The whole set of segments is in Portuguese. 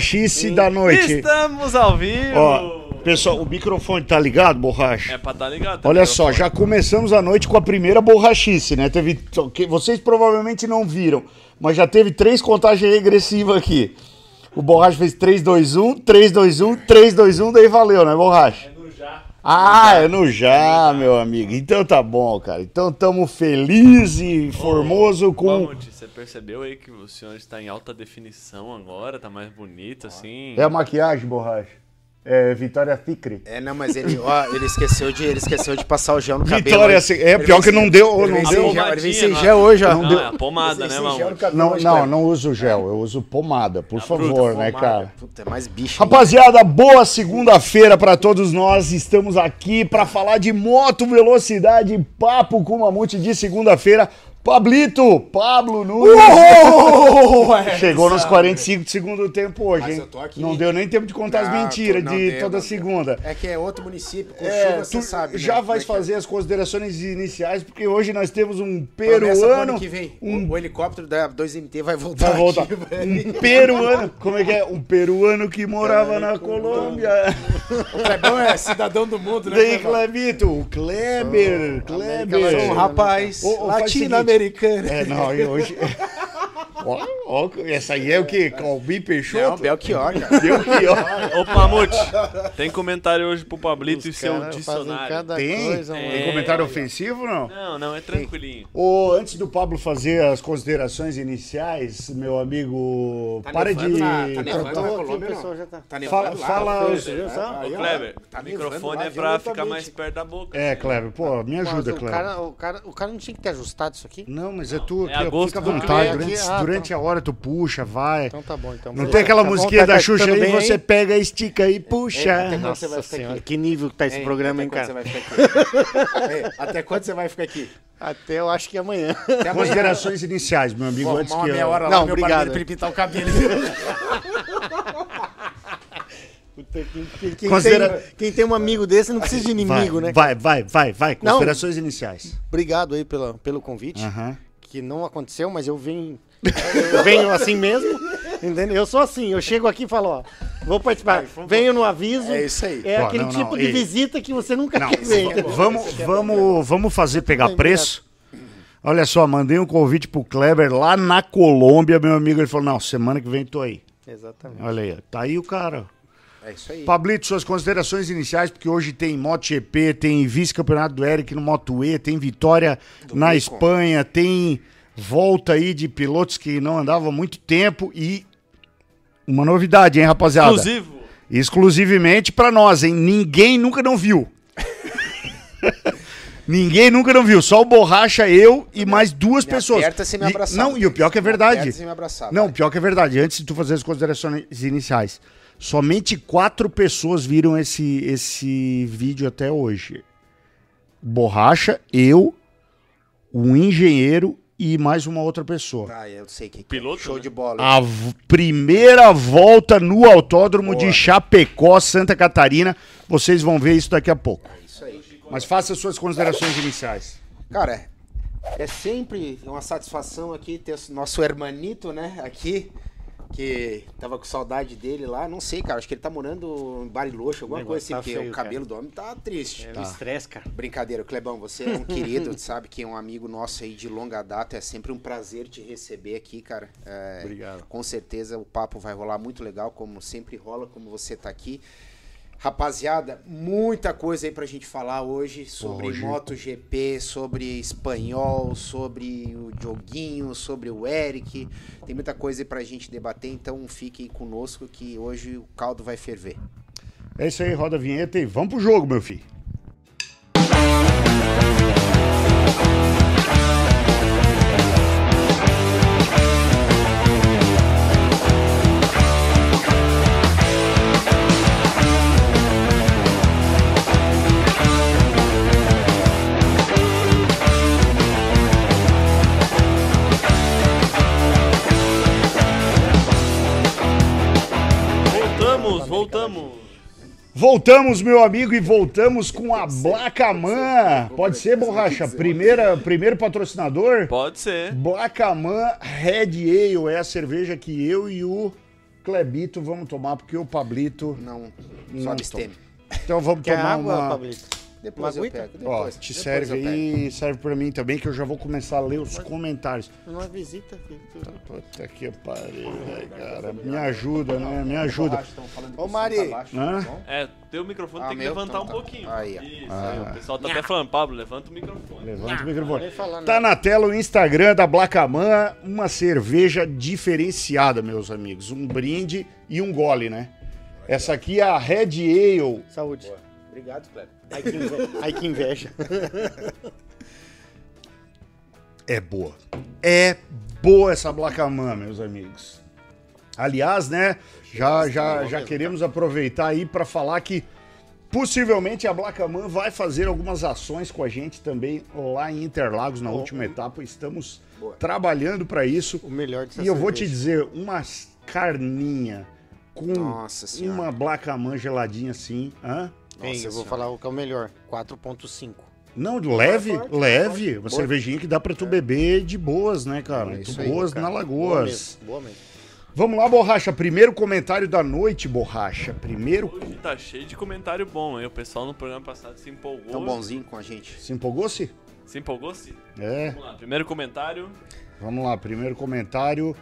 X da noite. Estamos ao vivo! Ó, pessoal, o microfone tá ligado, borracha? É pra tá ligado. tá Olha só, já começamos a noite com a primeira borrachice, né? Teve. que Vocês provavelmente não viram, mas já teve três contagens regressivas aqui. O Borracha fez 3, 2, 1, 3, 2, 1, 3, 2, 1, daí valeu, né, Borracha? É no já. Ah, é no já, meu amigo. Então tá bom, cara. Então tamo feliz e formoso com. Percebeu aí que o senhor está em alta definição agora? Tá mais bonito assim? É a maquiagem, Borracha? É Vitória Ficre. É, não, mas ele, ó, ele esqueceu de, ele esqueceu de passar o gel no cabelo. Vitória, assim, é ele pior que não deu, ele não vem deu. sem gel, Ele vem sem gel hoje, ó. Não, deu. é a pomada, né, Mamute? Não, não, não uso gel, eu uso pomada, por favor, né, Pomada. cara? Puta, é mais bicho. Rapaziada, boa segunda-feira pra todos nós. Estamos aqui pra falar de moto velocidade, papo com mamute de segunda-feira. Pablito, Pablo Nunes. Chegou nos 45 do segundo tempo hoje, Mas hein? eu tô aqui. Não deu nem tempo de contar as mentiras tô- de deu, toda segunda. É que é outro município, com É, chuva, você tu sabe, né? já Como vai é é. fazer as considerações iniciais, porque hoje nós temos um peruano. que vem. Um O, o helicóptero da 2MT vai voltar. Vai voltar. aqui. Um peruano. Como é que é? Um peruano que morava na Colômbia. O Clebão é cidadão do mundo, né? Clebão? Clebito, o Kleber, Kleber. um rapaz Ô, latino-americano. É, não, hoje. Ó, ó, essa aí é o quê? Calbi Não, Peixoto? Belchior, cara. Deu que, ó. Ô, Mamute, tem comentário hoje pro Pablito e seu dicionário. cada Tem? coisa, Tem. comentário ofensivo não? Não, não, é tranquilinho. Ô, antes do Pablo fazer as considerações iniciais, meu amigo, Tá para de. na- tá nevando na Colômbia, pessoal não? já tá. Tá Fala, lá, fala É, Ô, Kleber, tá o microfone lá é pra ficar mais perto da boca. É, Kleber, pô, me ajuda, o Kleber. cara, o, cara, o cara não tinha que ter ajustado isso aqui? Não, mas é tu É fica à vontade. cliente. Durante, durante a hora tu puxa, vai. Então tá bom, então. Não tem aquela Tá bom, musiquinha tá- da tá Xuxa aí, bem você pega, estica e puxa. até quando você vai ficar senhora, aqui? que nível que tá esse Hein, programa, hein, até quando cara? você vai ficar aqui? Ei, Até quando você vai ficar aqui? Até eu acho que amanhã. Amanhã. Considerações iniciais, meu amigo, Vou antes que uma meia eu... hora lá Não, meu obrigado. pra ele pintar o cabelo. Quem, quem- quem Considera- tem, quem tem um amigo desse não precisa de inimigo, vai, né? vai, vai, vai, vai, Não. considerações iniciais. Obrigado aí pela, pelo convite, Aham. que não aconteceu, mas eu venho, eu venho assim mesmo, entendeu? Eu sou assim, eu chego aqui e falo, ó, vou participar, venho no aviso. É isso aí. É Pô, aquele não, tipo não, de ei. visita que você nunca Não, quer ver, vamos, vamos, vamos fazer pegar preço. Olha só, mandei um convite pro Kleber lá na Colômbia, meu amigo. Ele falou: Não, semana que vem tô aí. Exatamente. Olha aí, ó, tá aí o cara. É isso aí. Pablito, suas considerações iniciais, porque hoje tem MotoGP, tem vice-campeonato do Eric no Moto E, tem vitória na Bacon. Espanha, tem volta aí de pilotos que não andavam há muito tempo e uma novidade, hein, rapaziada? Exclusivo. Exclusivamente pra nós, hein? Ninguém nunca não viu. Ninguém nunca não viu, só o Borracha, eu e mais duas Me pessoas. aperta sem me abraçar. Não, e o pior que é verdade. me abraçar, Não, o pior que é verdade. Antes de tu fazer as considerações iniciais, somente quatro pessoas viram esse, esse vídeo até hoje. Borracha, eu, um engenheiro e mais uma outra pessoa. Ah, eu sei que Piloto, Show né? de bola. A v- primeira volta no autódromo de Chapecó, Santa Catarina. Vocês vão ver isso daqui a pouco. É isso aí. Mas faça suas considerações iniciais. Cara, é sempre uma satisfação aqui ter o nosso hermanito, né, aqui, que tava com saudade dele lá. Não sei, cara, acho que ele tá morando em Bariloche, alguma O coisa assim, negócio tá porque feio, o cabelo do homem tá triste. É o estresse, cara. Brincadeira, Clebão, você é um querido, sabe que é um amigo nosso aí de longa data. É sempre um prazer te receber aqui, cara. É, Obrigado. Com certeza o papo vai rolar muito legal, como sempre rola, como você tá aqui. Rapaziada, muita coisa aí pra gente falar hoje sobre Hoje. MotoGP, sobre espanhol, sobre o Joguinho, sobre o Eric. Tem muita coisa aí pra gente debater, então fique aí conosco que hoje o caldo vai ferver. É isso aí, roda a vinheta e vamos pro jogo, meu filho. Voltamos, meu amigo, e voltamos com a Blacaman. Pode ser, Borracha? Primeira, primeiro patrocinador? Pode ser. Blacaman Red Ale é a cerveja que eu e o Clebito, vamos tomar, porque o Pablito. Não, Não só absteme. Então vamos Quer tomar água, uma. Pablito? Depois eu pego. Ó, Depois, te depois serve aí, serve pra mim também, que eu já vou começar a ler os comentários. Uma visita, filho. Puta que pariu, velho, cara. Me ajuda, né? Me ajuda. Ô, Mari. Hã? É, teu microfone Ah, tem que meu? levantar Então um tá. pouquinho. Aí, ó. Isso, Ah. aí, o pessoal tá até falando, Pablo, levanta o microfone. Levanta o microfone. Falar Tá na tela o Instagram da Blacaman, uma cerveja diferenciada, meus amigos. Um brinde e um gole, né? Essa aqui é a Red Ale. Saúde. Obrigado, Kleber. Ai que, inveja. Ai, que inveja. É boa. É boa essa Blacaman, meus amigos. Aliás, né, já, já, já queremos aproveitar aí para falar que possivelmente a Blacaman vai fazer algumas ações com a gente também lá em Interlagos na última etapa. Estamos Boa. trabalhando para isso. O melhor E eu vou te dizer, uma carninha com uma Blacaman geladinha assim, hã? Nossa eu vou senhora. falar o que é o melhor. 4.5. Não, leve, forte, leve. Uma Boa. cervejinha que dá pra tu beber de boas, né, cara? É de boas cara. na Boa Lagoas. mesmo. Boa mesmo. Vamos lá, Borracha. Primeiro comentário da noite, Borracha. Primeiro. Hoje tá cheio de comentário bom, hein? O pessoal no programa passado se empolgou. Tão bonzinho com a gente. Se empolgou-se? Se empolgou, sim? É. Vamos lá, primeiro comentário. Vamos lá, primeiro comentário.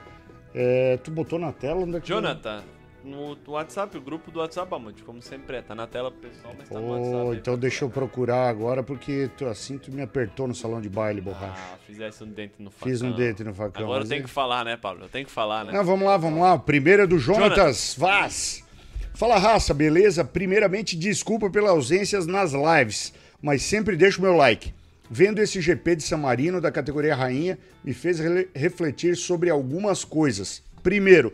É, tu botou na tela? Onde é que Jonathan, no no WhatsApp, o grupo do WhatsApp, Amante, como sempre é. Tá na tela pro pessoal, mas tá no Oh, WhatsApp. aí então deixa eu procurar. agora, porque tu, assim tu me apertou no salão de baile, Borracha. Ah, fizesse um dente no facão. Fiz um dente no facão. Agora eu tenho é- que falar, né, Pablo? Eu tenho que falar, né? Não, vamos lá, vamos lá. O primeiro é do Jonatas Vaz. Fala, raça, beleza? Primeiramente, desculpa pelas ausências nas lives, mas sempre deixo meu like. Vendo esse GP de San Marino da categoria Rainha, me fez refletir sobre algumas coisas. Primeiro,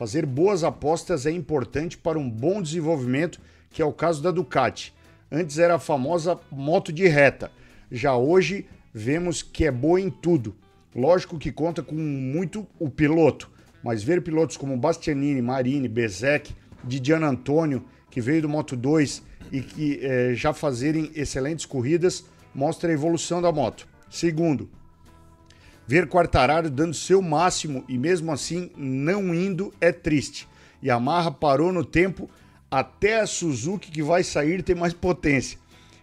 fazer boas apostas é importante para um bom desenvolvimento, que é o caso da Ducati. Antes era a famosa moto de reta. Já hoje vemos que é boa em tudo. Lógico que conta com muito o piloto, mas ver pilotos como Bastianini, Marini, Bezek, Didiano Antônio, que veio do Moto 2 e que eh, já fazerem excelentes corridas, mostra a evolução da moto. Segundo, Ver Quartararo dando seu máximo e mesmo assim não indo é triste. Yamaha parou no tempo, até a Suzuki que vai sair tem mais potência.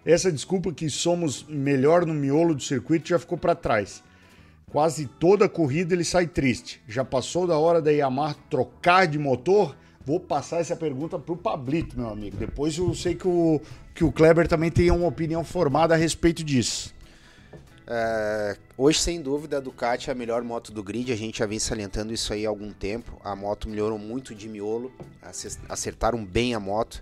Essa desculpa que somos melhor no miolo do circuito já ficou para trás. Quase toda corrida ele sai triste. Já passou da hora da Yamaha trocar de motor? Vou passar essa pergunta pro Pablito, meu amigo. Depois eu sei que o, que o Kleber também tem uma opinião formada a respeito disso. É, hoje, sem dúvida, a Ducati é a melhor moto do grid. A gente já vem salientando isso aí há algum tempo. A moto melhorou muito de miolo, ace- acertaram bem a moto.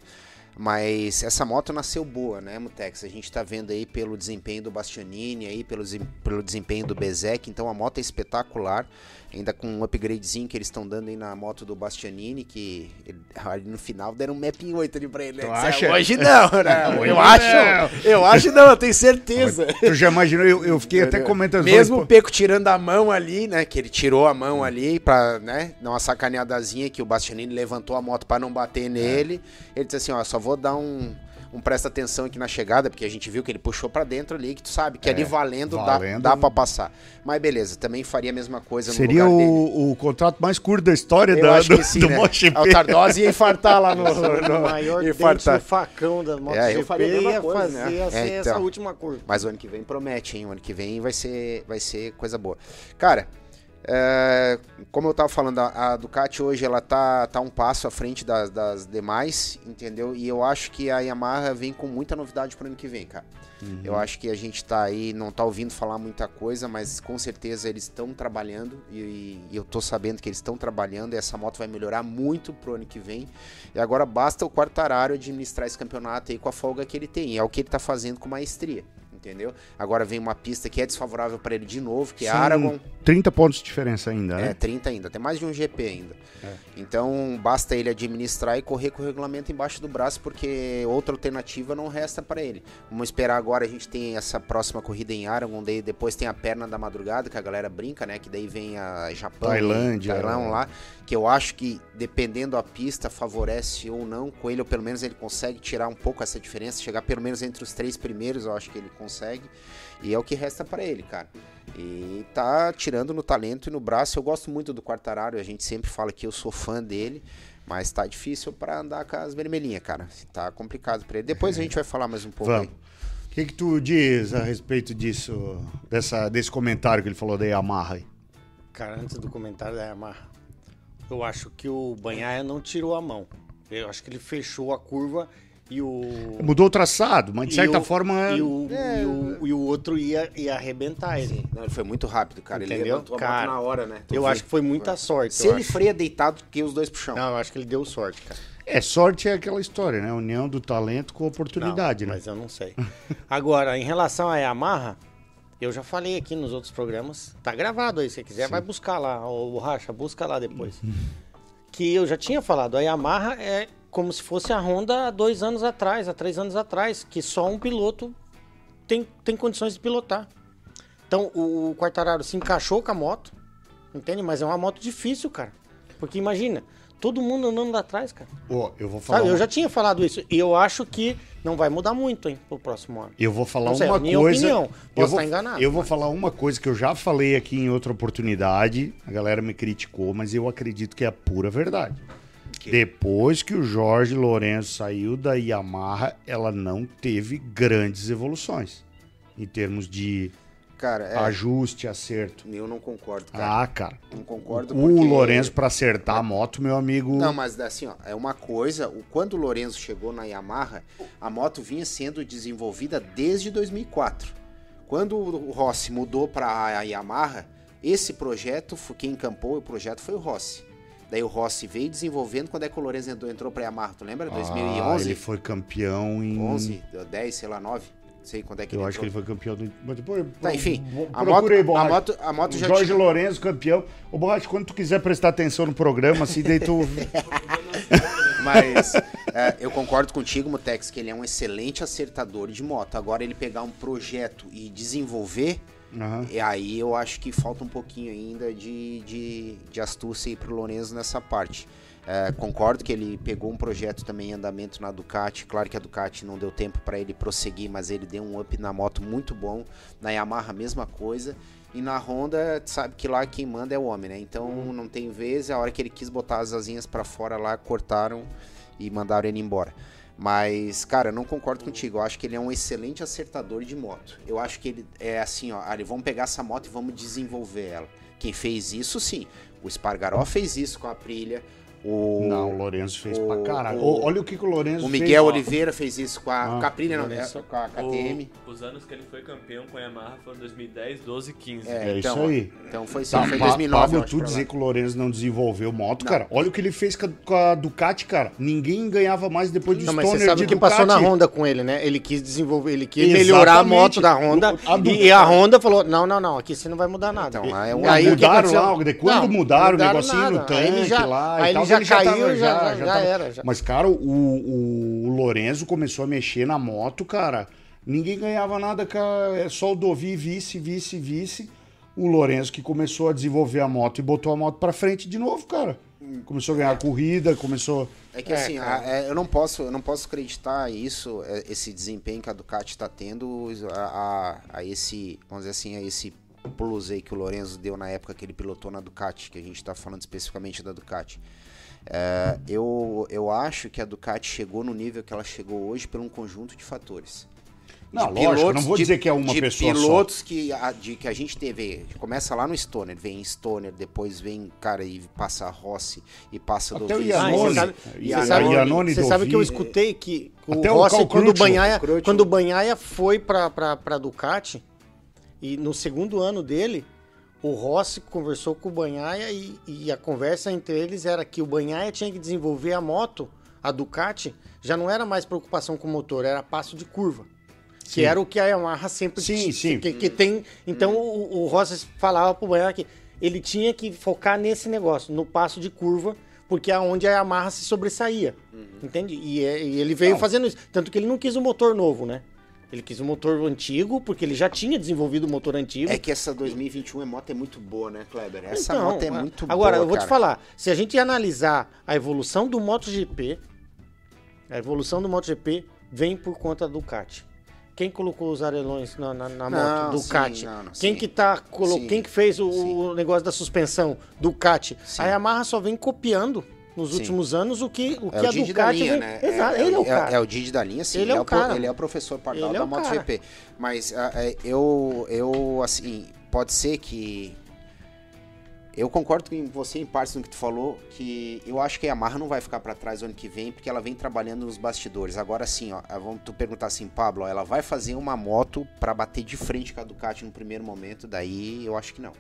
Mas essa moto nasceu boa, né, Mutex? A gente tá vendo aí pelo desempenho do Bastianini, aí pelo, pelo desempenho do Bezek. Então a moto é espetacular. Ainda com um upgradezinho que eles estão dando aí na moto do Bastianini, que ele- ali no final deram um map 8 ali pra ele. Tu né? acha? Hoje não, né? Hoje Eu não. acho, eu acho não, eu tenho certeza. Tu já imaginou? Eu, eu fiquei até comentando. Mesmo o Peco tirando a mão ali, né? Que ele tirou a mão ali pra, né? Dar uma sacaneadazinha que o Bastianini levantou a moto pra não bater nele. Ele disse assim, ó, só vou dar um, um presta atenção aqui na chegada, porque a gente viu que ele puxou pra dentro ali, que tu sabe que É, ali valendo, valendo. dá, dá pra passar. Mas beleza, também faria a mesma coisa no Seria lugar dele. o, o contrato mais curto da história Eu da, do, sim, do né? MotoGP. O Tardosi ia infartar lá no... O maior ia dente infartar. no facão da MotoGP eu faria a mesma coisa, fazer né? É, essa então. última curva. Mas o ano que vem promete, hein? O ano que vem vai ser, vai ser coisa boa. Cara, é, como eu tava falando, a, a Ducati hoje ela tá, tá um passo à frente das, das demais, entendeu? E eu acho que a Yamaha vem com muita novidade pro ano que vem, cara. Eu acho que a gente tá aí, não tá ouvindo falar muita coisa, mas com certeza eles estão trabalhando e, e eu tô sabendo que eles estão trabalhando e essa moto vai melhorar muito pro ano que vem. E agora basta o Quartararo administrar esse campeonato aí com a folga que ele tem. E é o que ele tá fazendo com maestria, entendeu? Agora vem uma pista que é desfavorável para ele de novo, que é São Aragon. 30 pontos de diferença ainda, É, né? 30 ainda, tem mais de um GP ainda. Então basta ele administrar e correr com o regulamento embaixo do braço, porque outra alternativa não resta para ele. Vamos esperar agora, a gente tem essa próxima corrida em Aragon, daí depois tem a perna da madrugada, que a galera brinca, né? Que daí vem a Japão, Tailândia, Tailão é. lá, que eu acho que dependendo da pista, favorece ou não com ele, ou pelo menos ele consegue tirar um pouco essa diferença, chegar pelo menos entre os três primeiros, eu acho que ele consegue. E é o que resta para ele, cara. E tá tirando no talento e no braço. Eu gosto muito do Quartararo, a gente sempre fala que eu sou fã dele, mas tá difícil para andar com as vermelhinhas, cara. Tá complicado para ele. Depois a gente vai falar mais um pouco Vamos. aí. O que, que tu diz a respeito disso, dessa, desse comentário que ele falou da Yamaha aí? Cara, antes do comentário da Yamaha, eu acho que o Banhaia não tirou a mão. Eu acho que ele fechou a curva e o. Mudou o traçado, mas de e certa o- forma. E o, e o, e o outro ia, ia arrebentar ele. Não, ele foi muito rápido, cara. Ele Entendeu? levantou a Cara, moto na hora, né? Tu Eu viu? acho que foi muita sorte. Se ele acho. freia deitado, que os dois pro chão. Não, eu acho que ele deu sorte, cara. É, sorte é aquela história, né? União do talento com oportunidade, Não, né? Mas eu não sei. Agora, em relação à Yamaha, eu já falei aqui nos outros programas. Tá gravado aí, se você quiser, vai buscar lá. O Racha, busca lá depois. que eu já tinha falado, a Yamaha é como se fosse a Honda há dois anos atrás, há três anos atrás, que só um piloto tem, tem condições de pilotar. Então, o, o Quartararo se encaixou com a moto, entende? Mas é uma moto difícil, cara. Porque imagina, todo mundo andando lá atrás, cara. Ó, eu vou falar. Sabe, eu já tinha falado isso. E eu acho que não vai mudar muito, hein, pro próximo ano. Eu vou falar sei, uma a minha coisa. opinião. eu Posso vou, estar enganado, Eu vou mas- falar uma coisa que eu já falei aqui em outra oportunidade. A galera me criticou, mas eu acredito que é a pura verdade. Depois que o Jorge Lourenço saiu da Yamaha, ela não teve grandes evoluções em termos de Cara, é, ajuste, acerto. eu não concordo, cara. Ah, cara. não concordo O porque... Lourenço pra acertar a moto, meu amigo. Não, mas assim, ó, é uma coisa, o, quando o Lourenço chegou na Yamaha, a moto vinha sendo desenvolvida desde 2004. Quando o Rossi mudou para a Yamaha, esse projeto, foi- quem encampou o projeto foi o Rossi. Daí o Rossi veio desenvolvendo, quando é que o Lourenço entrou, entrou para Yamaha, tu lembra? Ah, 2011? ele foi campeão em. 11, 10, sei lá, 9, não sei quando é que Eu ele acho que ele entrou. foi campeão do. Mas depois. Tá, enfim, a moto, a moto, a moto já Jorge tinha... Lourenço, campeão. Ô, Borracha, quando tu quiser prestar atenção no programa, assim, daí tu. Mas é, eu concordo contigo, Mutex, que ele é um excelente acertador de moto. Agora ele pegar um projeto e desenvolver, Aham. e aí eu acho que falta um pouquinho ainda de, de, de astúcia aí pro Lourenço nessa parte. É, concordo que ele pegou um projeto também em andamento na Ducati. Claro que a Ducati não deu tempo para ele prosseguir, mas ele deu um up na moto muito bom. Na Yamaha, a mesma coisa. E na Honda, sabe que lá quem manda é o homem, né? Então não tem vez. A hora que ele quis botar as asinhas para fora lá, cortaram e mandaram ele embora. Mas, cara, eu não concordo contigo. Eu acho que ele é um excelente acertador de moto. Eu acho que ele é assim, ó, ali, vamos pegar essa moto e vamos desenvolver ela. Quem fez isso, sim. O Espargaró fez isso com a Aprilia. O, Não, o Lourenço fez o- pra caralho. o- olha o que, que o Lourenço o fez. Miguel ó. Oliveira fez isso com a, Ah, Aprilia, não, Lourenço. é, com a KTM. O- os anos que ele foi campeão com a Yamaha foram 2010, 12 e 15. É, É então, isso aí. Então foi, sim, Tá, foi Pa- 2009. Pablo, eu acho, tu dizer que o Lourenço não desenvolveu moto, cara. Olha o que ele fez com a, Ducati, cara. Ninguém ganhava mais depois de Não, mas Stoner você sabe o que Ducati. passou na Honda com ele, né? Ele quis desenvolver, ele quis Exatamente. melhorar a moto da Honda A do- e a Honda falou: não, não, não, aqui você não vai mudar nada. Então, é Não, Aí, o que mudaram aconteceu? lá, de quando Não, mudaram o negocinho nada. no Aí ele tanque já- lá e tal, já ele já caiu, tava- já- já- já tava- era, já. Mas, cara, o, o, Lorenzo começou a mexer na moto, cara. Ninguém ganhava nada, cara. É só o Dovi, vice, vice, vice. O Lourenço que começou a desenvolver a moto e botou a moto pra frente de novo, cara. Começou a ganhar a corrida, começou. É que É, assim, a- é, eu não posso, eu não posso acreditar isso, é, esse desempenho que a Ducati está tendo a, a- a esse, vamos dizer assim, a esse plus aí que o Lorenzo deu na época que ele pilotou na Ducati, que a gente está falando especificamente da Ducati. É, eu, eu acho que a Ducati chegou no nível que ela chegou hoje por um conjunto de fatores. Não, lógico, não vou dizer que é uma de pessoa só. pilotos que a, de, que a gente teve, começa lá no Stoner, vem Stoner, depois vem, cara, e passa Rossi, e passa Até o Dovizioso. Ah, e você sabe, E você sabe- Iannone você sabe Dovi. que eu escutei que o Até o Rossi, Cal quando o. Banhaia, quando o Banhaia foi pra, pra, pra Ducati, e no segundo ano dele, o Rossi conversou com o Banhaia e, e a conversa entre eles era que o Banhaia tinha que desenvolver a moto, a Ducati, já não era mais preocupação com o motor, era passo de curva. Sim. Que era o que a Yamaha sempre Sim, sim. Que, que tem. Então o, o Rossi falava pro Banhaia que ele tinha que focar nesse negócio, no passo de curva, porque é onde a Yamaha se sobressaía. Entende? E, é- e ele veio Não. fazendo isso. Tanto que ele não quis um motor novo, né? Ele quis um motor antigo, porque ele já tinha desenvolvido o motor antigo. É que essa 2021 é moto é muito boa, né, Kleber? Essa Então, moto é muito boa. Agora, eu vou te cara. falar, se a gente analisar a evolução do MotoGP, a evolução do MotoGP vem por conta da Ducati. quem colocou os arelões na, na, na Não, moto? sim, Ducati. não, não, quem sim. que tá colo... Sim, quem que fez o, o negócio da suspensão? Ducati. A Yamaha só vem copiando nos Sim. últimos anos o que, o É que o a Didi da Ducati linha, vem... né? Exato, ele é o cara. É, o Didi da linha, sim. Ele é o pro- cara. ele é o professor Pardal Ele é da o cara. MotoGP. Mas é, eu, eu, assim, pode ser que... Eu concordo com você em partes no que tu falou, que eu acho que a Yamaha não vai ficar para trás ano que vem, porque ela vem trabalhando nos bastidores. Agora sim, ó, ah, vamos tu perguntar assim, Pablo, ó, ela vai fazer uma moto para bater de frente com a Ducati no primeiro momento? Daí eu acho que não,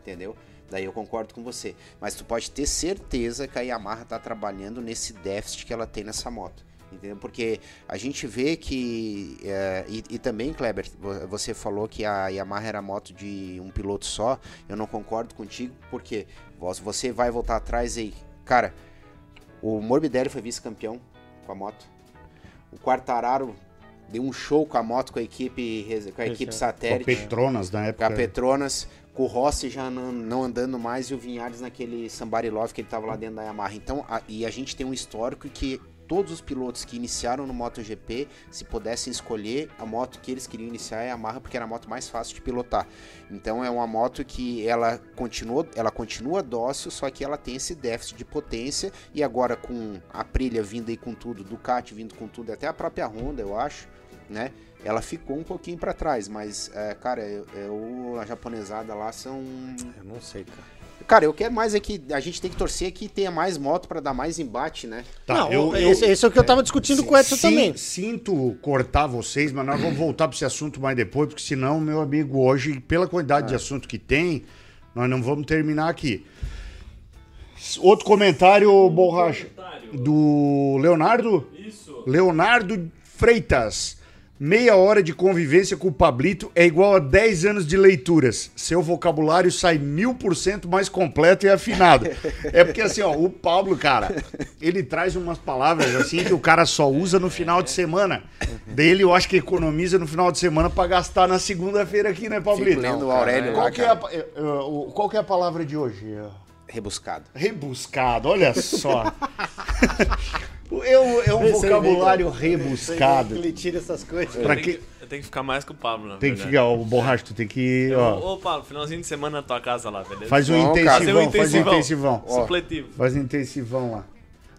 entendeu? Daí eu concordo com você. Mas tu pode ter certeza que a Yamaha tá trabalhando nesse déficit que ela tem nessa moto. Entendeu? Porque a gente vê que. é, e, e também, Kleber, vo- você falou que a Yamaha era moto de um piloto só. Eu não concordo contigo, porque você vai voltar atrás aí. Cara, o Morbidelli foi vice-campeão com a moto. O Quartararo deu um show com a moto com a equipe, com a equipe Com a satélite. Petronas na Com época. a Petronas, com o Rossi já não, andando mais e o Vinhares naquele Somebody Love que ele tava lá dentro da Yamaha. Então, a- e a gente tem um histórico que todos os pilotos que iniciaram no MotoGP, se pudessem escolher a moto que eles queriam iniciar é a Yamaha, porque era a moto mais fácil de pilotar. Então é uma moto que ela continua, ela continua dócil, só que ela tem esse déficit de potência e agora com a Aprilia vindo aí com tudo, Ducati vindo com tudo, até a própria Honda, eu acho, né? Ela ficou um pouquinho pra trás, mas, é, cara, eu, eu- a japonesada lá são. Eu não sei, cara. Cara, eu quero mais é que a gente tem que torcer que tenha mais moto pra dar mais embate, né? Tá, não, eu- eu- esse, esse é o que eu tava discutindo com o Edson Sim- também. Sinto cortar vocês, mas nós vamos voltar para esse assunto mais depois, porque senão, meu amigo, hoje, pela quantidade É. de assunto que tem, nós não vamos terminar aqui. Outro comentário, Borracha, do Leonardo? Isso. Leonardo Freitas. Meia hora de convivência com o Pablito é igual a 10 anos de leituras. Seu vocabulário sai mil por cento mais completo e afinado. É porque assim, ó, o Pablo, cara, ele traz umas palavras assim que o cara só usa no final de semana. Dele eu acho que economiza no final de semana pra gastar na segunda-feira aqui, né, Pablito? Fico lendo o Aurélio Qual lá, que, é a, eh, o- qual que é a palavra de hoje? Rebuscado. Rebuscado, olha só. Eu, é um vocabulário rebuscado. Ele tira essas coisas. Pra Tem que- que- Eu tenho que ficar mais com o Pablo, na Tem que ficar, o borracho, tu tem que. Ó, Ô, Pablo, finalzinho de semana na tua casa lá, beleza? faz um cara. intensivão, um faz um intensivão. intensivão. Ó. Supletivo. Faz um intensivão lá.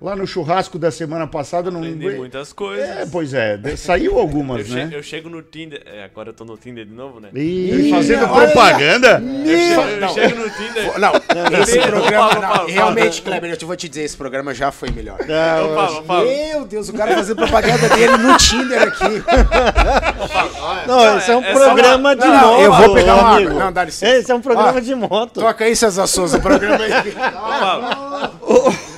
Lá no churrasco da semana passada eu não. Aprendi muitas coisas. É, pois é, saiu eu, algumas, che- né? eu chego no Tinder. é, agora eu tô no Tinder de novo, né? Ih, fazendo olha- propaganda? Eu chego, eu chego no Tinder. Não, esse Ô, programa. Paulo, não, Paulo, realmente, Kleber, eu te vou te dizer, esse programa já foi melhor. Pablo, Pablo. Meu Deus, o cara fazendo propaganda dele no Tinder aqui. Não, esse é um é programa uma- de Não, não, moto. eu vou pegar uma amigo. água. Não, dá licença. Esse é um programa de moto. Toca aí, César Souza, o programa aí. Ô.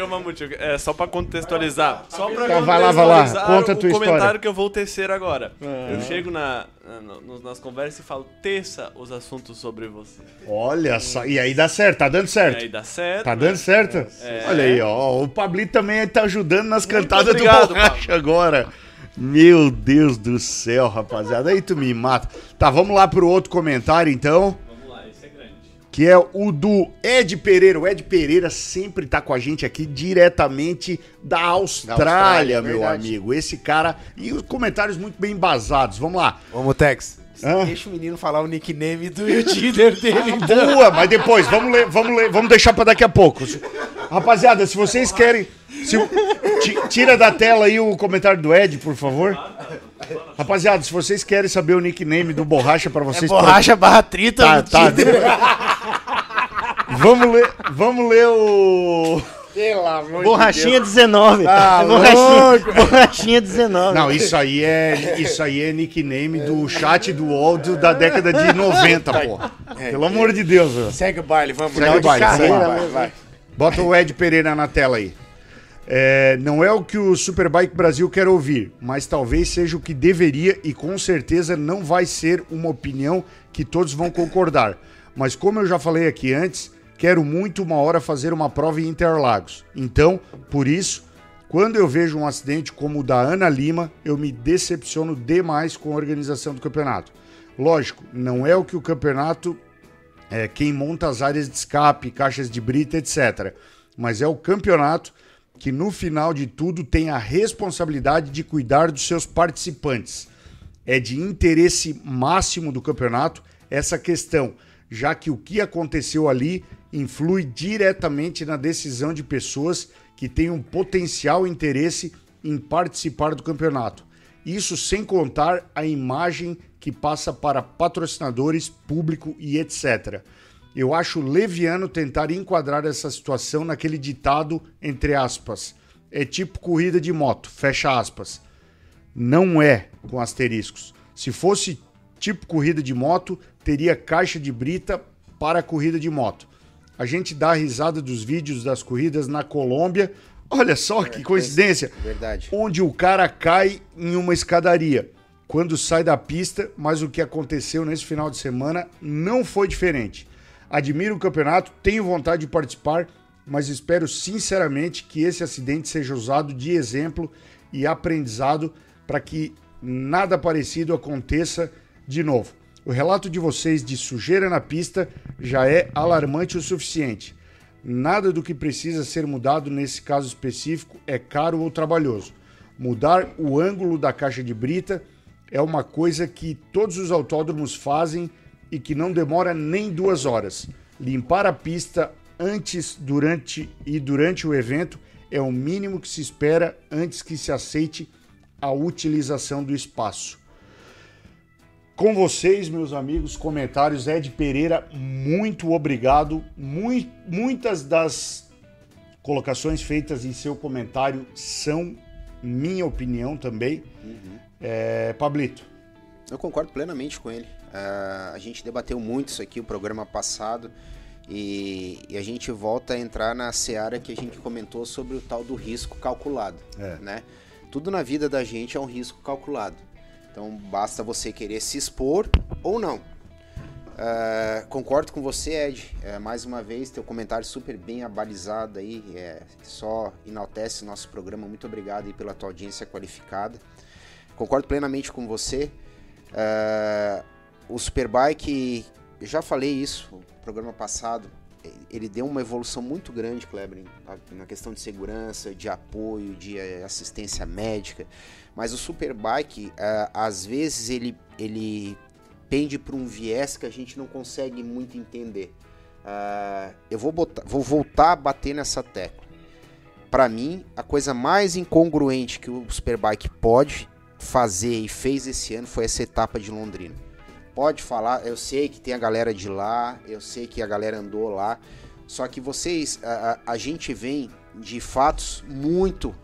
É que é uma Mamute, é só pra contextualizar. Só pra Tá, vai lá, vai lá, conta a o tua comentário história. que eu vou tecer agora. Eu chego na, na- nas conversas e falo, teça os assuntos sobre você. Olha só, e aí dá certo, tá dando E certo. aí dá certo. Tá né? dando certo? Olha aí, ó. O Pablito também tá ajudando nas cantadas obrigado, do borracha agora. Meu Deus do céu, rapaziada. Aí tu me mata. Tá, vamos lá pro outro comentário então. Que é o do Ed Pereira. O Ed Pereira sempre tá com a gente aqui diretamente da Austrália, Austrália, é meu verdade. amigo. Esse cara. E os comentários muito bem embasados. Vamos lá. Vamos, Tex. Hã? Deixa o menino falar o nickname do Tinder dele. Boa, mas depois, vamos ler, vamos ler, vamos deixar pra daqui a pouco. Rapaziada, se vocês querem. se- ti- tira da tela aí o comentário do Ed, por favor. Rapaziada, se vocês querem saber o nickname do Borracha pra vocês. Borracha barra trita Tá, no tá. Vamos ler, vamos ler o. Pelo amor Borrachinha 19. Tá borrachinha, borrachinha 19. Não, isso aí é, isso aí é nickname do chat do UOL da década de 90, pô. Pelo amor de Deus, velho. Segue o baile, vamos. Segue o baile, Carreira, vai, vai. Bota o Ed Pereira na tela aí. É, não é o que o Superbike Brasil quer ouvir, mas talvez seja o que deveria e com certeza não vai ser uma opinião que todos vão concordar. Mas como eu já falei aqui antes, quero muito uma hora fazer uma prova em Interlagos. Então, por isso, quando eu vejo um acidente como o da Ana Lima, eu me decepciono demais com a organização do campeonato. Lógico, não é o que o campeonato é, quem monta as áreas de escape, caixas de brita, etc. Mas é o campeonato que, no final de tudo, tem a responsabilidade de cuidar dos seus participantes. é de interesse máximo do campeonato essa questão, já que o que aconteceu ali influi diretamente na decisão de pessoas que têm um potencial interesse em participar do campeonato. Isso sem contar a imagem que passa para patrocinadores, público e etc. Eu acho leviano tentar enquadrar essa situação naquele ditado entre aspas. É tipo corrida de moto, fecha aspas. Não é com asteriscos. Se fosse tipo corrida de moto, teria caixa de brita para corrida de moto. A gente dá a risada dos vídeos das corridas na Colômbia. Olha só que coincidência. Verdade. Onde o cara cai em uma escadaria quando sai da pista, mas o que aconteceu nesse final de semana não foi diferente. Admiro o campeonato, tenho vontade de participar, mas espero sinceramente que esse acidente seja usado de exemplo e aprendizado para que nada parecido aconteça de novo. O relato de vocês de sujeira na pista já é alarmante o suficiente. Nada do que precisa ser mudado nesse caso específico é caro ou trabalhoso. Mudar o ângulo da caixa de brita é uma coisa que todos os autódromos fazem e que não demora nem duas horas. Limpar a pista antes, durante e durante o evento é o mínimo que se espera antes que se aceite a utilização do espaço. Com vocês, meus amigos, comentários Ed Pereira, muito obrigado. Mui- muitas das colocações feitas em seu comentário são minha opinião também. É, Pablito, Eu concordo plenamente com ele. Ah, a gente debateu muito isso aqui o programa passado e, e a gente volta a entrar na seara que a gente comentou sobre o tal do risco calculado, É. né? Tudo na vida da gente é um risco calculado. Então basta você querer se expor ou não. Ah, concordo com você, Ed. É, mais uma vez, teu comentário super bem abalizado aí. é, só enaltece o nosso programa. Muito obrigado aí pela tua audiência qualificada. Concordo plenamente com você. Ah, o Superbike, eu já falei isso no programa passado, ele deu uma evolução muito grande, Kleber, na questão de segurança, de apoio, de eh, assistência médica. Mas o Superbike, ah, às vezes, ele, ele pende para um viés que a gente não consegue muito entender. Ah, eu vou, botar- vou voltar a bater nessa tecla. Para mim, a coisa mais incongruente que o Superbike pode fazer e fez esse ano foi essa etapa de Londrina. Pode falar, eu sei que tem a galera de lá, eu sei que a galera andou lá, só que vocês, a, a- a gente vem de fatos muito,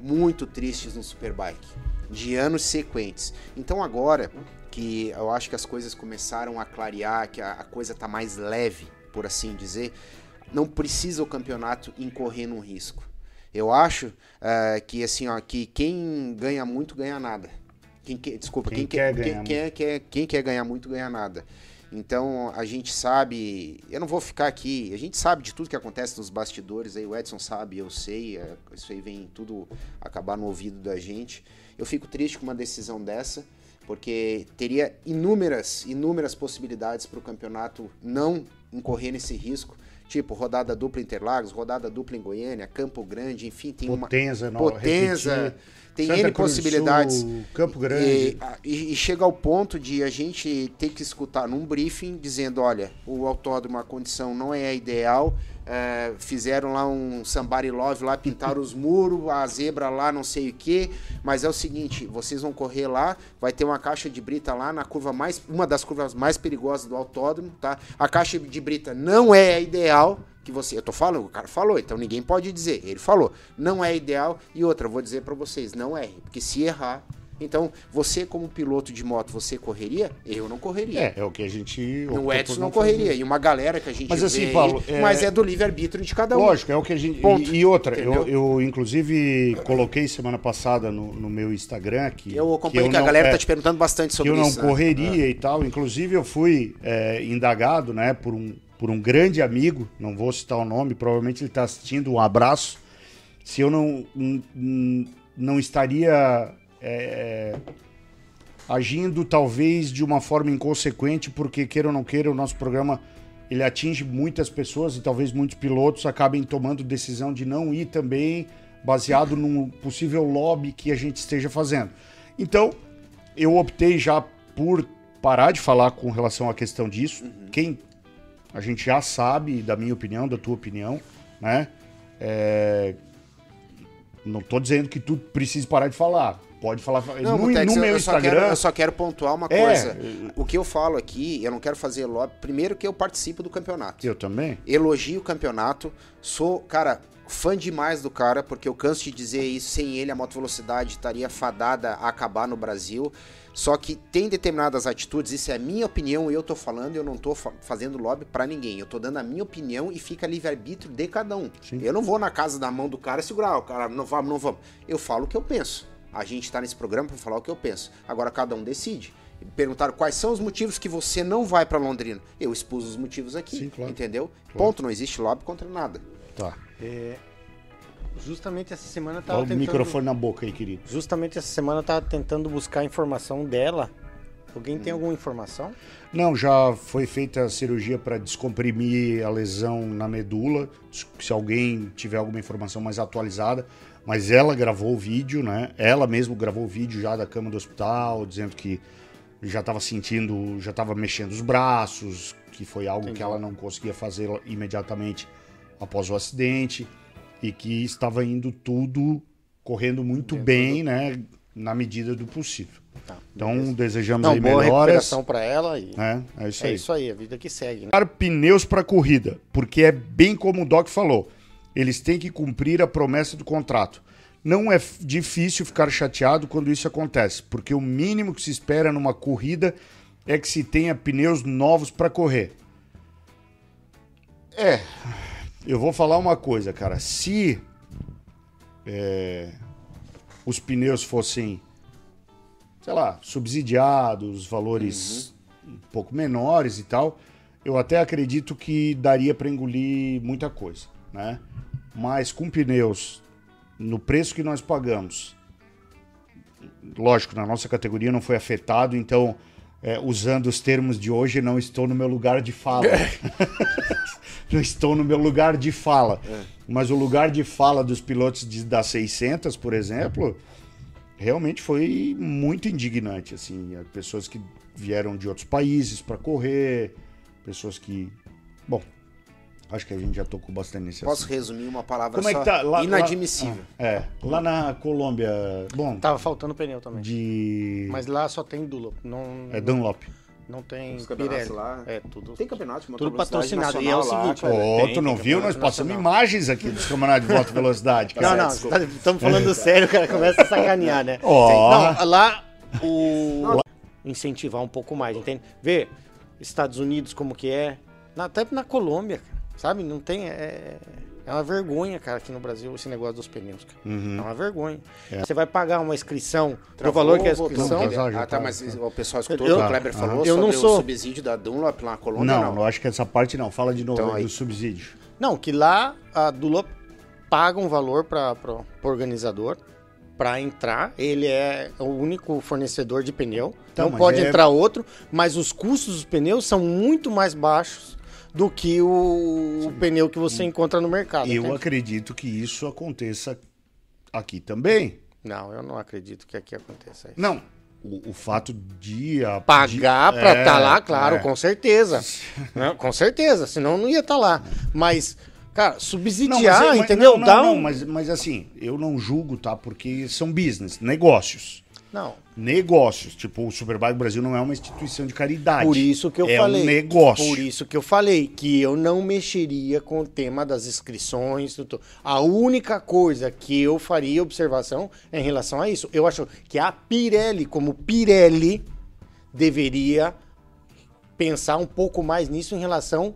muito tristes no Superbike, de anos sequentes. Então agora que eu acho que as coisas começaram a clarear, que a, a coisa tá mais leve, por assim dizer, não precisa o campeonato incorrer num risco. Eu acho eh, que assim, ó, que quem ganha muito ganha nada. Quem que- desculpa, Quem quem, quer quer, ganhar quem, quer, quer- quem quer ganhar muito ganha nada. Então a gente sabe, eu não vou ficar aqui, a gente sabe de tudo que acontece nos bastidores, aí o Edson sabe, eu sei, é, isso aí vem tudo acabar no ouvido da gente. Eu fico triste com uma decisão dessa, porque teria inúmeras, inúmeras possibilidades para o campeonato não incorrer nesse risco, tipo rodada dupla em Interlagos, rodada dupla em Goiânia, Campo Grande, enfim, tem uma Potenza, não, Potenza, repetir. tem Santa N Cruz possibilidades. Sul, Campo Grande. E, e- e chega ao ponto de a gente ter que escutar num briefing dizendo, olha, o autódromo, a condição não é a ideal, é, fizeram lá um somebody love lá, pintaram os muros, a zebra lá, não sei o que, mas é o seguinte, vocês vão correr lá, vai ter uma caixa de brita lá na curva mais, uma das curvas mais perigosas do autódromo, tá? A caixa de brita não é a ideal, que você, eu tô falando, o cara falou, então ninguém pode dizer, ele falou, não é ideal, e outra, vou dizer pra vocês, não erre, porque se errar, então você como piloto de moto, você correria? Eu não correria. É, é o que a gente. Optou Edson não fazer. correria. E uma galera que a gente Mas assim, vê aí, Paulo, é- mas é do livre-arbítrio de cada um. Lógico, é o que a gente. Ponto. E, outra, eu, eu inclusive coloquei semana passada no, no meu Instagram que. Eu acompanhei que que, a galera é, tá te perguntando bastante que sobre eu não isso. né? correria e tal. Inclusive, eu fui é, indagado, né, por um, por um grande amigo, não vou citar o nome, provavelmente ele está assistindo, um abraço. Se eu não, não estaria é, agindo, talvez, de uma forma inconsequente, porque, queira ou não queira, o nosso programa ele atinge muitas pessoas e talvez muitos pilotos acabem tomando decisão de não ir também, baseado num possível lobby que a gente esteja fazendo. Então, eu optei já por parar de falar com relação à questão disso. Quem a gente já sabe da minha opinião, da tua opinião, né? É, Não tô dizendo que tu precisa parar de falar. Pode falar. Não, no, Mutex, no eu- meu eu, só Instagram. quero, eu só quero pontuar uma É. coisa. O que eu falo aqui, eu não quero fazer lobby. Primeiro que eu participo do campeonato. Eu também. Elogio o campeonato. Sou, cara, fã demais do cara, porque eu canso de dizer isso. Sem ele, a moto velocidade estaria fadada a acabar no Brasil. Só que tem determinadas atitudes, isso é a minha opinião eu tô falando, eu não tô fa- fazendo lobby pra ninguém. Eu tô dando a minha opinião e fica livre-arbítrio de cada um. Sim. Eu não vou na casa da mão do cara segurar, "Ah, o cara, não vamos, não vamos. Eu falo o que eu penso. A gente tá nesse programa pra falar o que eu penso. Agora cada um decide. Perguntaram quais são os motivos que você não vai pra Londrina. Eu expus os motivos aqui, Sim, claro. entendeu? Claro. Ponto, não existe lobby contra nada. Tá. É, justamente essa semana eu Dá tava o tentando... microfone na boca aí, querido. Justamente essa semana eu tava tentando buscar a informação dela. Alguém Hum. tem alguma informação? Não, já foi feita a cirurgia para descomprimir a lesão na medula. Se alguém tiver alguma informação mais atualizada, mas ela gravou o vídeo, né? Ela mesmo gravou o vídeo já da cama do hospital, dizendo que já estava sentindo, já estava mexendo os braços, que foi algo Entendi. que ela não conseguia fazer imediatamente após o acidente e que estava indo tudo correndo muito Dentro bem, né? Na medida do possível. Tá, Então desejamos Não, aí boa melhoras. pra ela e né? É isso é aí. isso aí, a vida que segue, né? Pneus para corrida, porque é bem como o Doc falou. Eles têm que cumprir a promessa do contrato. Não é difícil ficar chateado quando isso acontece, porque o mínimo que se espera numa corrida é que se tenha pneus novos para correr. É, eu vou falar uma coisa, cara. Se é, os pneus fossem, sei lá, subsidiados, valores um pouco menores e tal, eu até acredito que daria para engolir muita coisa, né? Mas com pneus no preço que nós pagamos, lógico, na nossa categoria não foi afetado, então, é, usando os termos de hoje, não estou no meu lugar de fala. não estou no meu lugar de fala. Mas o lugar de fala dos pilotos de, da 600, por exemplo, realmente foi muito indignante. Assim, as pessoas que vieram de outros países para correr, pessoas que. Bom, acho que a gente já tocou bastante nesse Posso assunto. resumir uma palavra Como é só? que tá? Lá- lá- Inadmissível. Ah, é, lá na Colômbia, bom, Tava faltando pneu também. de. Mas lá só tem Dunlop, não, É Dunlop. não tem Os campeonatos Pirelli. lá. É tudo. Tem campeonato de Tudo patrocinado. E é o lá, seguinte, cara. Ô, tem, tu não viu? Nós passamos nacional. imagens aqui dos campeonatos de moto velocidade, cara. Não, não, estamos falando sério, o cara começa a sacanear, né? Ó. Não, lá o incentivar um pouco mais, entende? Vê Estados Unidos como que é, na- até na Colômbia, cara, sabe? Não tem é, é uma vergonha, cara, aqui no Brasil esse negócio dos pneus, cara. Uhum. É uma vergonha. Você vai pagar uma inscrição, o Travou, valor que é a inscrição. Não, ah, tá, mas o pessoal escutou Eu- o que o Kleber Aham. falou Eu sobre não sou- o subsídio da Dunlop lá na Colômbia, Não, não. eu acho que essa parte não. Fala de novo Então, aí aí. do subsídio. Não, que lá a Dunlop paga um valor para o organizador para entrar. Ele é o único fornecedor de pneu. Então, não pode é- entrar outro, mas os custos dos pneus são muito mais baixos do que o, o pneu que você encontra no mercado. Eu entende? acredito que isso aconteça aqui também. Não, eu não acredito que aqui aconteça isso. Não, o, o fato de... A, Pagar para é, estar lá, claro, é. com certeza. Né? Com certeza, senão não ia estar lá. Mas, cara, Não, subsidiar, é- mas- entendeu? Não, não, Dá não, um... mas, mas assim, eu não julgo, tá? Porque são business, negócios. Não, Negócios. Tipo, o Superbike Brasil não é uma instituição de caridade. Por isso que eu é falei. um negócio. Por isso que eu falei que eu não mexeria com o tema das inscrições. tudo. A única coisa que eu faria observação é em relação a isso. Eu acho que a Pirelli, como Pirelli, deveria pensar um pouco mais nisso em relação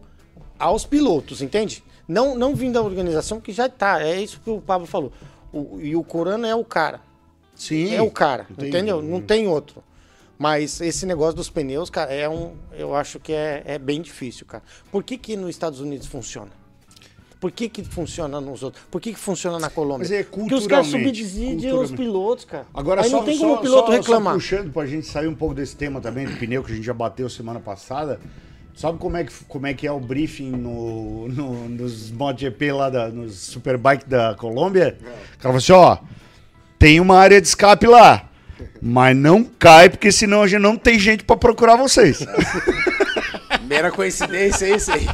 aos pilotos, entende? Não, não vindo da organização que já tá. É isso que o Pablo falou. O- e o Corano é o cara. Sim. É o cara, Entendi. entendeu? Não tem outro. Mas esse negócio dos pneus, cara, é um. Eu acho que é, é bem difícil, cara. Por que, que nos Estados Unidos funciona? Por que, que funciona nos outros? Por que, que funciona na Colômbia? Mas é Porque os caras subsidiam os pilotos, cara. Agora Aí só, não tem como o piloto só- reclamar. Só puxando pra gente sair um pouco desse tema também do pneu que a gente já bateu semana passada. Sabe como é que, como é, que é o briefing no, no- nos MotoGP lá, da, nos Superbike da Colômbia? O cara falou assim, ó, tem uma área de escape lá. Mas não cai, porque senão a gente não tem gente pra procurar vocês. Mera coincidência, é isso aí.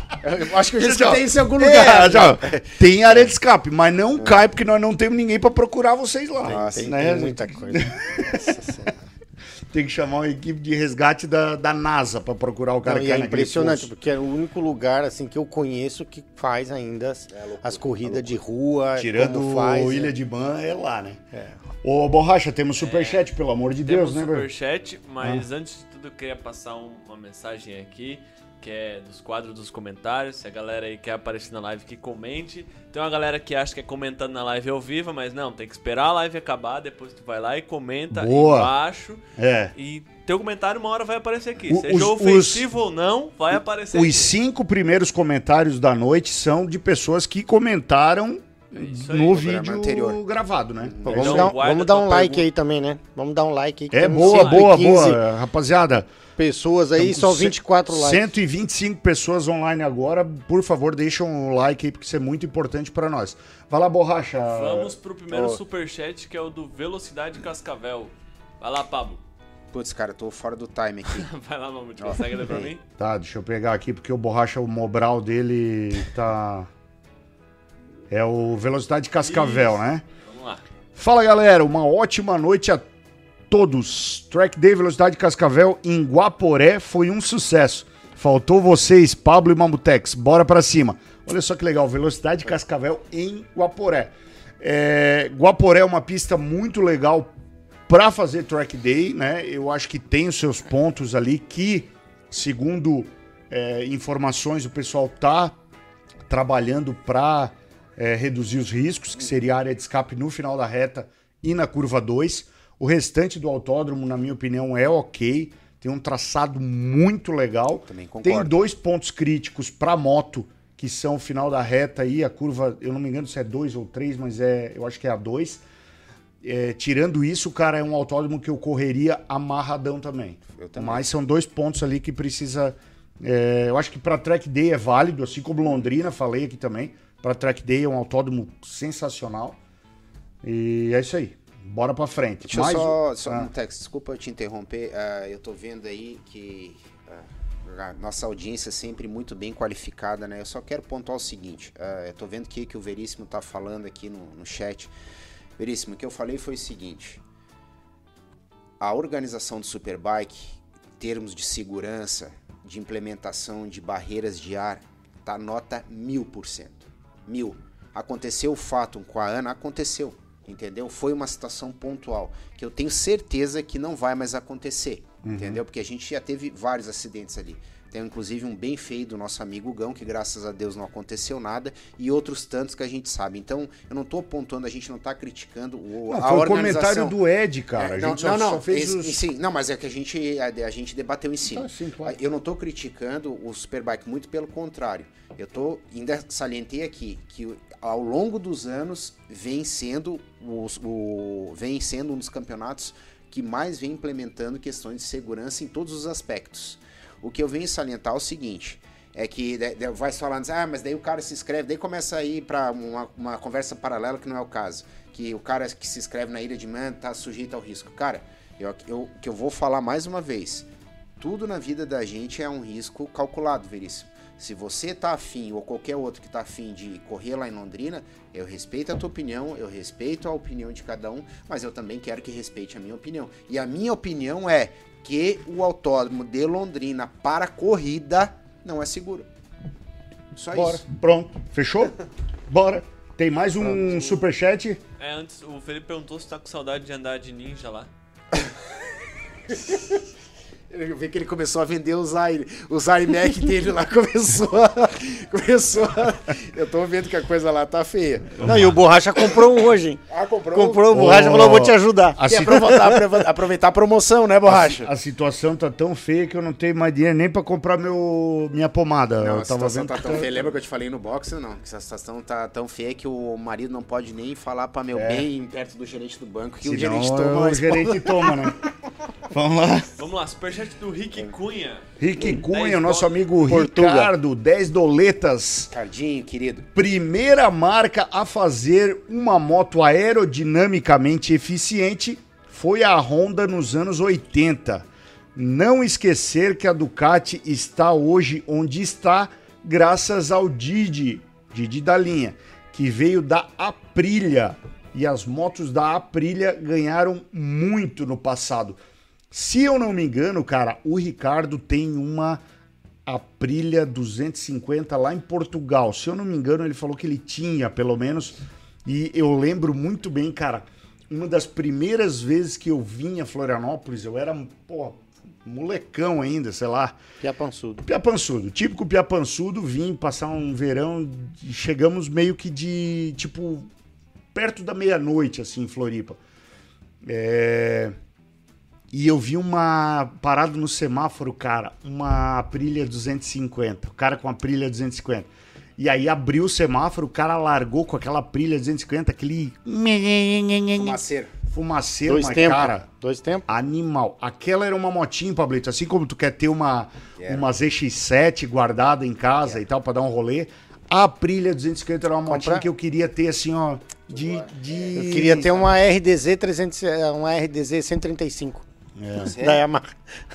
Eu acho que eu já escutei isso em algum É, lugar. tchau. Tem área de escape, mas não cai porque nós não temos ninguém pra procurar vocês lá. Nossa, Tem, né? tem muita coisa. Nossa Senhora. Tem que chamar uma equipe de resgate da, da NASA pra procurar o cara Não, que e é impressionante, poço. porque é o único lugar assim que eu conheço que faz ainda as, as corridas de rua. Tirando como faz, o Ilha né? de Ban, é lá, né? É. Ô, Borracha, temos superchat, pelo amor de Temos Deus, né, velho? superchat, mas antes de tudo eu queria passar um- uma mensagem aqui, que é dos quadros dos comentários. Se a galera aí quer aparecer na live, que comente. Tem uma galera que acha que é comentando na live ao vivo, mas não, tem que esperar a live acabar, depois tu vai lá e comenta Boa. embaixo. É. E teu comentário uma hora vai aparecer aqui. O- Seja os- ofensivo ou não, vai aparecer Os aqui. cinco primeiros comentários da noite são de pessoas que comentaram isso aí, no vídeo anterior. gravado, né? É vamos Então, aí. dar, vamos dar um like pergunta. aí também, né? Vamos dar um like aí. que É boa, boa, 115 boa. Rapaziada, pessoas aí, só com cem- 24 likes. 125 pessoas online agora. Por favor, deixa um like aí, porque isso é muito importante pra nós. Vai lá, Borracha. Vamos pro primeiro Ó. superchat, que é o do Velocidade Cascavel. Vai lá, Pablo. Putz, cara, eu tô fora do time aqui. Vai lá, Mamute. Consegue ler pra mim? Tá, deixa eu pegar aqui, porque o Borracha, o Mobral dele tá... É o Velocidade Cascavel, Isso. né? Vamos lá. Fala galera, uma ótima noite a todos. Track Day Velocidade Cascavel em Guaporé foi um sucesso. Faltou vocês, Pablo e Mamutex. Bora pra cima. Olha só que legal, Velocidade Cascavel em Guaporé. É, Guaporé é uma pista muito legal para fazer Track Day, né? Eu acho que tem os seus pontos ali que, segundo é, informações, o pessoal tá trabalhando para reduzir os riscos, que seria a área de escape no final da reta e na curva 2. O restante do autódromo, na minha opinião, é ok. Tem um traçado muito legal. Também Tem concordo. dois pontos críticos para moto, que são o final da reta e a curva, eu não me engano se é 2 ou 3, mas é, eu acho que é a 2. É, tirando isso, cara, é um autódromo que eu correria amarradão também. Também. Mas são dois pontos ali que precisa. é, eu acho que para track day é válido, assim como Londrina, falei aqui também. Para track day é um autódromo sensacional. E é isso aí. Bora para frente. Deixa Mais só, um- só Ah. um texto, desculpa eu te interromper. ah, eu tô vendo aí que ah, a nossa audiência é sempre muito bem qualificada, né? Eu só quero pontuar o seguinte: ah, eu tô vendo que, que o Veríssimo tá falando aqui no, no chat. Veríssimo, o que eu falei foi o seguinte: a organização do Superbike, em termos de segurança, de implementação de barreiras de ar, tá nota mil por cento. Mil. Aconteceu o fato com a Ana, aconteceu. Entendeu? Foi uma situação pontual. Que eu tenho certeza que não vai mais acontecer. Entendeu? Porque a gente já teve vários acidentes ali. Tem inclusive um bem feio do nosso amigo Gão, que graças a Deus não aconteceu nada, e outros tantos que a gente sabe. Então, eu não tô apontando, a gente não tá criticando o, Não, a foi organização. comentário do Ed, cara. É, a não, gente só, não, não, só fez esse- os... sim, não, mas é que a gente, a, a gente debateu em cima. Tá, sim, claro. Eu não tô criticando o Superbike, muito pelo contrário. Eu tô, ainda salientei aqui que ao longo dos anos vem sendo, os, o, vem sendo um dos campeonatos que mais vem implementando questões de segurança em todos os aspectos. O que eu venho salientar é o seguinte, é que vai falando, ah, mas daí o cara se inscreve, daí começa a ir para uma, uma conversa paralela que não é o caso. Que o cara que se inscreve na Ilha de Man tá sujeito ao risco. Cara, eu, eu, que eu vou falar mais uma vez, tudo na vida da gente é um risco calculado, Veríssimo. Se você tá afim, ou qualquer outro que tá afim de correr lá em Londrina, eu respeito a tua opinião, eu respeito a opinião de cada um, mas eu também quero que respeite a minha opinião. E a minha opinião é que o autódromo de Londrina para corrida não é seguro. Só Bora. isso. Pronto. Fechou? Bora. Tem mais um superchat? É, antes, o Felipe perguntou se tá com saudade de andar de ninja lá. Eu vi que ele começou a vender os i- os iMac dele lá, começou a, começou a, Eu tô vendo que a coisa lá tá feia. Não, e o Borracha comprou um hoje, hein? Ah, comprou? Comprou o Borracha e falou, vou te ajudar. A, si- aproveitar, a promoção, né, Borracha? a situação tá tão feia que eu não tenho mais dinheiro nem pra comprar meu, minha pomada. Não, eu a tava situação vendo tá tão tá- feia. Lembra que eu te falei no boxe não? Que essa situação tá tão feia que o marido não pode nem falar pra meu É. bem perto do gerente do banco, que o Senão, gerente toma o gerente toma, né? Vamos lá. Vamos lá, superchat do Rick Cunha. Rick Cunha, nosso amigo Portuga. Ricardo, 10 doletas. Cardinho, querido. Primeira marca a fazer uma moto aerodinamicamente eficiente foi a Honda nos anos 80. Não esquecer que a Ducati está hoje onde está graças ao Didi, Didi da linha, que veio da Aprilia. E as motos da Aprilia ganharam muito no passado. Se eu não me engano, cara, o Ricardo tem uma Aprilia 250 lá em Portugal. Se eu não me engano, ele falou que ele tinha, pelo menos. E eu lembro muito bem, cara, uma das primeiras vezes que eu vim a Florianópolis, eu era, pô, molecão ainda, sei lá. Piapançudo. Piapançudo, típico piapançudo, vim passar um verão e chegamos meio que de, tipo, perto da meia-noite, assim, em Floripa. É... E eu vi uma parada no semáforo, cara, uma Aprilia 250, o cara com a Aprilia 250. E aí abriu o semáforo, o cara largou com aquela Aprilia 250, aquele Fumaceiro. fumaceiro, Dois mas tempos. cara, Dois tempos. animal. Aquela era uma motinha, Pablito, assim como tu quer ter uma, uma ZX7 guardada em casa e tal, pra dar um rolê. A Aprilia 250 era uma motinha Comprar? que eu queria ter, assim, ó, de... de... Eu queria ter uma RDZ 300, eh, uma RDZ 135 É. da Yamaha.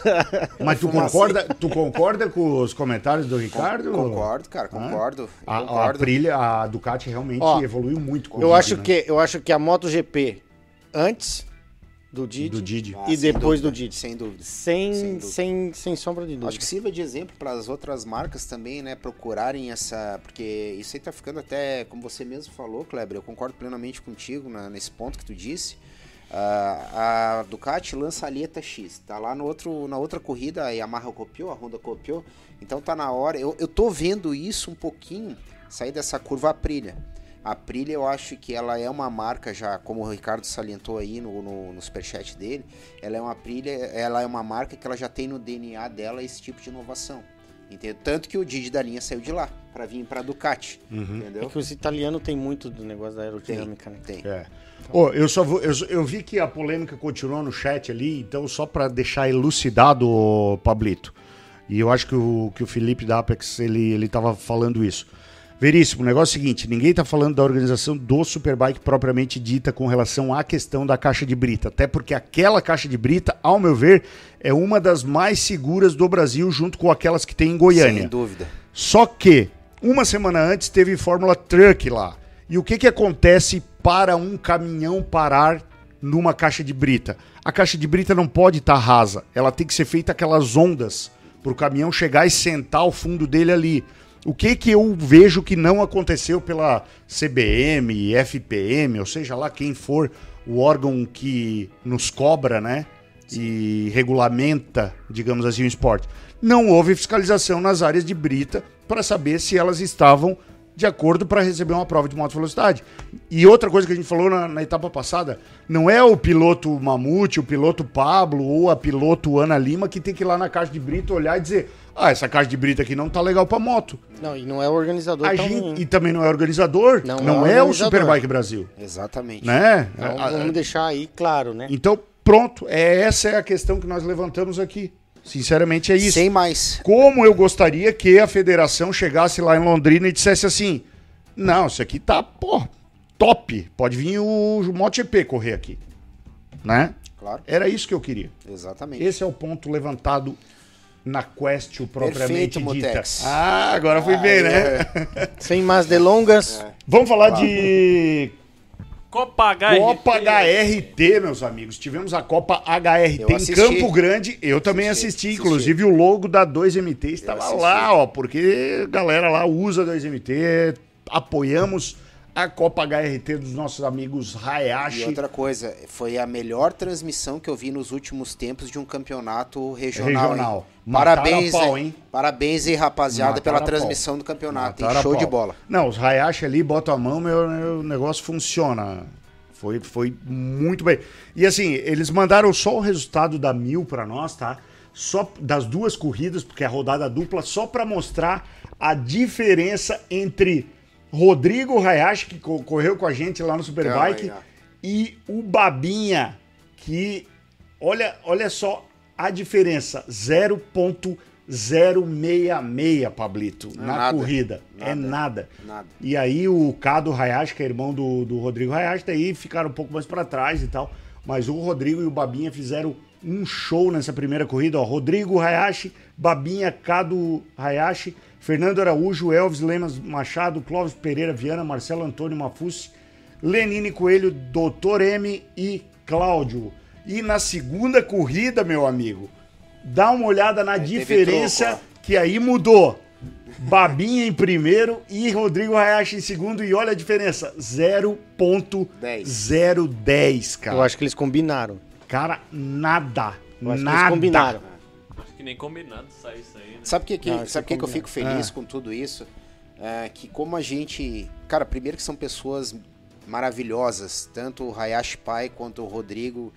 Mas tu concorda, tu concorda com os comentários do Ricardo? Concordo, cara, concordo. A, a concordo. Aprilia, a Ducati realmente Ó, evoluiu muito com o Eu Didi, acho né? que eu acho que a MotoGP antes do Didi, Do Didi. Ah, e sem depois dúvida, do Didi. Sem dúvida. sem Sem sem, dúvida. sem, sombra de dúvida. Acho que sirva de exemplo para as outras marcas também, né? Procurarem essa. Porque isso aí tá ficando até, como você mesmo falou, Kleber, eu concordo plenamente contigo na- nesse ponto que tu disse. Ah, a Ducati lança a Aleta X. Tá lá no outro, na outra corrida, a Yamaha copiou, a Honda copiou. Então tá na hora. Eu, eu tô vendo isso um pouquinho sair dessa curva Aprilia. A Aprilia eu acho que ela é uma marca já, como o Ricardo salientou aí no, no, no superchat dele, ela é uma Aprilia, ela é uma marca que ela já tem no DNA dela esse tipo de inovação. Entendeu? Tanto que o Didi da linha saiu de lá para vir para Ducati, É entendeu? que os italianos têm muito do negócio da aerodinâmica, né? Tem. É. Ô, eu só vou, eu, eu vi que a polêmica continuou no chat ali, então só pra deixar elucidado, ô, Pablito. E eu acho que o, que o Felipe da Apex ele, ele tava falando isso. Veríssimo, o negócio é o seguinte: ninguém tá falando da organização do Superbike propriamente dita com relação à questão da caixa de brita. Até porque aquela caixa de brita, ao meu ver, é uma das mais seguras do Brasil, junto com aquelas que tem em Goiânia. Sem dúvida. Só que, uma semana antes, teve Fórmula Truck lá. E o que, que acontece para um caminhão parar numa caixa de brita? A caixa de brita não pode estar rasa. Ela tem que ser feita aquelas ondas para o caminhão chegar e sentar ao fundo dele ali. O que que eu vejo que não aconteceu pela CBM, FPM, ou seja lá quem for o órgão que nos cobra, né? E regulamenta, digamos assim, o esporte. Não houve fiscalização nas áreas de brita para saber se elas estavam de acordo para receber uma prova de moto velocidade. E outra coisa que a gente falou na, na etapa passada, não é o piloto Mamute, o piloto Pablo ou a piloto Ana Lima que tem que ir lá na caixa de brita olhar e dizer: "Ah, essa caixa de brita aqui não tá legal para moto". Não, e não é o organizador A gente- e também não é organizador, Não não, é é, o organizador. Superbike Brasil, Exatamente. né? Então, A- a- vamos deixar aí claro, né? então, pronto, é essa é a questão que nós levantamos aqui. Sinceramente é isso. Sem mais. Como eu gostaria que a federação chegasse lá em Londrina e dissesse assim: não, isso aqui tá, pô, top. Pode vir o MotoGP correr aqui. Né? Claro. Era isso que eu queria. Exatamente. Esse é o ponto levantado na question propriamente Perfeito, dita. Mutex. Ah, agora fui bem, né? Sem mais delongas, Vamos falar de Copa HRT. Copa HRT, meus amigos. Tivemos a Copa HRT Eu em assisti. Campo Grande. Eu também Assisti, assisti, assisti. inclusive o logo da 2MT estava lá, ó, porque a galera lá usa 2MT. Apoiamos a Copa HRT dos nossos amigos E Hayashi. outra coisa, foi a melhor transmissão que eu vi nos últimos tempos de um campeonato regional. Regional. Parabéns, pau, hein? Parabéns aí, rapaziada, Mataram pela pau. transmissão do campeonato. hein? Mataram Show de bola. Não, os Hayashi ali botam a mão, meu, meu negócio funciona. Foi, foi muito bem. E assim, eles mandaram só o resultado da mil pra nós, tá? Só das duas corridas, porque é a rodada dupla, só pra mostrar a diferença entre Rodrigo Hayashi, que co- correu com a gente lá no Superbike, e o Babinha, que olha, olha só a diferença, 0.066, Pablito, é na nada. corrida. É Nada. nada. Nada. E aí o Cado Hayashi, que é irmão do, do Rodrigo Hayashi, daí ficaram um pouco mais pra trás e tal. mas o Rodrigo e o Babinha fizeram um show nessa primeira corrida. Ó. Rodrigo Hayashi, Babinha Cado Hayashi, Fernando Araújo, Elvis Lemas Machado, Clóvis Pereira Viana, Marcelo Antônio Mafucci, Lenine Coelho, Doutor M e Cláudio. E na segunda corrida, meu amigo, dá uma olhada na diferença troco, que aí mudou. Babinha em primeiro e Rodrigo Hayashi em segundo. E olha a diferença: 0.010, cara. Eu acho que eles combinaram. Cara, nada. Eu acho que nada. eles combinaram. Que nem combinado sair isso aí, né? Sabe o que, que, Não, sabe é que, que eu fico feliz Ah. com tudo isso? É, que como a gente. Cara, primeiro que são pessoas maravilhosas, tanto o Hayashi pai quanto o Rodrigo.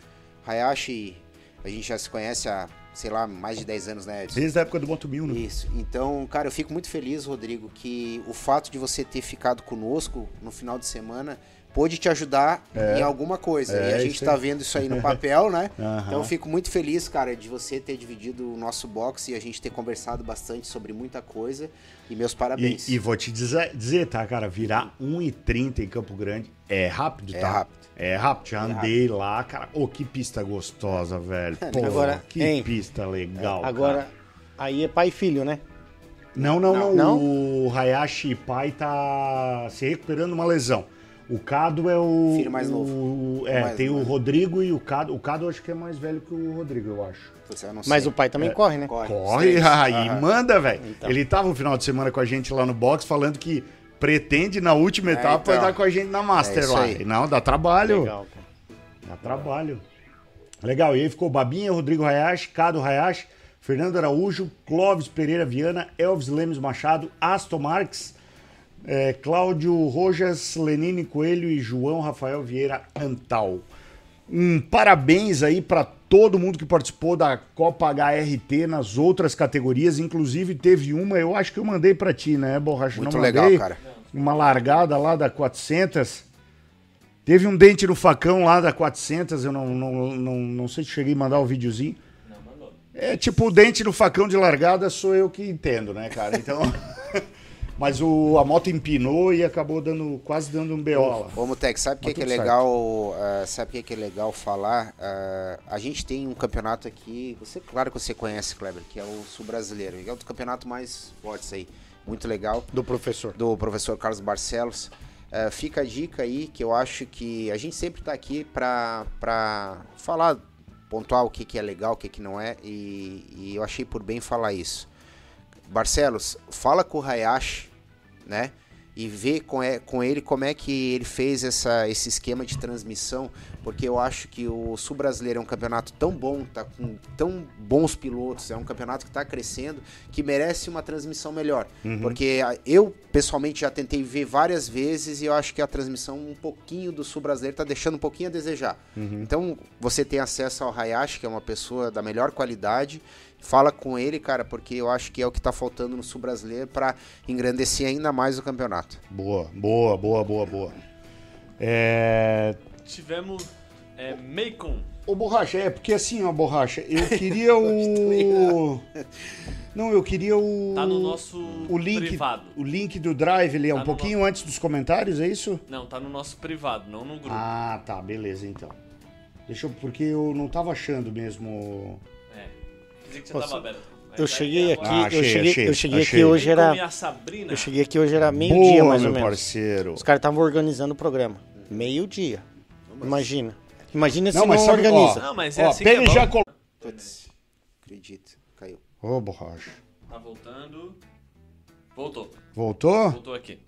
Hayashi, a gente já se conhece há, sei lá, mais de 10 anos, né, Edson? Desde a época do Moto Mil, né? Isso. Então, cara, eu fico muito feliz, Rodrigo, que o fato de você ter ficado conosco no final de semana pôde te ajudar em alguma coisa. É, e a gente tá aí. vendo isso aí no papel, né? Aham. Então eu fico muito feliz, cara, de você ter dividido o nosso box e a gente ter conversado bastante sobre muita coisa. E meus parabéns. E, e vou te dizer, dizer, tá, cara, virar 1,30 em Campo Grande é rápido, É tá? rápido. É rápido. Já andei lá, cara. Ô, que pista gostosa, velho. Pô, Agora, que hein? pista legal, Agora, cara. aí é pai e filho, né? Não, não, não, Não? O Hayashi pai tá se recuperando uma lesão. O Cado é o. Filho mais novo. o- é, Mais tem o novo. Rodrigo e o Cado. O Cado eu acho que é mais velho que o Rodrigo, eu acho. Eu Mas o pai também corre, né? Corre. Corre, aí Aham. manda, velho. Então. Ele tava no final de semana com a gente lá no box falando que pretende na última etapa então. estar com a gente na Master É lá. aí. E Não, dá trabalho. Legal, cara. Dá trabalho. Legal, e aí ficou Babinha, Rodrigo Hayashi, Cado Hayashi, Fernando Araújo, Clóvis Pereira Viana, Elvis Lemes Machado, Aston Marques, eh, Cláudio Rojas, Lenine Coelho e João Rafael Vieira Antal. Um parabéns aí para todo mundo que participou da Copa HRT nas outras categorias, inclusive teve uma, eu acho que eu mandei para ti, né, Borracha? Muito Não legal, mandei? cara. Uma largada lá da 400. Teve um dente no facão lá da 400, eu não, não, não, não sei se cheguei a mandar o videozinho. Não, mandou. É tipo, o dente no facão de largada sou eu que entendo, né, cara? Então. Mas o, a moto empinou e acabou dando, quase dando um BO. Ô, Mutec, sabe o que, que é legal? ah, sabe o que, que é legal falar? Ah, a gente tem um campeonato aqui, você, claro que você conhece, Kleber, que é o Sul Brasileiro. É o campeonato mais forte aí. Muito legal. Do professor. do professor Carlos Barcelos. É, fica a dica aí que eu acho que a gente sempre está aqui para falar, pontuar o que, que é legal, o que, que não é, e, e eu achei por bem falar isso. Barcelos, fala com o Hayashi, né? E vê com, é- com ele como é que ele fez essa, esse esquema de transmissão, porque eu acho que o Sul Brasileiro é um campeonato tão bom, tá com tão bons pilotos, é um campeonato que está crescendo, que merece uma transmissão melhor. Porque a- eu, pessoalmente, já tentei ver várias vezes e eu acho que a transmissão um pouquinho do Sul Brasileiro está deixando um pouquinho a desejar. Então, você tem acesso ao Hayashi, que é uma pessoa da melhor qualidade, fala com ele, cara, porque eu acho que é o que está faltando no Sul Brasileiro para engrandecer ainda mais o campeonato. Boa, boa, boa, boa, boa. É. Tivemos é, Macon. Ô, Borracha, é porque assim, ó, Borracha, eu queria o. Não, eu queria o. Tá no nosso o link, privado. O link do Drive, ele é Tá um no pouquinho antes dos comentários, é isso? Não, tá no nosso privado, não no grupo. Ah, tá, beleza então. Deixa eu. Porque eu não tava achando mesmo. É. Dizer que você tava aberto. Eu cheguei ter aqui. Ah, achei, eu cheguei, achei, eu cheguei achei. aqui hoje era. Eu cheguei aqui hoje era meio-dia, Boa, mais ou menos. parceiro. Os caras estavam organizando o programa. Meio-dia. Imagina. Imagina se Não, não, mas sabe- organiza. Não, mas é Ó, assim que pega é já coloca. Putz, acredito, caiu. Ô, Borracha. Tá voltando. Voltou. Voltou? Voltou aqui.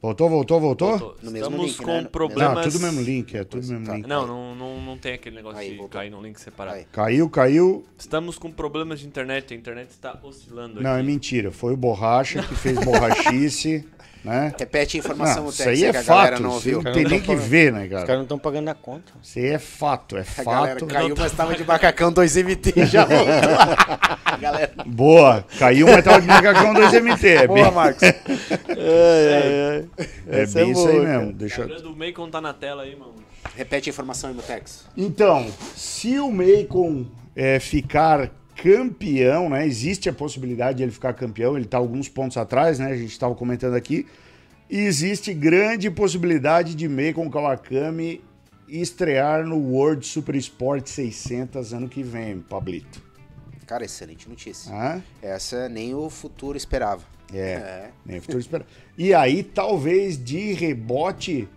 Voltou, voltou, voltou? Voltou. No mesmo Estamos link, com né? Problemas. Não, tudo mesmo link, é tudo mesmo Tá. link. Não, não, não, não tem aquele negócio Aí, de voltou. cair no link separado. Aí. Caiu, caiu. Estamos com problemas de internet, a internet está oscilando Não, é aqui. mentira. Foi o Borracha que fez borrachice, né? Repete a informação, Não, Mutec, isso aí que é a galera fato. não ouviu. não tem nem que ver, né, Os cara? caras não estão pagando a conta. Isso aí é fato, é A galera fato. caiu, mas tava de macacão 2MT já voltou. Galera... Boa, caiu, mas tava de macacão 2MT. É bem, Boa, Marcos. é Essa é bem isso aí cara. mesmo. Deixa. O do Macon tá na tela aí, mano. Repete a informação aí, Mutex. Então, se o Macon é, ficar campeão, né? Existe a possibilidade de ele ficar campeão, ele tá alguns pontos atrás, né? A gente estava comentando aqui. E existe grande possibilidade de Macon Kawakami estrear no World Super Sport 600 ano que vem, Pablito. Cara, excelente notícia. Hã? Essa nem o futuro esperava. É, nem o futuro espera. E aí, talvez de rebote,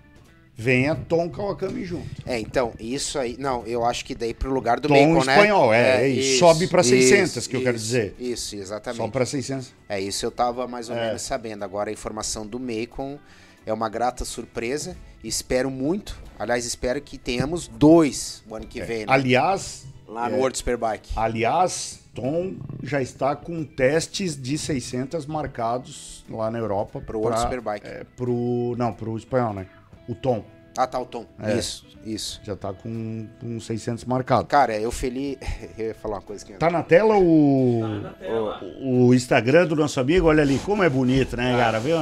venha Tom Kawakami junto. É, então, isso aí. Não, eu acho que daí pro lugar do Tom Bacon, né? espanhol, é, é isso. Sobe pra 600, que eu quero isso, dizer. Isso, exatamente. Só para 600. É isso eu tava mais ou É. menos sabendo. Agora a informação do Macon é uma grata surpresa. Espero muito. Aliás, espero que tenhamos dois o ano que vem, né? Aliás, Lá no é, World Superbike. aliás, Tom já está com testes de 600 marcados lá na Europa Pro World Superbike. É, pro não, pro espanhol, né? O Tom Ah, tá, o Tom. É. Isso, isso. já tá com, com 600 marcados. Cara, eu feliz. eu ia falar uma coisa que. Tá na tela o Na tela. o Instagram do nosso amigo, olha ali como é bonito, né, cara? Viu?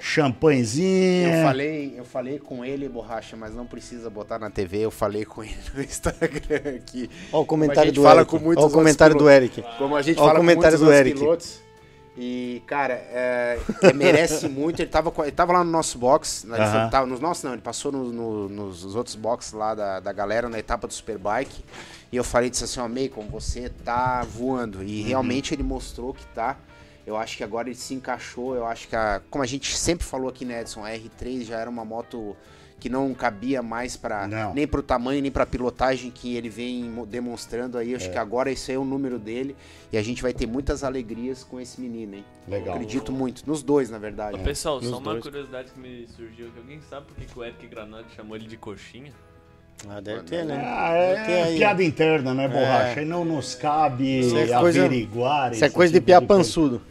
Champanhezinho. Eu falei, eu falei com ele, borracha, mas não precisa botar na TV. Eu falei com ele no Instagram aqui. Ó o comentário do fala Eric. com muitos o comentário do Eric. Como a gente o fala com comentário muitos do Eric. pilotos. E, cara, é, é, merece muito. Ele tava, ele tava lá no nosso box. né, Ele foi- Aham. tava nos nossos, não. Ele passou no- no- nos, outros boxes lá da, da galera na etapa do Superbike. E eu falei, disse assim, ó, Macon, você tá voando. Uhum. E realmente ele mostrou que tá. Eu acho que agora ele se encaixou. Eu acho que, a, como a gente sempre falou aqui, né, Edson, a R3 já era uma moto que não cabia mais para nem pro tamanho nem pra pilotagem que ele vem mo- demonstrando aí. Eu É. acho que agora esse aí é o número dele e a gente vai ter muitas alegrias com esse menino, hein? Legal. Acredito muito nos dois, na verdade. Ô, pessoal, Nos só uma dois. curiosidade que me surgiu aqui. Alguém sabe por que, que o Eric Granado chamou ele de coxinha? Ah, deve ter, né? Ah, Deve ter é aí. piada interna, né, borracha? Aí não nos cabe Isso é coisa- averiguar. Isso é coisa de tipo piá coisa. pançudo.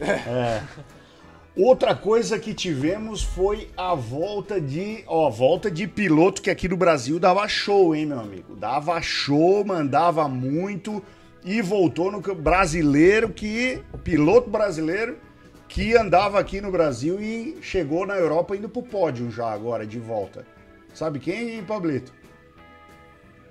Outra coisa que tivemos foi a volta de, ó, volta de piloto que aqui no Brasil dava show, hein, meu amigo? Dava show, mandava muito e voltou no brasileiro que piloto brasileiro que andava aqui no Brasil e chegou na Europa indo pro pódio já agora de volta. Sabe quem, hein, Pablito?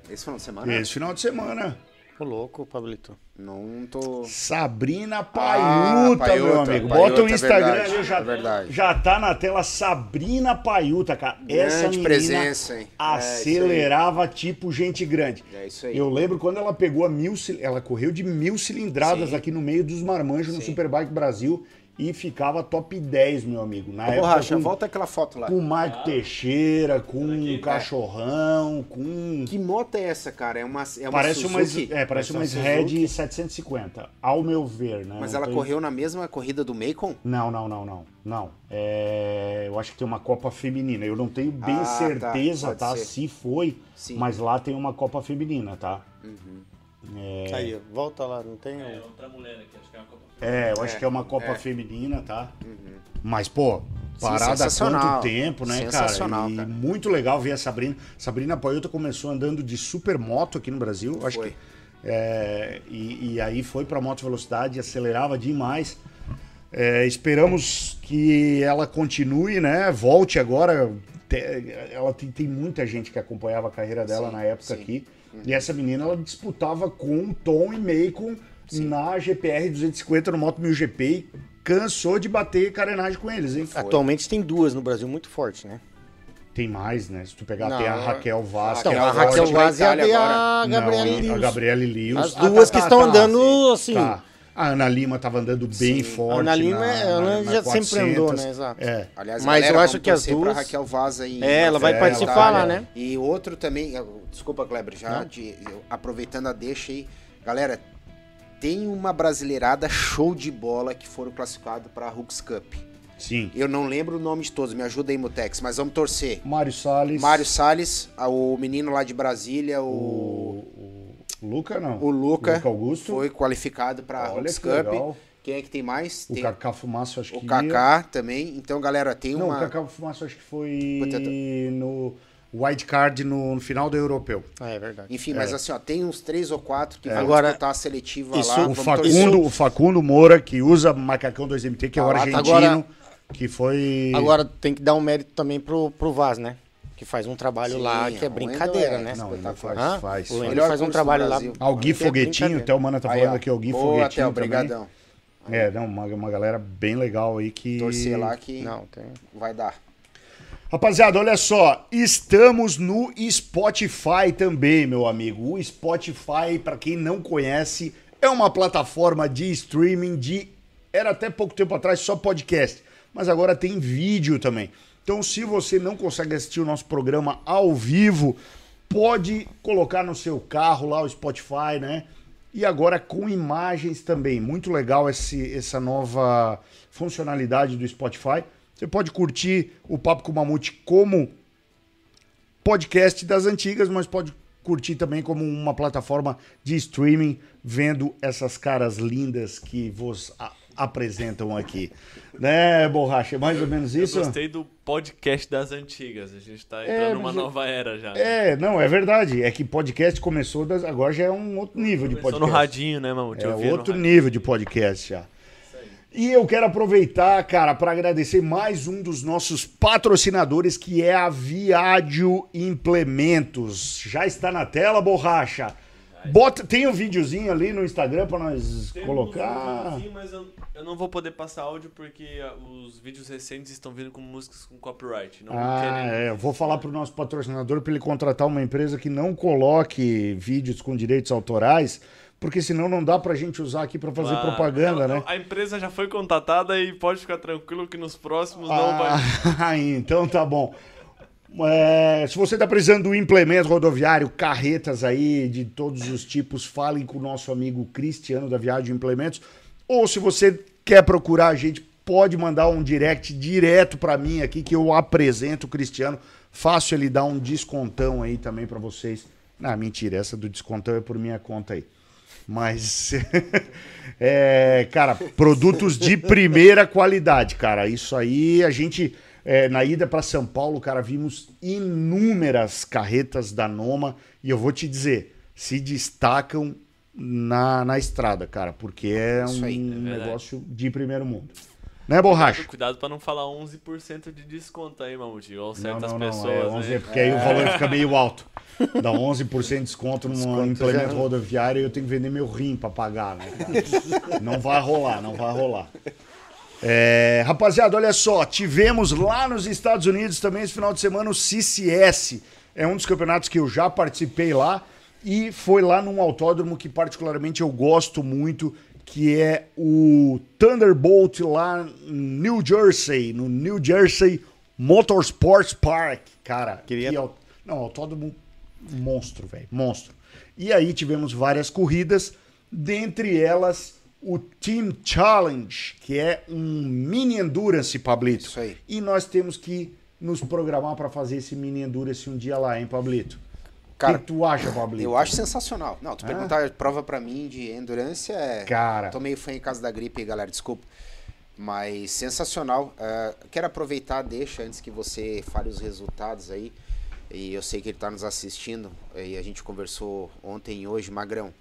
Esse final de semana? Esse final de semana. Ô, louco, Pablito. Não tô. Sabrina Paiuta, Ah, meu Paiuta, amigo. Paiuta, Bota o é Instagram verdade, ali, já, é verdade. já tá na tela. Sabrina Paiuta, cara. Essa Grande menina presença, hein? É, acelerava tipo gente grande. É isso aí. Eu lembro quando ela pegou a mil, ela correu de mil cilindradas Sim. aqui no meio dos marmanjos no Sim. Superbike Brasil e ficava top 10, meu amigo. Na Ô, época borracha, com, volta aquela foto lá. com o Maico Teixeira, com Aqui, o Cachorrão, com... Que moto é essa, cara? É uma, é uma Parece uma, Suzuki? é, parece uma. Red 750, ao meu ver, né? Mas Não ela tô- correu na mesma corrida do Macon? Não, não, não, não. Não. É, eu acho que tem uma Copa Feminina. Eu não tenho bem Ah, tá. certeza, tá? ser. Se foi, Sim. mas lá tem uma Copa Feminina, tá? Aí, ó, volta lá, não tem. É outra mulher aqui, acho que é uma copa É, eu acho É, que é uma Copa é. Feminina, tá? Mas, pô, Sim, parada há sensacional. quanto tempo, né, Sensacional, cara? E cara. muito legal ver a Sabrina. Sabrina Paiuta começou andando de supermoto aqui no Brasil. Acho Foi. que, é, e, e aí foi pra moto velocidade, acelerava demais. É, esperamos que ela continue, né? Volte agora. Ela tem, tem muita gente que acompanhava a carreira dela Sim, na época sim. Uhum. aqui. E essa menina ela disputava com Tom e Macon na GPR 250 no Moto 1000GP e cansou de bater carenagem com eles, hein? Atualmente tem duas no Brasil muito forte, né? Tem mais, né? Se tu pegar, Não, tem a Raquel Vaz. Então, que é a Raquel Raquel Vaz Vaz e a, a Lewis. A Gabriela Lewis. As Ah, duas tá, que tá, estão tá, andando assim. Tá. A Ana Lima tava andando bem Sim. forte. A Ana Lima, na- ela na- já na sempre andou, 400. né? Exato. É. Aliás, Mas galera, eu acho que as duas- Raquel Vaz aí. É, ela vai É, participar lá, tá- né? E outro também, desculpa, Kleber, já de- aproveitando a deixa aí. Galera, tem uma brasileirada show de bola que foram classificados para a Hooks Cup. Sim. Eu não lembro o nome de todos, me ajuda aí, Mutex, mas vamos torcer. Mário Salles. Mário Salles, a- o menino lá de Brasília, o, O, o Luca, não. o Luca, Luca Augusto. foi qualificado para a Hooks que Cup. legal. Quem é que tem mais? O Tem Cacá Fumaça, acho o que. Kaká também. Então, galera, tem Não, uma... o Cacá Fumaça, acho que foi Puta, tá. no White Card no, no final do europeu. Ah, é verdade. Enfim, mas assim, ó, tem uns três ou quatro que vão Agora, disputar a seletiva isso- lá. o Facundo, torcer. o Facundo Moura, que usa macacão 2MT, que é o Ah, tá. argentino, Agora- que foi. Agora tem que dar um mérito também pro, pro Vaz, né? Que faz um trabalho Sim, lá que é o brincadeira, é né? Não, ainda faz, faz. O Melhor faz um trabalho lá. Ah, o Gui é Foguetinho, até o Mano tá falando aqui, o Gui Boa, Foguetinho Theo, também. brigadão. É, não, uma, uma galera bem legal aí que... Torcer lá que Não, tem. vai dar. Rapaziada, olha só, estamos no Spotify também, meu amigo. O Spotify, para quem não conhece, é uma plataforma de streaming de era até pouco tempo atrás só podcast, mas agora tem vídeo também. Então, se você não consegue assistir o nosso programa ao vivo, pode colocar no seu carro lá o Spotify, né? E agora com imagens também. Muito legal esse, essa nova funcionalidade do Spotify. Você pode curtir o Papo com o Mamute como podcast das antigas, mas pode curtir também como uma plataforma de streaming, vendo essas caras lindas que vos apresentam aqui. Né, Borracha? É mais ou menos isso? Eu gostei do podcast das antigas. A gente tá entrando É, numa nova era já. né? É, não, é verdade. É que podcast começou, das- agora já é um outro nível de Começou podcast. no radinho, né, Mamute? É outro nível de podcast já. E eu quero aproveitar, cara, para agradecer mais um dos nossos patrocinadores, que é a Viádio Implementos. Já está na tela, borracha. Bota, tem um videozinho ali no Instagram para nós Temos colocar. um mas eu, eu não vou poder passar áudio porque ah, os vídeos recentes estão vindo com músicas com copyright. Não Ah, querem- é. Eu vou falar pro nosso patrocinador para ele contratar uma empresa que não coloque vídeos com direitos autorais, porque senão não dá pra gente usar aqui para fazer Ah, propaganda, não, né? A empresa já foi contatada e pode ficar tranquilo que nos próximos não vai. Ah, então tá bom. É, se você está precisando do implemento rodoviário, carretas aí de todos os tipos, falem com o nosso amigo Cristiano da Viagem Implementos. Ou se você quer procurar a gente, pode mandar um direct direto para mim aqui que eu apresento o Cristiano. Faço ele dar um descontão aí também para vocês. Ah, mentira, essa do descontão é por minha conta aí. Mas, é, cara, produtos de primeira qualidade, cara. Isso aí a gente, é, na ida para São Paulo, cara, vimos inúmeras carretas da Noma e eu vou te dizer, se destacam na, na estrada, cara, porque é Isso um aí, é negócio de primeiro mundo. Né, Borracha? Cuidado pra não falar 11% de desconto aí, Mamute. Igual Não, certas não, não, pessoas. é né? 11, porque aí o valor fica meio alto. Dá 11% de desconto num Desconto implemento já- rodoviário e eu tenho que vender meu rim pra pagar, né? Não vai rolar, não vai rolar. É, rapaziada, olha só, tivemos lá nos Estados Unidos também esse final de semana o CCS. É um dos campeonatos que eu já participei lá e foi lá num autódromo que particularmente eu gosto muito, que é o Thunderbolt lá em New Jersey, no New Jersey Motorsports Park. Cara, Queria- que au- não, autódromo monstro, velho, monstro. E aí tivemos várias corridas, dentre elas o Team Challenge, que é um mini endurance, Pablito. Isso aí. E nós temos que nos programar para fazer esse mini endurance um dia lá, hein, Pablito? Cara, o que, tu acha, Pablito? Eu acho sensacional. Não, tu perguntar prova pra mim de endurance é. Cara. Tô meio fã em casa da gripe, galera, desculpa. Mas sensacional. Ah, quero aproveitar, deixa, antes que você fale os resultados aí. E eu sei que ele tá nos assistindo. E a gente conversou ontem e hoje, Magrão.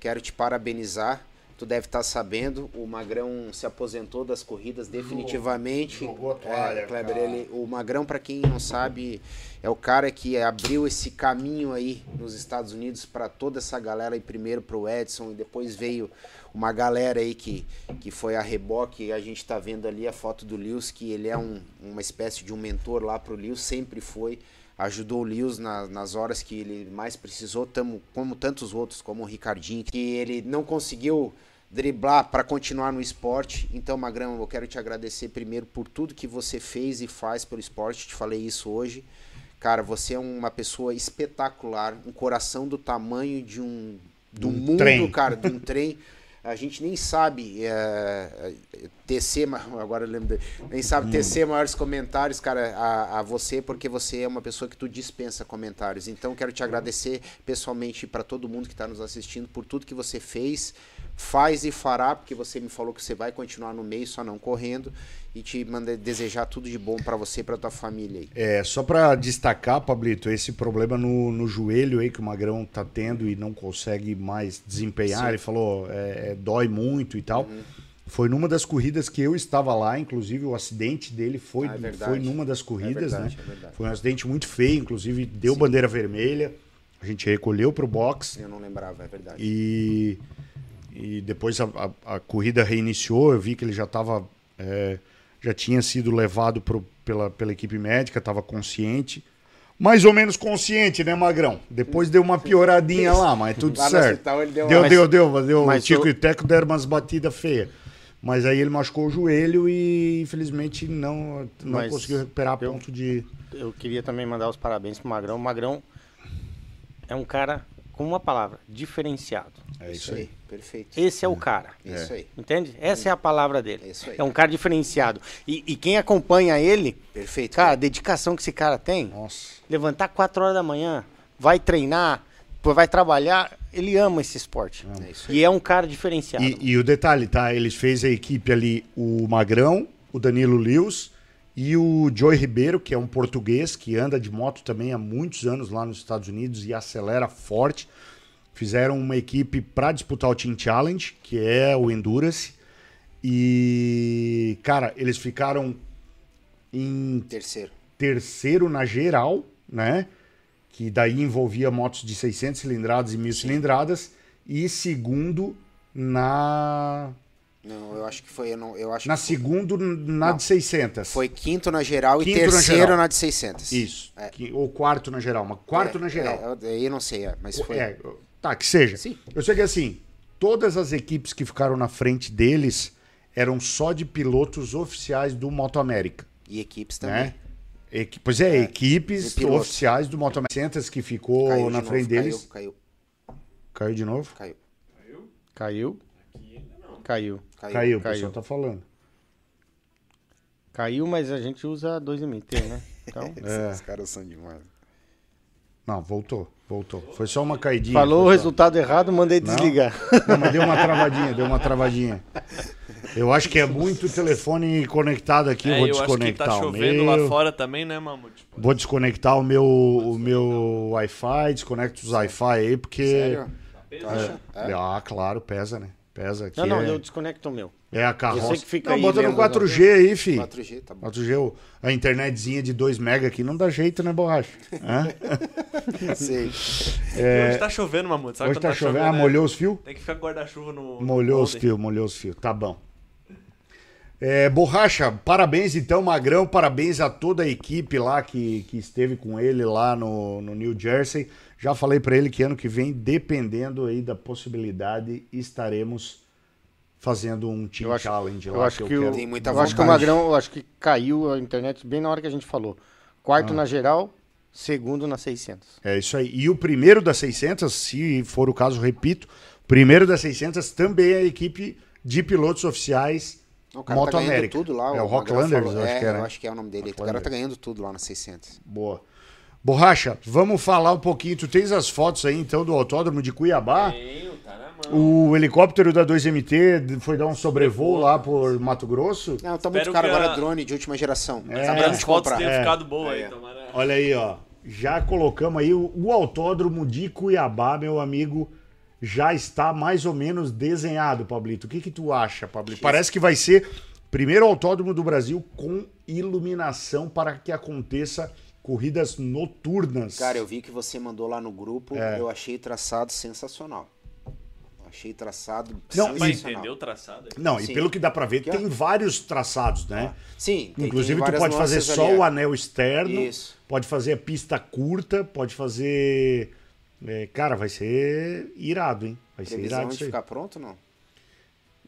Quero te parabenizar. Tu deve estar sabendo, o Magrão se aposentou das corridas definitivamente. jogou a toalha, é, Kleber, ele, o Magrão, para quem não sabe, é o cara que abriu esse caminho aí nos Estados Unidos para toda essa galera aí, primeiro pro Edson e depois veio uma galera aí que, que foi a reboque. A gente tá vendo ali a foto do Lewis, que ele é um, uma espécie de um mentor lá pro Lewis, sempre foi. Ajudou o Lewis na- nas horas que ele mais precisou, tamo, como tantos outros, como o Ricardinho, que ele não conseguiu driblar para continuar no esporte. Então, Magrão, eu quero te agradecer primeiro por tudo que você fez e faz pelo esporte. Te falei isso hoje. Cara, você é uma pessoa espetacular, um coração do tamanho de um do Um mundo, trem. cara, de um trem. A gente nem sabe é, tecer, agora eu lembro, nem sabe tecer maiores comentários, cara, a, a você, porque você é uma pessoa que tu dispensa comentários. Então, quero te agradecer pessoalmente para todo mundo que está nos assistindo por tudo que você fez, faz e fará, porque você me falou que você vai continuar no meio, só não correndo, e te manda desejar tudo de bom para você e para tua família aí. É, só pra destacar, Pablito, esse problema no, no joelho aí que o Magrão tá tendo e não consegue mais desempenhar, Sim. ele falou, é, é, dói muito e tal. Uhum. Foi numa das corridas que eu estava lá, inclusive o acidente dele foi, Ah, é foi numa das corridas, verdade, né? é. Foi um acidente muito feio, inclusive deu bandeira vermelha. A gente recolheu pro box Eu não lembrava, é verdade. e, e depois a, a- a corrida reiniciou. Eu vi que ele já estava já tinha sido levado pro, pela, pela equipe médica, estava consciente. Mais ou menos consciente, né, Magrão? Depois deu uma pioradinha lá, mas tudo Lá certo. hospital ele deu deu, uma- deu, deu, deu. Mas o Tico o- e o Teco deram umas batidas feias. Mas aí ele machucou o joelho e infelizmente não, não Mas conseguiu recuperar a eu- ponto de. Eu queria também mandar os parabéns pro Magrão. O Magrão é um cara, com uma palavra, diferenciado. É Isso aí, perfeito. Esse é o cara. Isso aí, Entende? Essa é a palavra dele. É isso aí. É um cara diferenciado. E, e quem acompanha ele, perfeito. cara, a dedicação que esse cara tem, Nossa. levantar 4 horas da manhã, vai treinar, vai trabalhar, ele ama esse esporte. É isso aí. E é um cara diferenciado. E, e o detalhe, tá? Eles fez a equipe ali, o Magrão, o Danilo Lewis e o Joey Ribeiro, que é um português que anda de moto também há muitos anos lá nos Estados Unidos e acelera forte. Fizeram uma equipe para disputar o Team Challenge, que é o Endurance. E, cara, eles ficaram em Terceiro. terceiro na geral, né? Que daí envolvia motos de 600 cilindradas e 1000 cilindradas. E segundo na Não, eu acho que foi. Eu, não, eu acho na que foi- segundo na Não. de 600. foi quinto na geral e Quinto na terceiro geral. na de 600. Isso. É. Ou quarto na geral, mas quarto É, na geral. É, eu, eu não sei, é, mas foi. É, tá, que seja. Sim. Eu sei que assim, todas as equipes que ficaram na frente deles eram só de pilotos oficiais do Moto América, E equipes também. né? Equi- pois é, equipes e pilotos. oficiais do Moto América. 600 que ficou Caiu na de frente novo, deles. Caiu, Caiu de novo? caiu, Caiu? Caiu. caiu. Caiu, o Caiu. pessoal tá falando. Caiu, mas a gente usa 2MT, né? Então, Esses caras são demais. Não, voltou, voltou. Foi só uma caidinha. falou o só- resultado errado, mandei desligar. Não, mas deu uma travadinha, deu uma travadinha. Eu acho que é muito telefone conectado aqui, eu É, vou eu acho que desconectar tá o chovendo meu. lá fora também, né, Mamute? Vou desconectar o meu, o meu Wi-Fi, desconecto os Wi-Fi aí, porque. Sério? Tu acha? É? Ah, claro, pesa, né? Pesa aqui. Não, não, é, eu desconecto o meu. É a carroça. Você que fica não, aí bota no vendo 4G aí, fi. 4G, tá bom. 4G, o- a internetzinha de 2 mega aqui não dá jeito, né, borracha? Sei. Hoje tá chovendo, Mamute. Sabe Hoje quando tá chovendo. Ah, né? molhou os fios? Tem que ficar guarda-chuva no. Molhou os molde. fios, molhou os fios. Tá bom. É, Borracha, parabéns então, Magrão, parabéns a toda a equipe lá que, que esteve com ele lá no, no New Jersey. Já falei pra ele que ano que vem, dependendo aí da possibilidade, estaremos fazendo um Team Eu acho- Challenge Eu lá acho que eu que, quero. Tem muita eu acho que o. Magrão, eu acho que caiu a internet bem na hora que a gente falou. Quarto Ah. na geral, segundo na 600. É isso aí. E o primeiro das 600, se for o caso, repito, primeiro das 600 também é a equipe de pilotos oficiais O cara Moto tá ganhando América. tudo lá. É o Rocklanders, falou. eu acho é, que era. eu acho que é o nome dele. O cara tá ganhando tudo lá na 600. Boa. Borracha, vamos falar um pouquinho. Tu tens as fotos aí então do autódromo de Cuiabá? Tenho, tá. O helicóptero da 2MT foi dar um sobrevoo lá por Mato Grosso? Não, tá Espero muito caro que agora a- drone de última geração. É. Sabe As onde fotos comprar? tenham É. ficado boas É. aí, tomara. Olha aí, ó. Já colocamos aí o, o autódromo de Cuiabá, meu amigo, já está mais ou menos desenhado, Pablito. O que que tu acha, Pablito? Parece que vai ser o primeiro autódromo do Brasil com iluminação para que aconteça corridas noturnas. Cara, eu vi que você mandou lá no grupo. É. Eu achei traçado sensacional. Achei traçado Não, Dá entender o traçado? Não, e Sim. pelo que dá pra ver, Aqui, tem vários traçados, né? Sim, tem- Inclusive, tem tu pode fazer só ali, o é. anel externo, Isso. pode fazer a pista curta, pode fazer. é, cara, vai ser irado, hein? Vai ser Previsão irado de isso aí. ficar pronto, não?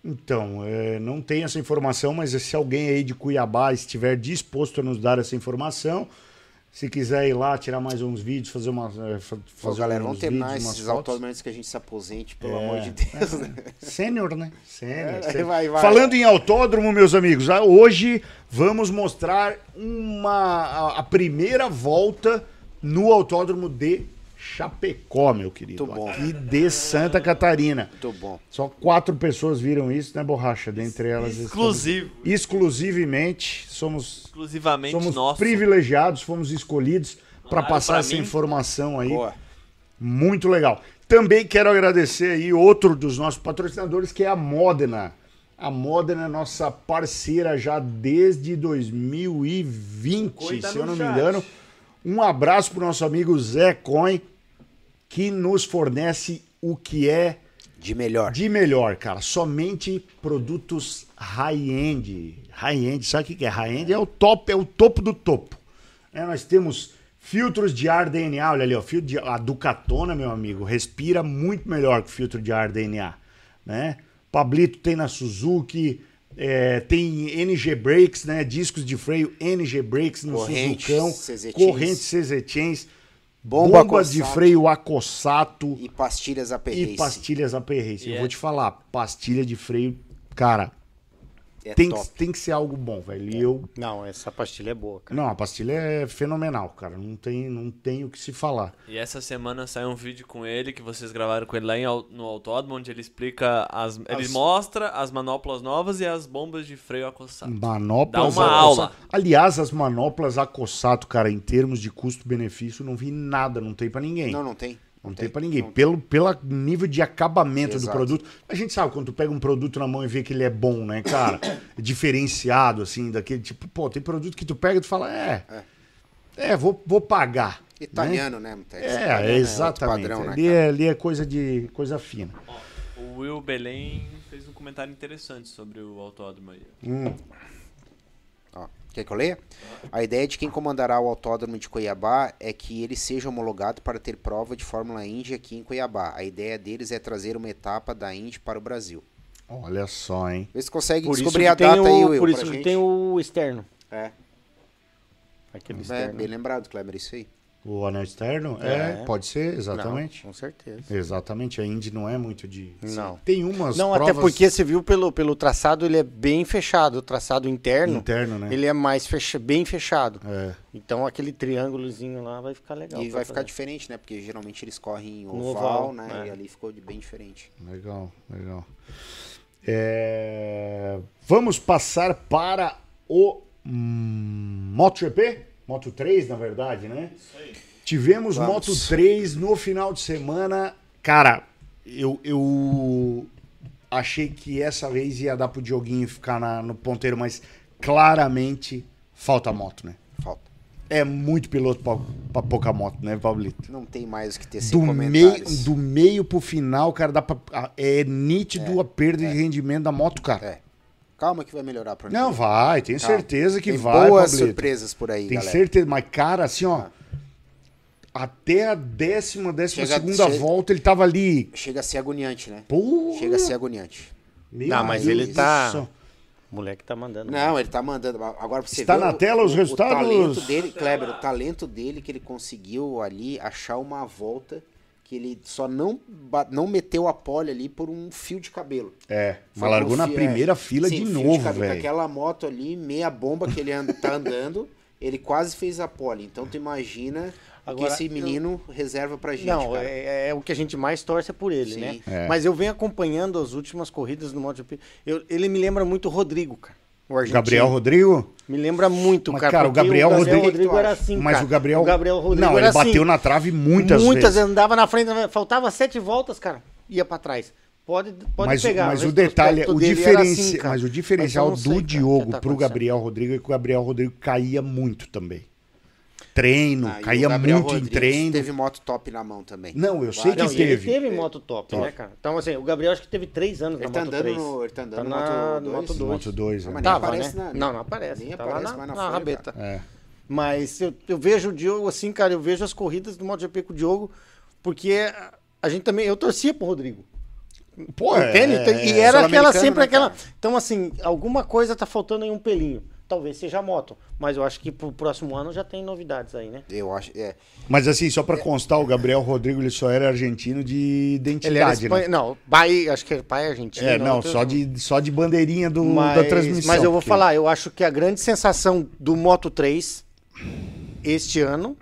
Então, é, não tem essa informação, mas se alguém aí de Cuiabá estiver disposto a nos dar essa informação, se quiser ir lá, tirar mais uns vídeos, fazer uma. é, fa- Pô, fazer galera, vamos terminar vídeos, esses antes que a gente se aposente, pelo É. amor de Deus. né? Sênior, né? Sênior. É, vai, vai. Falando em autódromo, meus amigos, ah, hoje vamos mostrar uma, a, a primeira volta no autódromo de Chapecó, meu querido. Muito bom. Aqui de Santa Catarina. Muito bom. Só quatro pessoas viram isso, né, Borracha? Dentre elas. estamos- Exclusivo. exclusivamente, somos, Exclusivamente somos nosso. privilegiados, fomos escolhidos para passar pra essa mim. informação aí. Boa. Muito legal. Também quero agradecer aí outro dos nossos patrocinadores, que é a Modena. A Modena é nossa parceira já desde 2020, Coin tá se eu não me engano. Um abraço pro nosso amigo Zé Coin, que nos fornece o que é De melhor. De melhor, cara. Somente produtos high-end. High-end, sabe o que é high-end? É o top, é o topo do topo. É, nós temos filtros de ar DNA, olha ali, ó, filtro de, a Ducatona, meu amigo, respira muito melhor que o filtro de ar DNA, né? Pablito tem na Suzuki, é, tem NG Brakes, né? Discos de freio NG Brakes no Corrente, Suzucão, CZ corrente CZ Chains, Bomba bombas de freio Acossato E pastilhas AP e pastilhas AP Race. E Eu é- vou te falar, pastilha de freio, cara, É tem, top. tem que ser algo bom, velho. E eu Não, essa pastilha é boa, cara. não, a pastilha é fenomenal, cara. Não tem, não tem o que se falar. E essa semana saiu um vídeo com ele que vocês gravaram com ele lá em, no autódromo, onde ele explica as, ele As- mostra as manoplas novas e as bombas de freio acossadas. Manoplas. Dá uma Acossato. aula. Aliás, as manoplas Acossato, cara, em termos de custo-benefício, não vi nada, não tem pra ninguém. Não, não tem. Não tem pra ninguém. Não Pelo, pelo nível de acabamento Exato. do produto. A gente sabe, quando tu pega um produto na mão e vê que ele é bom, né, cara? Diferenciado, assim, daquele tipo, pô, tem produto que tu pega e tu fala, é. É, vou, vou pagar. né? Italiano, né, Mutex? É, Italiano outro exatamente. padrão, né, ali, cara? é, ali é coisa de coisa fina. O Will Belém fez um comentário interessante sobre o autódromo aí. Hum. Quer que eu leia? A ideia de quem comandará o autódromo de Cuiabá é que ele seja homologado para ter prova de Fórmula Indy aqui em Cuiabá. A ideia deles é trazer uma etapa da Indy para o Brasil. Olha só, hein? Vê se consegue Por descobrir a data o, aí, Will, Por isso que gente. tem o externo. É, Aquele é, externo. bem lembrado, Kleber, isso aí. O anel externo? É, É. pode ser, Não, exatamente. com certeza. Exatamente, a Indy não é muito de. Não. Tem umas Não, provas até porque você viu pelo, pelo traçado, ele é bem fechado. O traçado interno, interno, né? ele é mais fecha, bem fechado. É. Então aquele triângulozinho lá vai ficar legal. e vai ficar fazer. diferente, né? Porque geralmente eles correm oval, oval, né? é. E ali ficou de- bem diferente. Legal, legal. É, Vamos passar para o hum, MotoGP? Moto 3, na verdade, né? Isso aí. Tivemos Vamos. Moto 3 no final de semana. Cara, eu, eu achei que essa vez ia dar pro Dioguinho ficar na- no ponteiro, mas claramente falta moto, né? Falta. É muito piloto pra, pra pouca moto, né, Pablito? Não tem mais o que ter sem Do meio, comentários. do meio pro final, cara, dá pra, é nítido a perda de rendimento da moto, cara. É. Calma que vai melhorar ano Não, vai, tenho Calma. certeza que Tem vai, boas Pablito. surpresas por aí, Tem galera. certeza, mas cara, assim, ó, até a décima, décima Chega- segunda chega- volta ele tava ali. Chega a ser agoniante, né? Pô, Chega a ser agoniante. meu Não, mas Deus ele tá- céu. O moleque tá mandando. Não, ele tá mandando. Agora pra você Está ver na o- tela os o- resultados? O talento dele, Kleber, o talento dele que ele conseguiu ali achar uma volta que ele só não, não meteu a pole ali por um fio de cabelo. É, mas largou na fio- primeira é, fila sim, de fio novo, velho. Aquela moto ali, meia bomba que ele anda, tá andando, ele quase fez a pole. Então tu imagina o Agora, que esse menino reserva pra gente, Não, cara. é, é o que a gente mais torce é por ele, Sim. né? É. Mas eu venho acompanhando as últimas corridas do MotoGP. Eu, ele me lembra muito o Rodrigo, cara. O. Gabriel Rodrigo? Me lembra muito, Mas, cara. cara, o porque Gabriel Rodrigo- Rodrigo era O assim, mas cara. o Gabriel. O Gabriel Rodrigo não, era ele bateu assim. na trave muitas, Muitas vezes. andava na frente, faltava sete voltas, cara. Ia pra trás. Pode, pode mas, pegar. mas o detalhe, o, dele era diferenci... assim, mas o diferencial Mas eu do sei, cara, o que Diogo tá pro. Gabriel Rodrigo é que o Gabriel Rodrigo caía muito também. Treino, Ah, caía muito em Rodrigues treino. Teve moto top na mão também. Não, eu sei que Não, Várias. e ele teve. teve moto top, né, cara? Então, assim, o Gabriel acho que teve três anos Ele na tá Moto andando 3. no- ele tá andando no na- Moto no Moto 2. 2. Moto 2, Mas né? Tava, aparece né? na- Não, não aparece. nem tá aparece lá na, mais na na rabeta. É. Mas eu, eu vejo o Diogo assim, cara, eu vejo as corridas do MotoGP com o Diogo, porque a gente também, eu torcia pro Rodrigo. Pô, Entende? é- e era aquela sempre né, aquela. Então, assim, alguma coisa tá faltando aí um pelinho. Talvez seja a moto. Mas eu acho que pro próximo ano já tem novidades aí, né? Eu acho. É. Mas assim, só pra constar, o Gabriel Rodrigo ele só era argentino de Ele era identidade, espanhol. né? Não, pai, acho que é pai argentino. É, não, tô- só de, só de bandeirinha do, mas, da transmissão. Mas eu vou porque- falar, eu acho que a grande sensação do Moto 3 este ano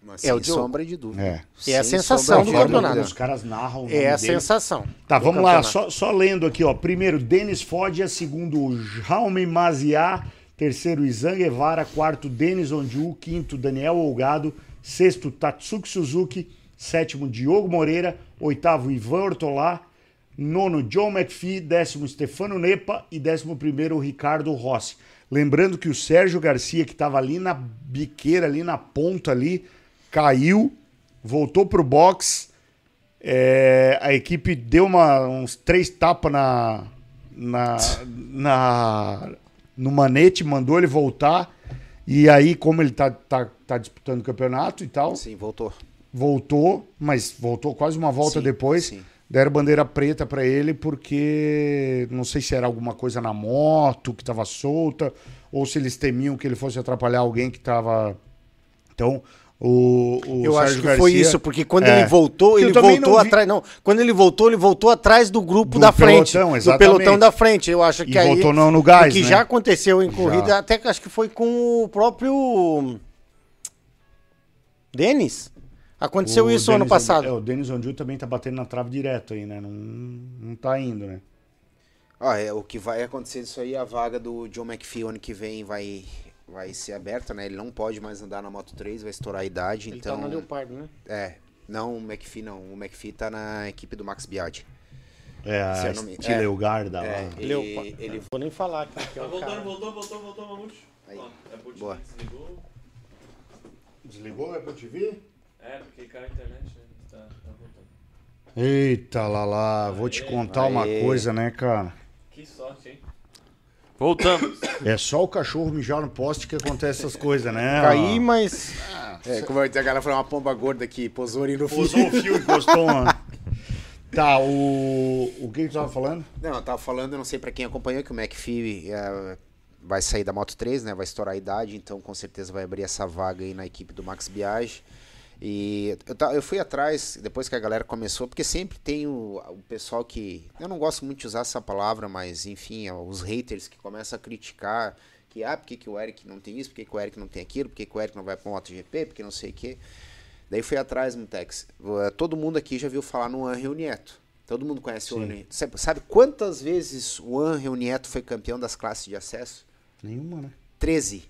Mas É sem o Diogo. sombra de dúvida. É. É a sensação do de campeonato. Os caras narram o é nome a dele. sensação. Tá, vamos lá, só, só lendo aqui, ó. Primeiro, Denis Foggia, segundo, Jaume Maziá, terceiro, Izan Guevara, quarto, Denis Ondiu, quinto, Daniel Olgado, sexto, Tatsuki Suzuki, sétimo, Diogo Moreira, oitavo, Ivan Ortolá, nono, John McPhee, décimo, Stefano Nepa. E décimo primeiro, Ricardo Rossi. Lembrando que o Sérgio Garcia, que estava ali na biqueira, ali na ponta ali, caiu, voltou pro box, É, a equipe deu uma, uns três tapas na, na, na, no manete, mandou ele voltar. E aí, como ele tá, tá, tá disputando o campeonato e tal, Sim, voltou. voltou, mas voltou quase uma volta Sim, depois. sim. Deram bandeira preta pra ele porque não sei se era alguma coisa na moto que tava solta ou se eles temiam que ele fosse atrapalhar alguém que tava. Então, o, o Eu acho Sérgio que foi Garcia- isso, porque quando É. ele voltou, ele voltou não vi- atrás. Não, quando ele voltou, ele voltou atrás do grupo Do da frente. pelotão, do exatamente. pelotão da frente. Eu acho que E aí. voltou no- no gás, o que né? já aconteceu em corrida, Já. até que acho que foi com o próprio. Denis. Aconteceu O isso ano Denis passado. É, o Denis Ondiu também tá batendo na trave direto aí, né? Não, não tá indo, né? Ó, é, o que vai acontecer disso aí, a vaga do John McPhee ano que vem vai, vai ser aberta, né? Ele não pode mais andar na Moto 3, vai estourar a idade, Ele então... tá no Leopardo, né? É, não o McPhee não, o McPhee tá na equipe do Max Biaggi. É, a Se eu não me- Stile é. Leogarda lá. É, ele, Leopardo. ele Não vou nem falar aqui. que é Tá o voltando, cara. voltou, voltou, voltou, Mamute. Aí. Ó, é por Boa. desligou. Desligou? É pra te ver? É, porque caiu a internet, né? Tá, tá voltando. Eita, lá lá, vou te contar uma Aê. coisa, né, cara? Que sorte? Voltamos. É só o cachorro mijar no poste que acontece essas coisas, né? Caí, mas. É, como a galera falou, uma pomba gorda que posou ali no Usou o fio e encostou uma. Tá, o. O que que tu tava falando? Não, eu tava falando, eu não sei pra quem acompanhou, que o McPhee eh, vai sair da Moto 3, né? Vai estourar a idade, então com certeza vai abrir essa vaga aí na equipe do Max Biaggi. E eu, eu fui atrás, depois que a galera começou, porque sempre tem o, o pessoal que. Eu não gosto muito de usar essa palavra, mas enfim, ó, os haters que começam a criticar que, ah, por que, que o Eric não tem isso, por que, que o Eric não tem aquilo, por que, o Eric não vai pro MotoGP, porque não sei o quê. Daí fui atrás, Mutex. Todo mundo aqui já viu falar no Angel Nieto. Todo mundo conhece o Sim. Angel Nieto. Sabe, sabe quantas vezes o Angel Nieto foi campeão das classes de acesso? Nenhuma, né? 13.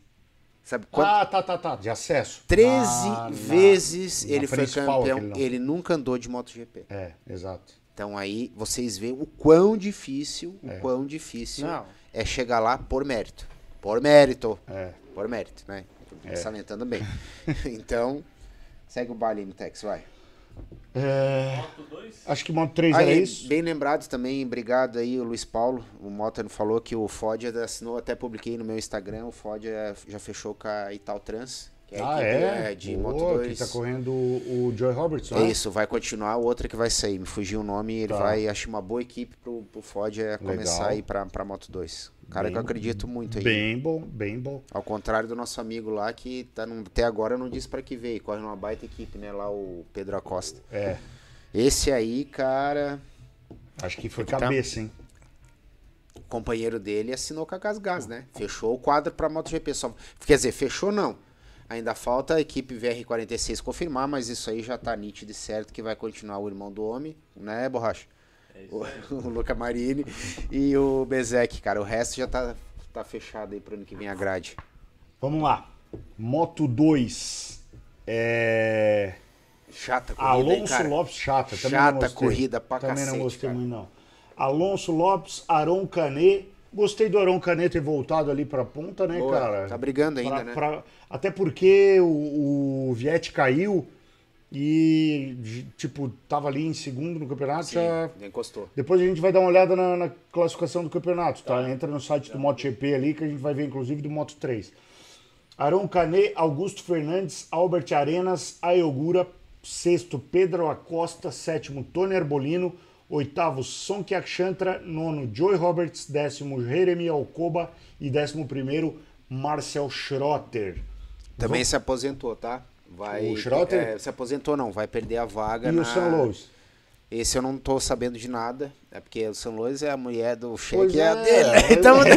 Sabe quanto? Ah, tá, tá, tá. De acesso. 13 Na- na- vezes na ele foi principal, campeão. Ele nunca andou de MotoGP. É, exato. Então aí vocês veem o quão difícil, É. o quão difícil Não. é chegar lá por mérito. Por mérito. É. Por mérito, né? Salientando bem. então, segue o baile, Mutex, vai. É, Moto 2? acho que Moto 3 era Aí, isso. Bem lembrado também, obrigado aí, o Luiz Paulo. O Mota falou que o Ford assinou, até publiquei no meu Instagram, o Ford já fechou com a Ital Trans, que é a Ah, equipe é? de Boa, Moto 2. que tá correndo o, o Joy Roberts, É né? isso, vai continuar, outra que vai sair. Me fugiu o nome, ele Tá. vai, acho uma boa equipe pro, pro Ford é começar Legal. aí pra, pra Moto 2. Cara que Bem- eu acredito muito aí. Bem bom, bem bom. Ao contrário do nosso amigo lá, que tá num- até agora não disse pra que veio, corre numa baita equipe, né? Lá o Pedro Acosta. É, Esse aí, cara, acho que foi Tá. cabeça, hein? o companheiro dele assinou com a Gas Gas, né? Fechou o quadro pra MotoGP. Só... Quer dizer, fechou não. Ainda falta a equipe VR46 confirmar, mas isso aí já tá nítido e certo que vai continuar o irmão do homem, né, Borracha? É O, o Luca Marini e o Bezek, cara. O resto já tá, tá fechado aí pro ano que vem a grade. Vamos lá. Moto 2. É... Chata corrida, hein, Alonso cara? Lopes, chata. Também Chata corrida pra Também cacete, não gostei cara. muito, não. Alonso Lopes, Aron Canet. Gostei do Aron Canet ter voltado ali pra ponta, né, Boa, cara? tá brigando ainda, Pra- né? pra- Até porque o, o Viet caiu e, tipo, tava ali em segundo no campeonato. já... Sim, encostou. Depois a gente vai dar uma olhada na, na classificação do campeonato, tá? Entra no site do MotoGP ali que a gente vai ver, inclusive, do Moto 3. Aron Canet, Augusto Fernandes, Albert Arenas, Ayogura, sexto Pedro Acosta, sétimo Tony Arbolino, oitavo Sonky Akshantra, nono Joey Roberts, décimo Jeremy Alcoba e décimo primeiro Marcel Schrotter. Também se aposentou, tá? Vai, O Schrotter? é, se aposentou não, vai perder a vaga E na... o San Luis? Esse eu não tô sabendo de nada, é porque o San Luis é a mulher do cheque, é, a é, dele. pois Então, é.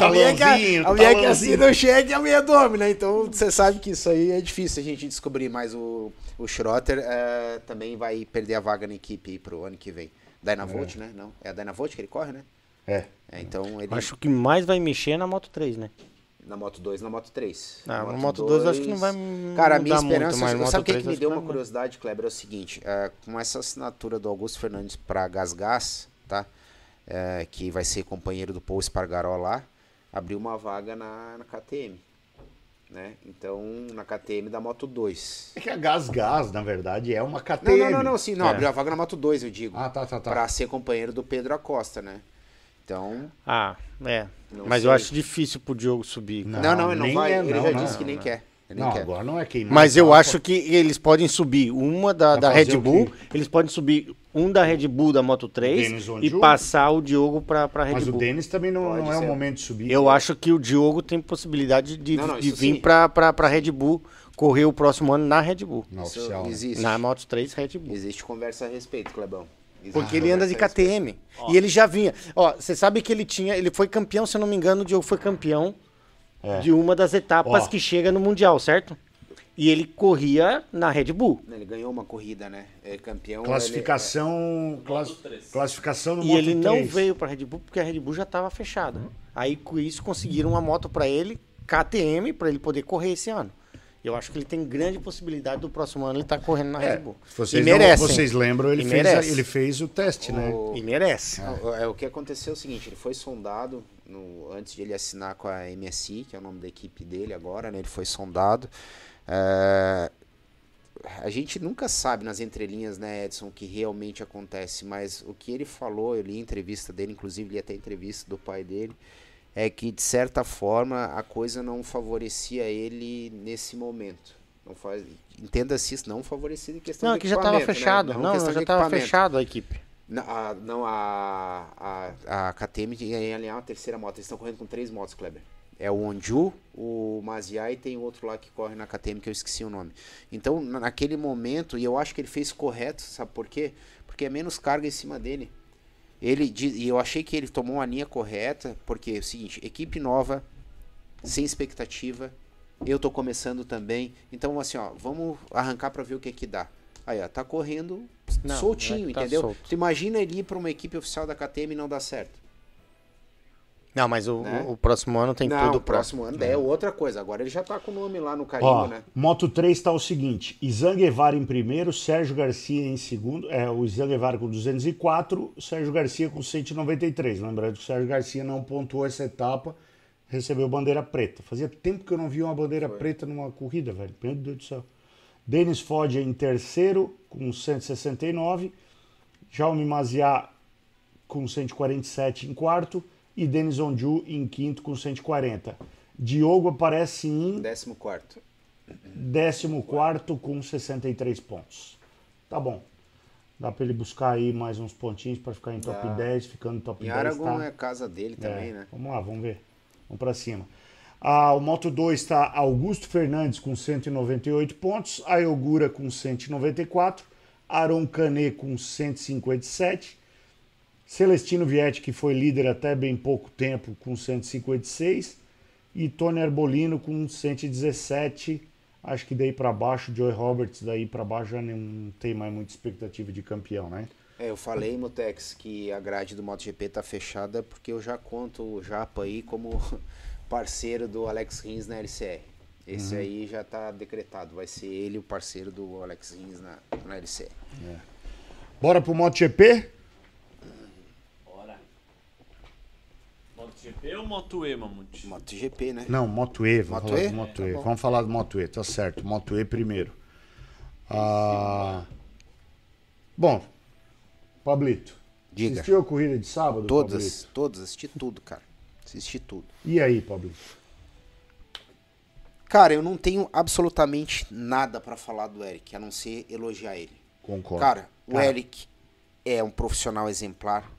a mulher que, Talãozinho, a mulher que assina o cheque é a mulher do homem, né? Então você sabe que isso aí é difícil a gente descobrir, mas o, o Schrotter é, também vai perder a vaga na equipe aí pro ano que vem. Dynavolt, né? Não, é a Dynavolt que ele corre, né? É. É, então ele Acho que mais vai mexer é na Moto 3, né? Na Moto 2 na Moto 3. Ah, Na Moto 2 acho que não vai Cara, a minha mudar muito, esperança, mas sabe o que, 3 que me deu que uma curiosidade, Kleber? É o seguinte, é, com essa assinatura do Augusto Fernandes para Gas Gas, tá? É, que vai ser companheiro do Paul Espargaró lá, abriu uma vaga na, na KTM. né? Então, na KTM da Moto 2. É que a Gas Gas, na verdade, é uma KTM. Não, não, não, não, sim, não, É. abriu a vaga na Moto 2, eu digo. Ah, tá, tá, tá. Pra ser companheiro do Pedro Acosta, né? Então, Ah, é. Mas sei. eu acho difícil pro Diogo subir. Não, não, não, ele não nem vai, é, ele não, já não, disse que nem não. quer. Ele Não, quer. agora não é queimar. Mas eu acho que eles podem subir uma da, da Red o Bull, eles podem subir um da Red Bull da Moto 3 Denis e Ondiu? passar o Diogo pra, pra Red Mas o Bull. Denis também não, não é o momento de subir. Eu acho que o Diogo tem possibilidade de, Não, não, de vir sim. pra, pra, pra Red Bull correr o próximo ano na Red Bull. Na Isso oficial. né? existe. Na Moto 3 Red Bull. Existe conversa a respeito, Clebão. Porque ele anda de respeito. KTM. E ele já vinha. Ó, você sabe que ele tinha. Ele foi campeão, se eu não me engano, o Diogo foi campeão É. de uma das etapas Ó. que chega no Mundial, certo? E ele corria na Red Bull. Ele ganhou uma corrida, né? É campeão. Classificação, class- três. classificação no E Moto ele não 3. veio pra Red Bull porque a Red Bull já estava fechada. Aí com isso conseguiram uma moto pra ele, KTM, pra ele poder correr esse ano. Eu acho que ele tem grande possibilidade do próximo ano ele estar correndo na É, Red Bull. vocês, e não- merece. vocês lembram, ele E fez, ele fez o teste, né? O- E merece. Não, é, o que aconteceu é o seguinte, ele foi sondado no- antes de ele assinar com a MSI, que é o nome da equipe dele agora, né? Ele foi sondado. É, a gente nunca sabe nas entrelinhas, né, Edson, o que realmente acontece, mas o que ele falou, eu li a entrevista dele, inclusive li até a entrevista do pai dele, é que de certa forma a coisa não favorecia ele nesse momento. Não faz, entenda-se isso, não favorecia em questão Não, de que já estava né? fechado. Não, questão já estava fechado a equipe. A- não, a, a, a KTM ia alinhar uma terceira moto. Eles estão correndo com três motos, Kleber. É o Onju, o Maziá e tem outro lá que corre na KTM que eu esqueci o nome. Então, na- naquele momento, e eu acho que ele fez correto, sabe por quê? Porque é menos carga em cima dele. Ele e eu achei que ele tomou a linha correta, porque é o seguinte, equipe nova, sem expectativa, eu tô começando também. Então, assim, ó, vamos arrancar pra ver o que que dá. Aí, ó, tá correndo Não, soltinho, vai tá entendeu? solto. Tu imagina ele ir pra uma equipe oficial da KTM e não dar certo. Não, mas o, Né? o- próximo ano tem não, tudo o pra. próximo ano é outra coisa. Agora ele já tá com o nome lá no carimbo, Ó, né? Moto 3 tá o seguinte: Izan Guevara em primeiro, Sérgio Garcia em segundo. É, o Izan Guevara com 204, o Sérgio Garcia com 193. Lembrando que o Sérgio Garcia não pontuou essa etapa, recebeu bandeira preta. Fazia tempo que eu não via uma bandeira preta numa corrida, velho. Meu Deus do céu. Denis Foggia em terceiro, com 169. Jaume Maziá com 147 em quarto e Denis Onju em quinto com 140. Diogo aparece em Décimo quarto. 14 com 63 pontos. Tá bom. Dá pra ele buscar aí mais uns pontinhos pra ficar em top Dá. 10, ficando top Em 10, Aragon tá? é casa dele também, É, né? Vamos lá, vamos ver. Vamos pra cima. Ah, o Moto 2 está Augusto Fernandes com 198 pontos, Ayogura com 194, Aron Canet com 157, Celestino Vietti, que foi líder até bem pouco tempo, com 156, e Tony Arbolino com 117. Acho que daí pra baixo, Joey Roberts daí pra baixo já não tem mais muita expectativa de campeão, né? É, eu falei, Mutex, que a grade do MotoGP tá fechada porque eu já conto o Japa aí como parceiro do Alex Rins na LCR. Esse Uhum. aí já tá decretado. Vai ser ele o parceiro do Alex Rins na, na LCR. Bora pro MotoGP? Bora. MotoGP ou Moto E, Mamute? MotoGP, né? Não, Moto E. Vamos Moto falar E? de Moto Tá E. bom. Vamos falar do Moto E, tá certo. Moto E primeiro. Ah, Bom, Pablito. Diga. Assistiu a corrida de sábado, Todas, Pablito? todas, assisti tudo, cara. Assisti tudo. E aí, Pablito? Cara, eu não tenho absolutamente nada pra falar do Eric, a não ser elogiar ele. Concordo. Cara, o Cara. Eric é um profissional exemplar,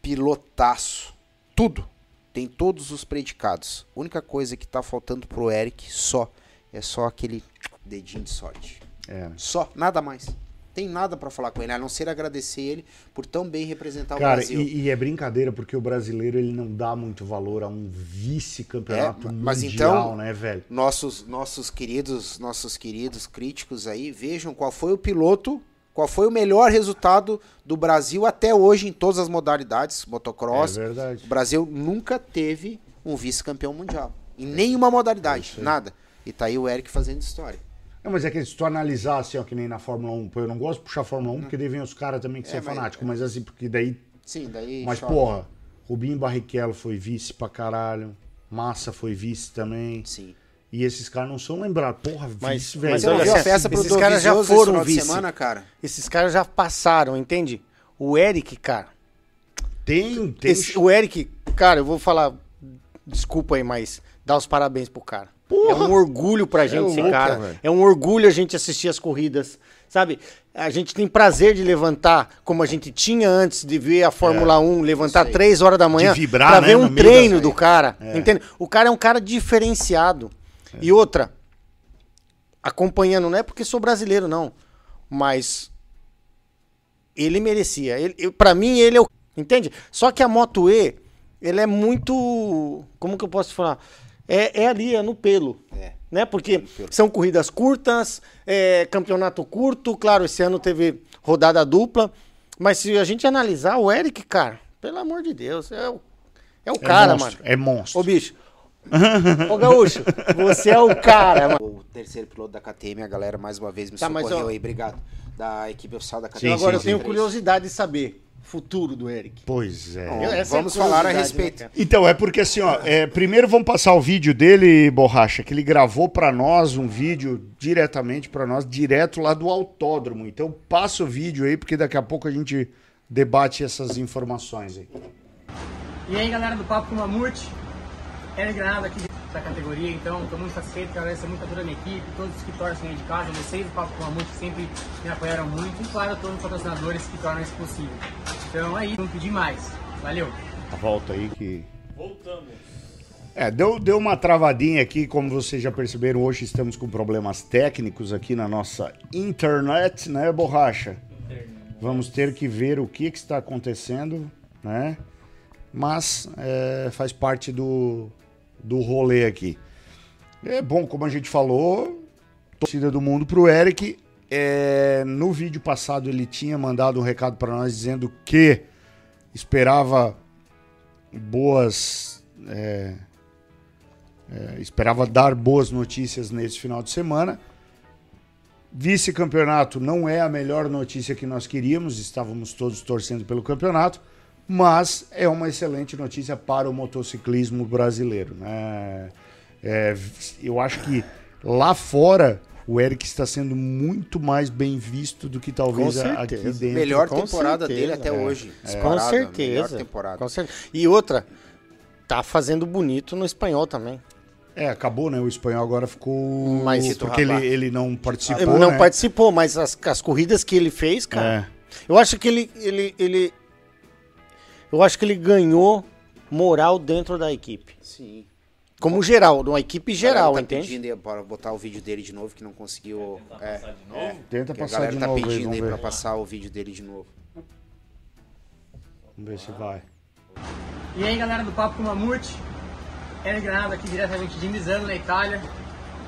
pilotaço, tudo. Tem todos os predicados. A única coisa que tá faltando pro Eric só é só aquele dedinho de sorte. É. Só, nada mais. Tem nada pra falar com ele, a não ser agradecer ele por tão bem representar o Cara, Brasil. e, e é brincadeira porque o brasileiro ele não dá muito valor a um vice-campeonato É, mas mundial, então- né, velho? nossos nossos queridos nossos queridos críticos aí vejam qual foi o piloto qual foi o melhor resultado do Brasil até hoje em todas as modalidades motocross É verdade. o Brasil nunca teve um vice-campeão mundial em nenhuma modalidade nada e tá aí o Eric fazendo história Não, mas é que se tu analisar assim, ó, que nem na Fórmula 1, pô, eu não gosto de puxar Fórmula 1 porque daí vem os caras também que É, são fanáticos, mas assim, porque daí sim daí Mas, chove. porra, Rubinho Barrichello foi vice pra caralho. Massa foi vice também. sim E esses caras não são lembrados. Porra, Mas- vice, velho. mas não olha, a festa esses caras já esse foram vice. semana, cara? Esses caras já passaram, entende? O Eric, cara. Tem, tem. esse- o Eric, cara, eu vou falar. Desculpa aí, mas dá os parabéns pro cara. É um orgulho pra gente esse louco, cara. velho. É um orgulho a gente assistir as corridas. Sabe? A gente tem prazer de levantar, como a gente tinha antes de ver a Fórmula 1, levantar. 3 horas da manhã De vibrar, pra né, ver no um treino do cara. Entende? O cara é um cara diferenciado. E outra, acompanhando, não é porque sou brasileiro, não. Mas ele merecia. Ele, pra mim, ele é o. Entende? Só que a Moto E, ele é muito. Como que eu posso falar? É, é ali, é no pelo. É. Né? Porque são corridas curtas, é, campeonato curto. Claro, esse ano teve rodada dupla. Mas se a gente analisar o Eric, cara, pelo amor de Deus, é o, é o É cara, monstro, mano. É monstro. Ô, bicho. Ô, Gaúcho, você é o cara, mano. O terceiro piloto da KTM, a galera mais uma vez me Tá, mas, socorreu ó- aí, obrigado. Da equipe oficial da KTM. Sim, Agora sim, eu tenho sim. curiosidade de saber o futuro do Eric. Pois é. Bom, é vamos falar a curiosidade, respeito. né? Então, é porque assim, ó, é, primeiro vamos passar o vídeo dele, Borracha, que ele gravou pra nós um vídeo diretamente pra nós, direto lá do autódromo. Então, passa o vídeo aí, porque daqui a pouco a gente debate essas informações aí. E aí galera do Papo com Mamute, Eric Granada aqui da categoria, então estou muito satisfeito, agradeço muito a toda a minha equipe, todos os que torcem aí de casa, vocês do Papo com Mamute que sempre me apoiaram muito e claro, todos os patrocinadores que tornam isso possível. Então aí, não pedir mais. Valeu! Volta aí que. Voltamos. É, deu, deu uma travadinha aqui, como vocês já perceberam, hoje estamos com problemas técnicos aqui na nossa internet, né, Borracha? Vamos ter que ver o que, que está acontecendo, né? Mas é, faz parte do, do rolê aqui. É bom, como a gente falou, torcida do mundo pro Eric. É, no vídeo passado ele tinha mandado um recado para nós dizendo que esperava boas. é, é, esperava dar boas notícias nesse final de semana. Vice-campeonato não é a melhor notícia que nós queríamos, estávamos todos torcendo pelo campeonato, mas é uma excelente notícia para o motociclismo brasileiro. Né? É, eu acho que lá fora o Eric está sendo muito mais bem visto do que talvez Com aqui dentro. Melhor Com temporada certeza, dele até é. hoje. Com Disparado, Melhor certeza. temporada. Com certeza. E outra, tá fazendo bonito no espanhol também. É, acabou, né? O espanhol agora ficou. Mas- Tito porque ele, ele não participou. Ele não né? participou, mas as, as corridas que ele fez, cara. Eu acho que ele, ele, ele. Eu acho que ele ganhou moral dentro da equipe. Sim. Como geral, de uma equipe geral, tá entende? pedindo aí para botar o vídeo dele de novo, que não conseguiu. É, Passar de novo? Tenta que a passar galera de tá novo aí, pedindo aí ver. pra passar o vídeo dele de novo. Vamos ver se vai. E aí galera do Papo com Mamute, Eric Granada aqui diretamente de Misano, na Itália.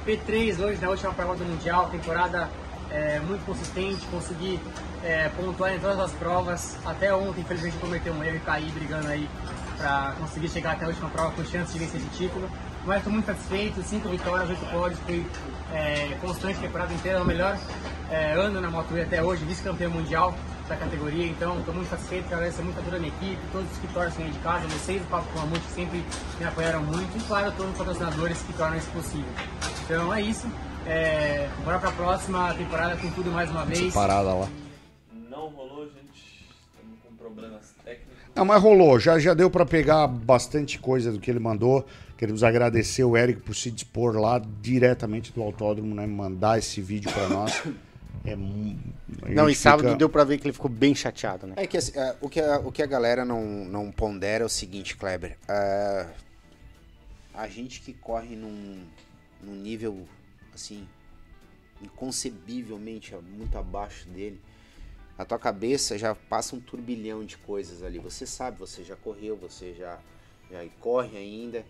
P3 hoje na última prova do Mundial, temporada é, muito consistente, consegui é, pontuar em todas as provas. Até ontem, infelizmente, eu cometi um erro e caí brigando aí para conseguir chegar até a última prova com chance de vencer esse título. Mas estou muito satisfeito, cinco vitórias, oito pódios, fui é, constante a temporada inteira, o melhor é, ano na Moto E até hoje, vice-campeão mundial da categoria, então estou muito satisfeito, agradeço muito a toda a minha equipe, todos os que torcem aí de casa, vocês do Papo com a Mamute que sempre me apoiaram muito e claro, todos os patrocinadores que tornam isso possível. Então é isso, é, bora para a próxima temporada com tudo mais uma vez. Parada lá. Não rolou, gente. Estamos com problemas técnicos. Não, mas rolou. Já, já deu pra pegar bastante coisa do que ele mandou. Queremos agradecer o Eric por se dispor lá diretamente do autódromo, né? Mandar esse vídeo pra nós. É, Não, e sábado fica- deu pra ver que ele ficou bem chateado, né? É que assim, é, o, que a, o que a galera não, não pondera é o seguinte, Kleber. é, a gente que corre num, num nível, assim, inconcebivelmente muito abaixo dele, a tua cabeça já passa um turbilhão de coisas ali. Você sabe, você já correu, você já, já corre ainda.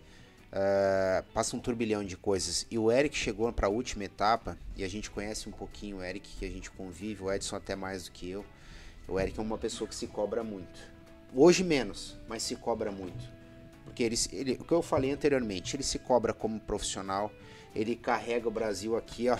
é, passa um turbilhão de coisas. E o Eric chegou para a última etapa, e a gente conhece um pouquinho o Eric, que a gente convive, o Edson até mais do que eu. O Eric é uma pessoa que se cobra muito. Hoje menos, mas se cobra muito. Porque ele, ele, o que eu falei anteriormente, ele se cobra como profissional, ele carrega o Brasil aqui, ó,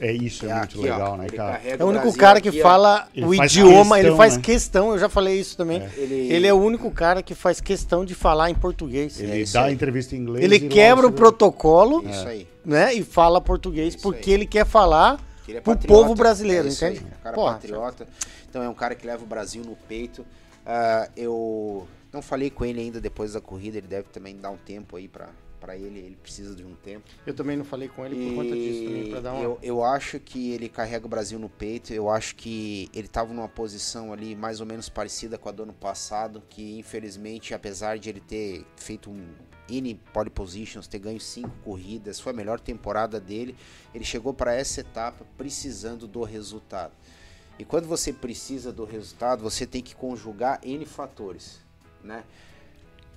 É isso, é, É muito aqui, ó, legal, né, ele cara? É o único Brasil cara que aqui, ó. fala Ele o idioma, ele questão, faz né? questão, eu já falei isso também. Ele- Ele... é o único cara que faz questão de falar em português. Ele É isso dá aí. entrevista em inglês. Ele quebra o você- protocolo, Isso aí. né, e fala português Isso porque aí. ele quer falar ele é pro povo brasileiro, é isso aí, entende? um cara Porra, patriota. Então é um cara que leva o Brasil no peito. Ah, eu não falei com ele ainda depois da corrida, ele deve também dar um tempo aí pra, pra ele, ele precisa de um tempo. Eu também não falei com ele por conta disso também, pra dar uma... eu, eu acho que ele carrega o Brasil no peito. Eu acho que ele estava numa posição ali mais ou menos parecida com a do ano passado. Que infelizmente, apesar de ele ter feito um N pole positions, ter ganho cinco corridas, foi a melhor temporada dele. Ele chegou para essa etapa precisando do resultado. E quando você precisa do resultado, você tem que conjugar N fatores, né?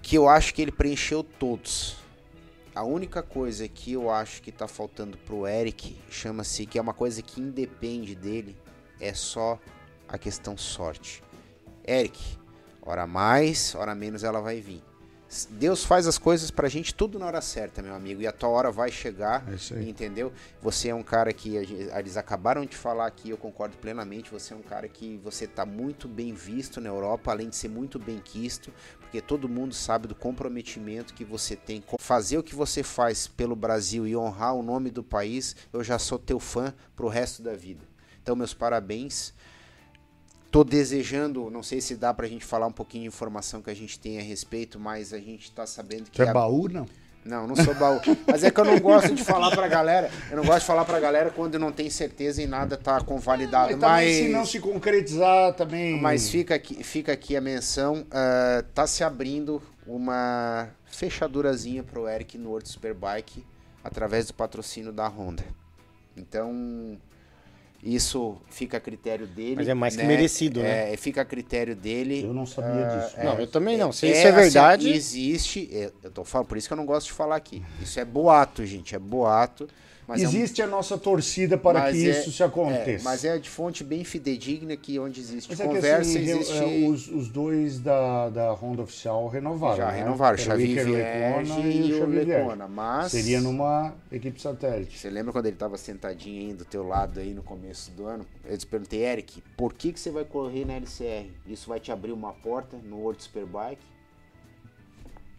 Que eu acho que ele preencheu todos. A única coisa que eu acho que tá faltando pro Eric, chama-se que é uma coisa que independe dele, é só a questão sorte. Eric, hora mais, hora menos ela vai vir. Deus faz as coisas pra gente tudo na hora certa, meu amigo, e a tua hora vai chegar, É entendeu? Você é um cara que a gen- eles acabaram de falar aqui, eu concordo plenamente, você é um cara que você tá muito bem visto na Europa, além de ser muito bem quisto, porque todo mundo sabe do comprometimento que você tem com fazer o que você faz pelo Brasil e honrar o nome do país. Eu já sou teu fã pro resto da vida. Então, meus parabéns. Tô desejando, não sei se dá pra gente falar um pouquinho de informação que a gente tem a respeito, mas a gente tá sabendo que Tu é a- baú, não? não, não sou baú. Mas é que eu não gosto de falar pra galera. Eu não gosto de falar pra galera quando não tem certeza e nada tá convalidado. Mas Mas, se não se concretizar, também... mas fica, aqui, fica aqui a menção. ah, tá se abrindo uma fechadurazinha pro Eric no World Superbike através do patrocínio da Honda. Então, isso fica a critério dele. Mas é mais que né? merecido, né? É, fica a critério dele. Eu não sabia disso. Não, eu também não. Se É, isso é assim, verdade, existe. é, eu tô falando, por isso que eu não gosto de falar aqui. Isso é boato, gente. É boato. Mas é um- Existe a nossa torcida para mas que é- isso se aconteça. é, mas é de fonte bem fidedigna que onde existe Mas é que, conversa, assim, existe. é, os, os dois da, da Honda oficial renovaram. Já né? renovaram, Era o Xavi Iker Vierge Lecona e o Xavi Vierge. Lecona. Mas. Seria numa equipe satélite. Você lembra quando ele tava sentadinho aí do teu lado aí no começo do ano? Eu te perguntei, Eric, por que, que você vai correr na LCR? Isso vai te abrir uma porta no World Superbike?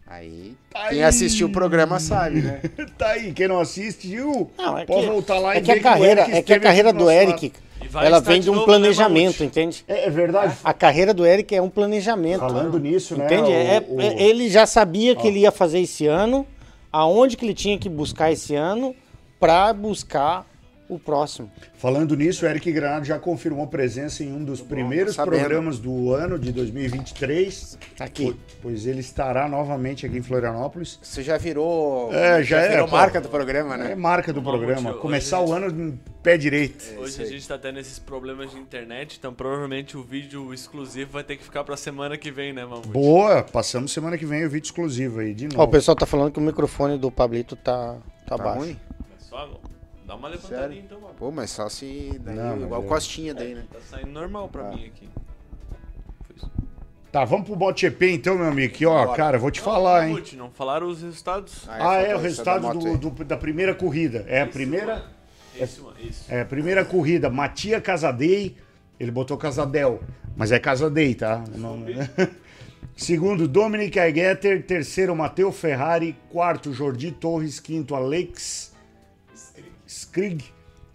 Aí, quem Aí. assistiu o programa sabe, né? tá aí, quem não assistiu, Não, é pode que, voltar lá é e que ver a carreira, o Eric é que a carreira do Eric, ela vem de um planejamento, entende? É, é verdade. A carreira do Eric é um planejamento. Falando nisso, né? Entende? É- o- o- é- ele já sabia que ele ia fazer esse ano, aonde que ele tinha que buscar esse ano para buscar o próximo. Falando nisso, o Eric Granado já confirmou presença em um dos primeiros tô sabendo. programas do ano de 2023. Aqui. po- Pois ele estará novamente aqui em Florianópolis. Você já virou. É, já é, virou marca do programa, É né? marca do programa. hoje Começar a o ano em pé direito. Hoje a gente tá tendo esses problemas de internet, então provavelmente o vídeo exclusivo vai ter que ficar pra semana que vem, né, Mamute? Boa, passamos semana que vem o vídeo exclusivo aí, de Ó, o novo. pessoal tá falando que o microfone do Pablito tá, tá, Tá baixo. ruim? É só dá uma levantadinha então, mano. Pô, mas só se. Daí, Não, igual é- costinha daí, né? Tá saindo normal pra Ah. mim aqui. Foi isso. Tá, vamos pro MotoGP então, meu amigo. Que, ó, Bora. cara, vou te falar, hein. Mamute, não falaram os resultados? Ah, é, faltou o essa da resultado do, do- da primeira corrida. É a primeira. Isso, mano, isso. É, primeira corrida, Matia Casadei, ele botou Casadel, mas é Casadei, tá? O né? Segundo, Dominic Aigeter. Terceiro, Matteo Ferrari. Quarto, Jordi Torres. Quinto, Alex Skrig.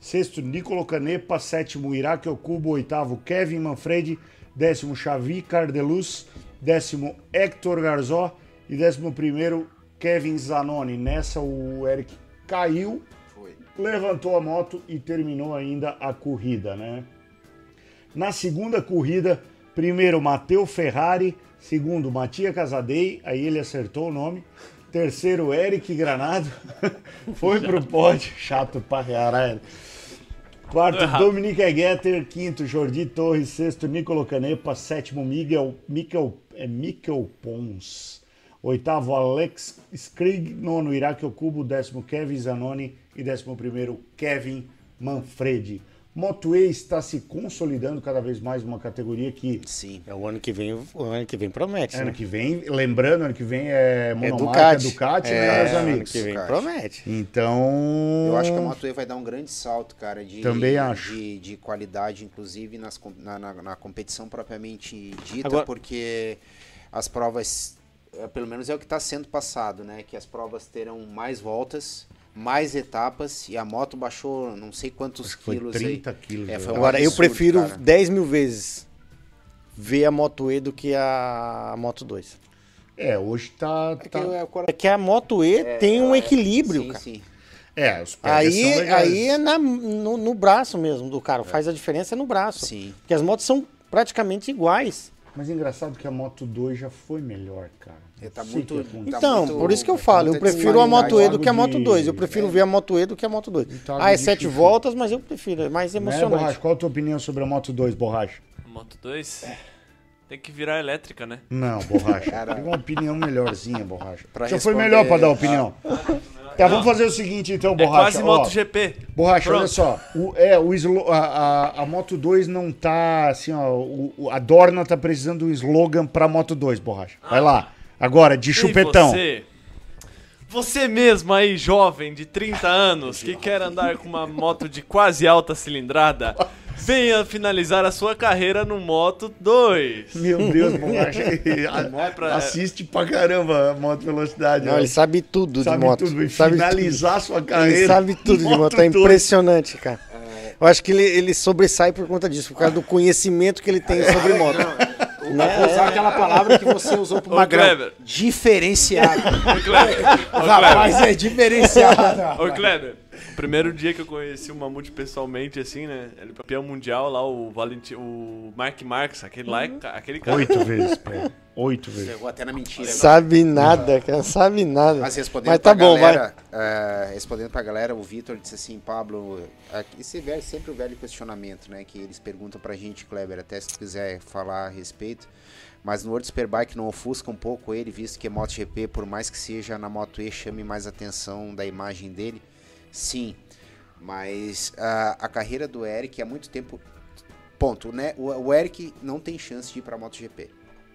Sexto, Nicolo Canepa. Sétimo, Iraque Okubo. Oitavo, Kevin Manfredi. Décimo, Xavi Cardeluz. Décimo, Hector Garzó. E décimo primeiro, Kevin Zanoni. Nessa, o Eric caiu Foi. levantou a moto e terminou ainda a corrida, né? Na segunda corrida, primeiro Matteo Ferrari, segundo Matia Casadei, aí ele acertou o nome. Terceiro, Eric Granado, foi pro pódio, chato pra caralho. Quarto. Dominic Egeter. Quinto, Jordi Torres. Sexto, Nicolo Canepa. Sétimo, Miguel, Mikel, é Mikel Pons. Oitavo, Alex Skrig. Nono, Iraque Okubo. Décimo, Kevin Zanoni. E décimo primeiro, Kevin Manfredi. Moto E está se consolidando cada vez mais uma categoria que Sim. É o ano que vem, o ano que vem promete, ano né? que vem, lembrando, ano que vem é É monomarca Ducati. Ducati, é, né, meus ano amigos? que vem Ducati. promete. Então, Eu acho que a Moto E vai dar um grande salto, cara, de, Também acho. de, de qualidade, inclusive nas, na, na, na competição propriamente dita, Agora- porque as provas, eh, pelo menos é o que está sendo passado, né? Que as provas terão mais voltas, mais etapas, e a moto baixou não sei quantos acho que foi quilos 30 aí. quilos. É, eu foi um. Agora, eu absurdo, prefiro cara. 10 mil vezes ver a Moto E do que a Moto 2. É, hoje tá. É que tá- é o cora- É que a Moto E tem um é- equilíbrio, sim, cara. sim. É, os Aí, aí é na- no, no braço mesmo do cara. Faz a diferença é no braço. Sim. Porque as motos são praticamente iguais. Mas é engraçado que a Moto 2 já foi melhor, cara. É, tá muito-. Tá então, muito- por isso que eu tá falo, eu prefiro a Moto E do que a Moto De- 2. Eu prefiro ver a Moto E do que a Moto 2. Então, Ah, é sete voltas, mas eu prefiro, é mais Né, emocionante. Borracha? Qual a tua opinião sobre a Moto 2, Borracha? Moto 2? Tem que virar elétrica, né? Não, Borracha. Cara. Tem uma opinião melhorzinha, Borracha. Pra Já foi responder- melhor pra dar opinião. Tá, vamos fazer o seguinte então, É Borracha. quase ó. MotoGP. Borracha, olha Pronto. só. O, é, o slo- a, a, a Moto 2 não tá assim, ó. o- a Dorna tá precisando de um slogan pra Moto 2, Borracha. Vai lá. Agora, de E chupetão. você? Você mesmo aí, jovem de 30 anos, que quer andar com uma moto de quase alta cilindrada, venha finalizar a sua carreira no Moto 2. Meu Deus, Borracha. É pra- Assiste pra caramba a Moto Velocidade. Não, ele sabe tudo Sabe de moto. tudo. E Sabe finalizar sua tudo. carreira. Ele sabe tudo de moto. É 2. impressionante, cara. Eu acho que ele, ele sobressai por conta disso, por causa do conhecimento que ele tem sobre moto. Né? Vou usar aquela palavra que você usou pro Magrão. Kleber. Diferenciado. Ô, Kleber, ô, Rapaz, é diferenciado. Ô, Kleber, o primeiro dia que eu conheci o Mamute pessoalmente, assim, né? Ele campeão mundial lá, o Valentim, o Mark Marques, aquele lá, é aquele cara. Oito vezes, pé. Oito vezes. Chegou até na mentira. agora. Sabe nada, cara. Sabe nada. Mas respondendo Mas tá pra bom, vai. galera, é, respondendo pra galera, o Vitor disse assim, Pablo, é, esse velho, sempre o velho questionamento, né? Que eles perguntam pra gente, Kleber, até se tu quiser falar a respeito. Mas no World Superbike não ofusca um pouco ele, visto que é MotoGP, por mais que seja na Moto E, chame mais atenção da imagem dele. Sim, mas a, a carreira do Eric há muito tempo. Ponto, né? O, o Eric não tem chance de ir pra MotoGP.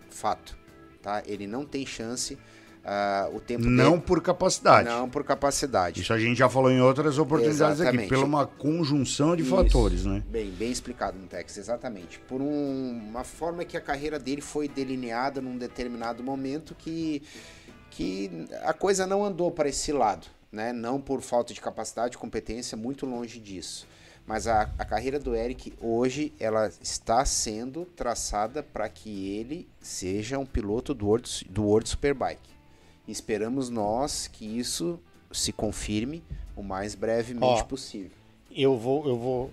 Fato. Tá? Ele não tem chance. ah, o tempo Não dele- por capacidade. não por capacidade. Isso a gente já falou em outras oportunidades aqui, Exatamente. pela uma conjunção de Isso. fatores, né? Bem, bem explicado no Tex, exatamente. Por um- uma forma que a carreira dele foi delineada num determinado momento que, que a coisa não andou para esse lado, né? Não por falta de capacidade, competência, muito longe disso. Mas a, a carreira do Eric hoje ela está sendo traçada para que ele seja um piloto do World, do World Superbike. Esperamos nós que isso se confirme o mais brevemente Ó, possível. Eu vou, eu vou.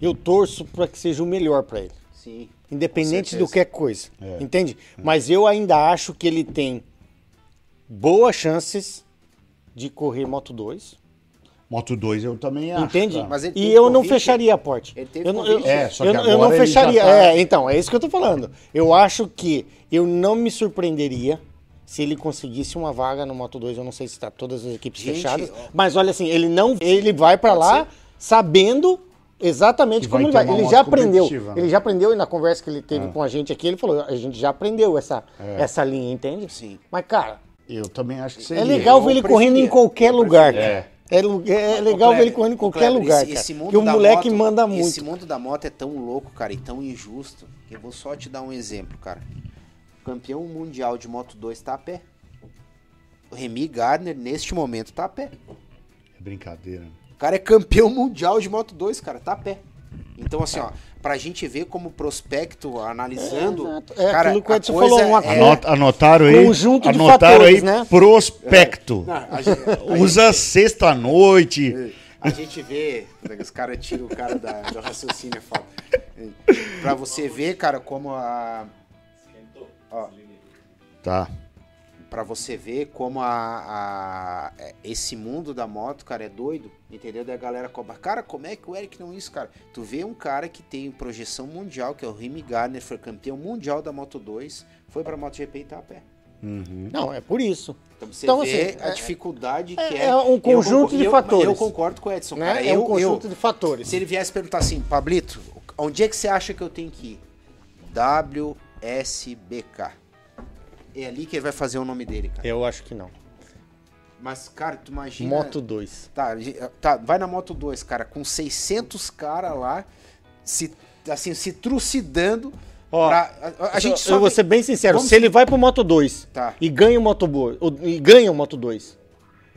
Eu torço para que seja o melhor para ele. Sim. Independente do que é coisa. É. Entende? Mas eu ainda acho que ele tem boas chances de correr Moto 2. Moto 2 eu também acho. Entende? cara. Mas ele e eu não fecharia a porte. Ele teve eu, não- eu, É, só eu, que não- eu agora não ele já fecharia. tá- É, então, é isso que eu tô falando. Eu acho que eu não me surpreenderia se ele conseguisse uma vaga no Moto 2. Eu não sei se tá todas as equipes Gente, fechadas. ó. Mas olha assim, ele não. Ele vai pra lá sabendo exatamente Que como vai ele vai. Ele já aprendeu. né? Ele já aprendeu e na conversa que ele É. teve com a gente aqui, ele falou: a gente já aprendeu essa, essa linha, entende? Sim. Mas, cara, Eu também acho que seria. é legal eu ver ele correndo em qualquer lugar, cara. É, é legal ver ele correndo em qualquer Kleber, lugar, esse- cara. esse mundo Porque o moleque moto- manda muito. Esse mundo da moto é tão louco, cara, e tão injusto, que eu vou só te dar um exemplo, cara. O campeão mundial de Moto 2 tá a pé. O Remy Gardner, neste momento, tá a pé. É brincadeira. O cara é campeão mundial de Moto 2, cara, tá a pé. Então, assim, ó, pra gente ver como prospecto, analisando. É. É cara, aquilo que a Edson coisa falou, uma é- Anota- anotaram aí. Conjunto de anotaram fatores, aí né? prospecto. Não, a gente- a Usa sexta-noite. A gente vê, os caras tiram o cara da, do raciocínio, é foda. Pra você ver, cara, como a. Ó, Tá. Pra você ver como a, a- é, esse mundo da moto, cara, é doido, entendeu? Daí a galera cobra, cara, como é que o Eric não isso, cara? Tu vê um cara que tem projeção mundial, que é o Remy Gardner, foi campeão mundial da Moto 2, foi pra MotoGP e tá a pé. Não, é por isso. Então você Então, vê assim, a é- dificuldade que é- é. é um Eu conjunto concor- de eu- fatores. Eu concordo com o Edson, Né? cara. é eu, um conjunto eu- de fatores. Se ele viesse perguntar assim, Pablito, onde é que você acha que eu tenho que ir? WSBK. É ali que ele vai fazer o nome dele, cara. Eu acho que não. Mas, cara, tu imagina... Moto 2. Tá, tá, vai na Moto 2, cara, com 600 caras lá, se, assim, se trucidando. Ó, pra- a, a gente só eu vou vê- ser bem sincero, Vamos- se ele vai pro Moto 2 Tá. e ganha o Moto Boa, e ganha o Moto 2,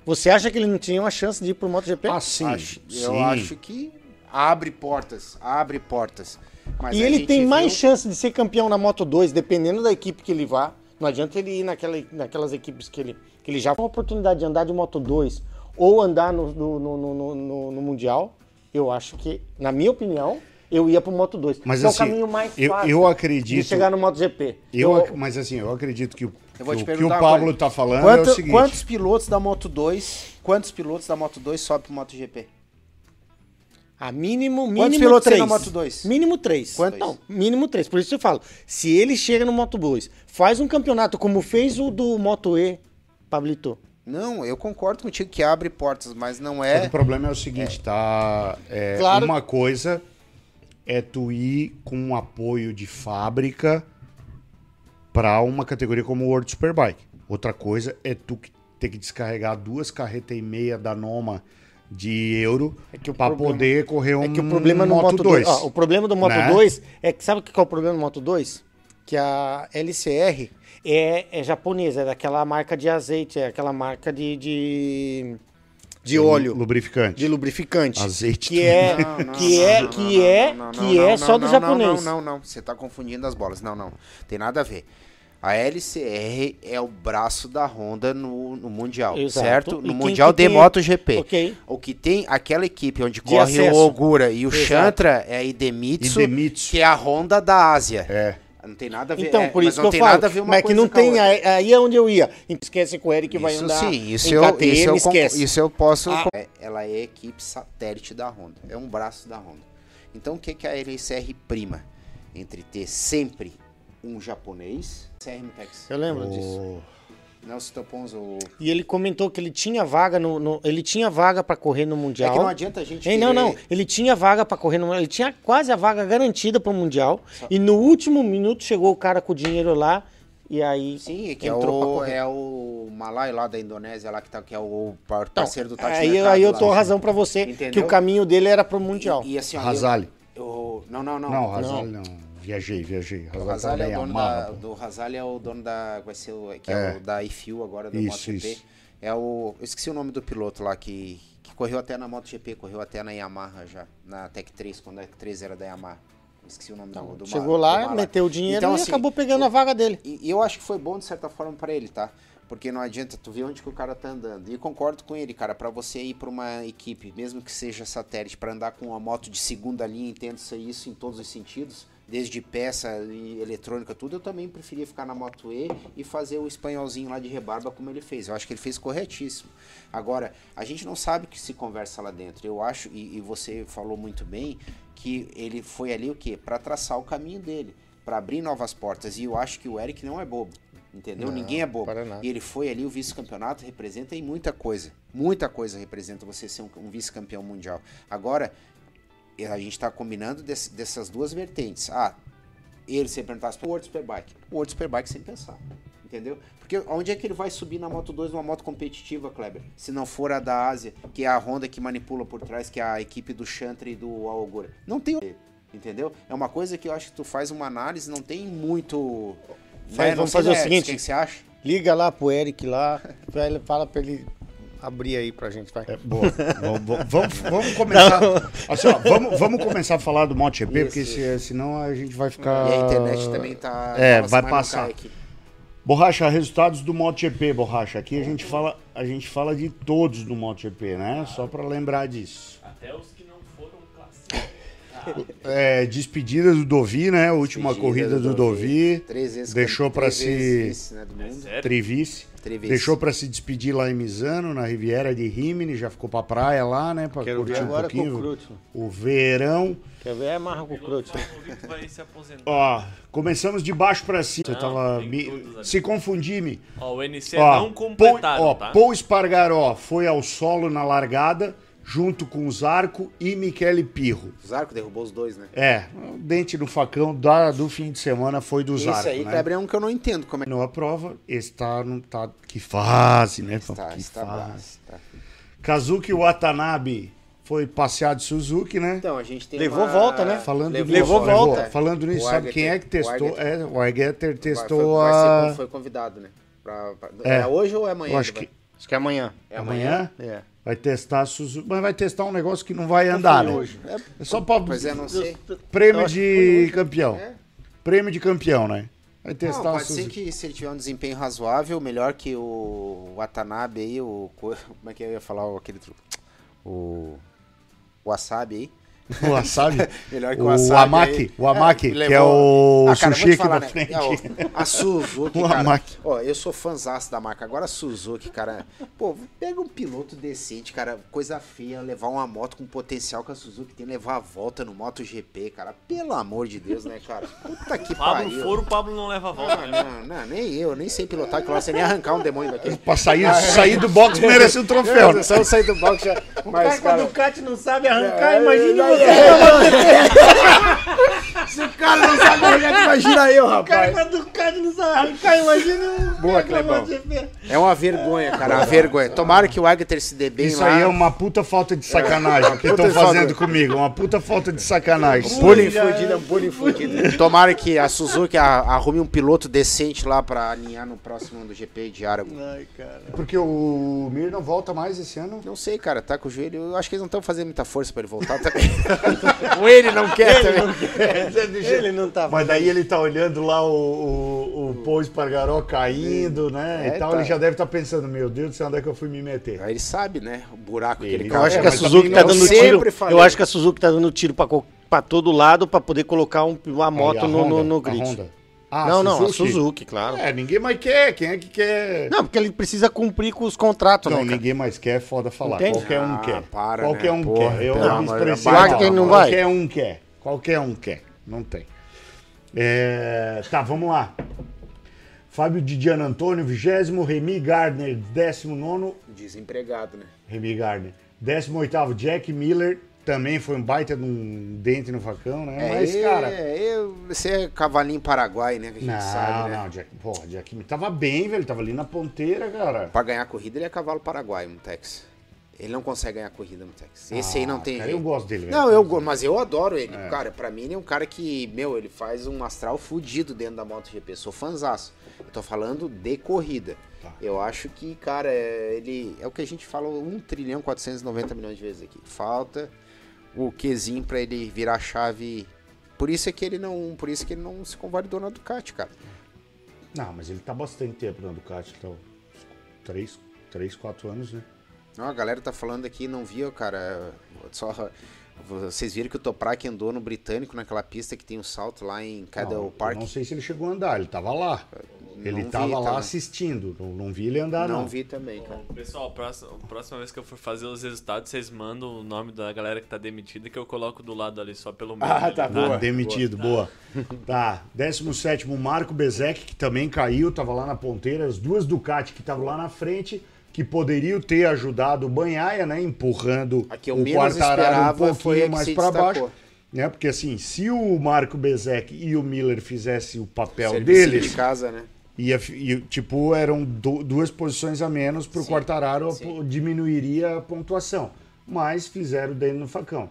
você acha que ele não tinha uma chance de ir pro MotoGP? Ah, sim. Acho- eu sim. acho que abre portas, abre portas. Mas e ele tem mais viu- chance de ser campeão na Moto 2, dependendo da equipe que ele vá. Não adianta ele ir naquela, naquelas equipes que ele, que ele já tem uma oportunidade de andar de Moto 2 ou andar no, no, no, no- no- no Mundial. Eu acho que, na minha opinião, eu ia pro Moto 2. Mas que assim, é o caminho mais eu- fácil eu acredito- de chegar no MotoGP. Eu, ac- mas assim, eu acredito que o, Eu que o- que o Pablo coisa. tá falando Quanto- é o seguinte. Quantos pilotos da Moto 2, quantos pilotos da Moto 2 sobem pro MotoGP? A mínimo, mínimo Quantos pilotos tem três. na Moto 2? Mínimo três. Quantos? Não, mínimo três. Por isso eu falo, se ele chega no Moto 2, faz um campeonato como fez o do Moto E, Pablito, Não, eu concordo contigo que abre portas, mas não é. o problema é o seguinte, tá? É, Claro. Uma coisa é tu ir com um apoio de fábrica para uma categoria como o World Superbike. Outra coisa é tu ter que descarregar duas carretas e meia da Noma de euro É que o para problema- poder correr um É que o problema no Moto 2. o problema do Moto né? 2 é que sabe o que é o problema do Moto 2? Que a LCR é, é japonesa, é daquela marca de azeite, é aquela marca de, de, de óleo, Lubrificante. de lubrificante. Azeite Que é, Não, não, que não, é, que é, que é só do japonês. Não, não, não, você tá confundindo as bolas. Não, não. Tem nada a ver. A LCR é o braço da Honda no, no Mundial, Exato. certo? E No quem Mundial de tem- MotoGP. Ok. O que tem aquela equipe onde corre acesso. o Ogura e o Exato. Chantra é a Idemitsu, Idemitsu. que é a Honda da Ásia. É. Não tem nada a ver. Então, é, por mas isso que não eu tem falo. nada a ver uma mas que não tem. Aí, é onde eu ia. Esquece com o Eric que vai andar sim, isso em eu, KTM, isso eu, con- esquece. isso eu posso. Ah. É, ela é equipe satélite da Honda, é um braço da Honda. Então o que que a LCR prima entre ter sempre um japonês, CR Tex, Eu lembro disso. O- Nelson Toponzo. E ele comentou que ele tinha vaga no, no- ele tinha vaga para correr no É mundial. que não adianta a gente. Ei, não, querer- não. Ele tinha vaga pra correr no Ele tinha quase a vaga garantida pro Mundial. E no último minuto chegou o cara com o dinheiro lá. E aí. Sim, é que é entrou pra o, é o Malai lá da Indonésia, lá que, tá, que é o Então, parceiro do Tati aí, Mercado aí eu lá. tô razão pra você Entendeu? que o caminho dele era pro Mundial. E, e assim, ó, eu- Razali. eu- não, não, não. Não, Razali não. Viajei, viajei. O Razali é tá o dono da, do Razali é o dono da vai ser o, que é, É. o da IFU agora do Isso, MotoGP. isso. É o eu esqueci o nome do piloto lá que, que correu até na MotoGP, correu até na Yamaha já, na Tech 3 quando a Tech 3 era da Yamaha. Esqueci o nome do, do Chegou lá, do meteu o dinheiro Então, e assim, acabou pegando a vaga dele. e eu acho que foi bom de certa forma pra ele, tá? Porque não adianta tu ver onde que o cara tá andando. E concordo com ele, cara, Pra você ir pra uma equipe, mesmo que seja satélite, pra andar com uma moto de segunda linha, entenda-se isso em todos os sentidos, desde peça e eletrônica, tudo, eu também preferia ficar na Moto E e fazer o espanholzinho lá de rebarba como ele fez. Eu acho que ele fez corretíssimo. Agora, a gente não sabe o que se conversa lá dentro. Eu acho, e, e você falou muito bem, que ele foi ali o quê? Pra traçar o caminho dele, pra abrir novas portas. E eu acho que o Eric não é bobo. Entendeu? Não, Ninguém é bobo. para. E ele foi ali, o vice-campeonato representa em muita coisa. Muita coisa representa você ser um, um vice-campeão mundial. Agora, a gente está combinando desse- dessas duas vertentes. Ah, ele se perguntasse para o World Superbike. O World Superbike sem pensar. Entendeu? Porque onde é que ele vai subir na Moto 2 numa moto competitiva, Kleber? Se não for a da Ásia, que é a Honda que manipula por trás, que é a equipe do Chantre e do Aogura. Não tem. Entendeu? É uma coisa que eu acho que tu faz uma análise, não tem muito. Não vamos fazer o seguinte. O que, que você acha? Liga lá pro Eric lá, fala pra ele abrir aí pra gente, vai. É, boa. vamos, vamos, vamos começar. Assim, ó, vamos, vamos começar a falar do MotoGP, Isso, porque isso. se- senão a gente vai ficar. E a internet também tá. É, vai passar. Borracha, resultados do MotoGP, Borracha. Aqui a gente fala, a gente fala de todos do MotoGP, né? Só pra lembrar disso. Até os que não foram classificados. É, despedida do Dovi, né? Última Despedida corrida do, Dovi. Três vezes Deixou vezes si vice, né, do. Sério? trivice. Três Deixou pra se despedir lá em Misano, na Riviera de Rimini, já ficou pra praia lá, né? Pra Quero ver curtir um agora com o pouquinho o verão. Quer ver? É marra com o. Ó, começamos de baixo pra cima. Não, tava. tem me- se confundi-me. Ó, o NC Ó, não completaram, Paul, ó, tá? Paul Espargaró foi ao solo na largada, junto com o Zarco e Michele Pirro. O Zarco derrubou os dois, né? É, o dente no facão da- do fim de semana foi do Esse Zarco, aí, né? Kleber, é um que eu não entendo como é Não a prova, esse tá, não tá, que fase, né? Está, que está fase. bravo, tá. Kazuki Watanabe foi passear de Suzuki, né? Então, a gente tem Levou uma- volta, né? Falando Levou nisso, volta. Falando nisso, O sabe quem é que Argeter- testou? o É, o Argeter testou foi, vai ser- a. foi convidado, né? Pra, pra- É. é. hoje ou é amanhã? Eu acho que vai? Acho que é amanhã. É amanhã É. vai testar a Suzuki, mas vai testar um negócio que não vai andar, né? hoje. É só para Pois é, não sei. prêmio de campeão. É. Prêmio de campeão, né? Vai testar Não, pode ser Suzuki. que se ele tiver um desempenho razoável, melhor que o Watanabe aí, o. co- Como é que eu ia falar aquele. O. O Wasabi aí. O Wasabi. Melhor que O o Wasabi. Amaki, aí. o Amaki, que é levou- o Ah, cara, sushi aqui falar, na né? frente. É, o- a Suzuki, O cara. Amaki. Ó, eu sou fãzaço da marca. Agora a Suzuki, cara. Pô, pega um piloto decente, cara. Coisa feia, levar uma moto com o potencial que a Suzuki tem, levar a volta no MotoGP, cara. Pelo amor de Deus, né, cara? Puta que Pablo pariu. for, o Pablo não leva a volta, Não, né? não, não, nem eu, nem sei pilotar, que eu não sei nem arrancar um demônio daqui. Pra sair, sair do box merece um troféu, né? Só eu sair do box já. Mas, cara, Ducati não sabe arrancar, É, imagine é, você. Se o cara não sabe arrancar, imagina eu, rapaz. Cara, Ducati não sabe arrancar, imagine o Boa, Clebão. É uma vergonha, cara, uma vergonha. Tomara que o Agatha se dê bem Isso lá. aí é uma puta falta de sacanagem que puta estão fazendo comigo. Uma puta falta de sacanagem. Bullying fudido, bullying fudido. Tomara que a Suzuki arrume um piloto decente lá pra alinhar no próximo do GP de Aragon. Ai, cara. Porque o Mir não volta mais esse ano. Não sei, cara, tá com o joelho. Eu acho que eles não estão fazendo muita força pra ele voltar também. Ou ele não quer também. Ele não tá. Mas daí ele tá olhando lá o, o, o Paul Espargaró caindo, né? É, e tal, tá. ele já deve estar pensando, meu Deus do céu, onde é que eu fui me meter? Aí ele sabe, né? O buraco que Ele ele não Eu acho É, que a mas Suzuki tá não- dando tiro. falei. Eu acho que a Suzuki tá dando tiro pra, pra todo lado pra poder colocar um- uma moto Aí, a no, no, Honda, no a grid. Ah, não, não, a Suzuki, claro. É, ninguém mais quer. Quem é que quer? Não, porque ele precisa cumprir com os contratos, Não, né? cara? ninguém mais quer, é foda falar. Entende? Qualquer um Ah, quer. para, Qualquer né? um Porra, quer. Eu amor- expressei Vai, mal. quem não vai? Qualquer um quer. Qualquer um quer. Não tem. É, tá, vamos lá. Fábio Didiano Antônio, 20 Remy Gardner, 19 Desempregado, né? Remy Gardner. 18 Jack Miller, também foi um baita de um dente no facão, né? Mas, é, cara. eu, você é cavalinho paraguai, né? Que a gente Não, sabe, né? não, Jack, porra, Jack tava bem, velho, tava ali na ponteira, cara. Pra ganhar corrida, ele é cavalo paraguai, Mutex. Ele não consegue ganhar corrida, Mutex. Esse aí não Ah, tem cara, jeito. eu gosto dele, velho. Não, eu, go- mas eu adoro ele. Cara, pra mim ele é um cara que, meu, ele faz um astral fudido dentro da MotoGP. Sou fanzaço. Eu tô falando de corrida. Tá. Eu acho que, cara, é- ele é o que a gente fala 1 trilhão 490 milhões de vezes aqui. Falta o Qzinho pra ele virar a chave. Por isso é que ele não, por isso que ele não se convalidou na Ducati, cara. Não, mas ele tá bastante tempo na Ducati, tá? uns Três, três, quatro anos, né? Não, a galera tá falando aqui, não viu, cara. Só vocês viram que o Toprak andou no britânico naquela pista que tem um salto lá em Cadel Park. Não sei se ele chegou a andar, ele tava lá. Ele vi tava lá assistindo, não, não vi ele andar, não. Não vi também, cara. Pessoal, próxima, próxima vez que eu for fazer os resultados, vocês mandam o nome da galera que tá demitida que eu coloco do lado ali, só pelo meio. Ah, tá, boa. Demitido, boa. Tá, 17 Marco Bezek, que também caiu, tava lá na ponteira. As duas Ducati que estavam lá na frente, que poderiam ter ajudado o Banhaia, né? Empurrando A que eu o menos Quartararo um pouquinho mais para baixo. Né? Porque assim, se o Marco Bezek e o Miller fizessem o papel Serviço deles, de casa, né? Fi- ia, tipo, eram du- duas posições a menos pro Quartararo, sim. diminuiria a pontuação. Mas fizeram dentro no facão.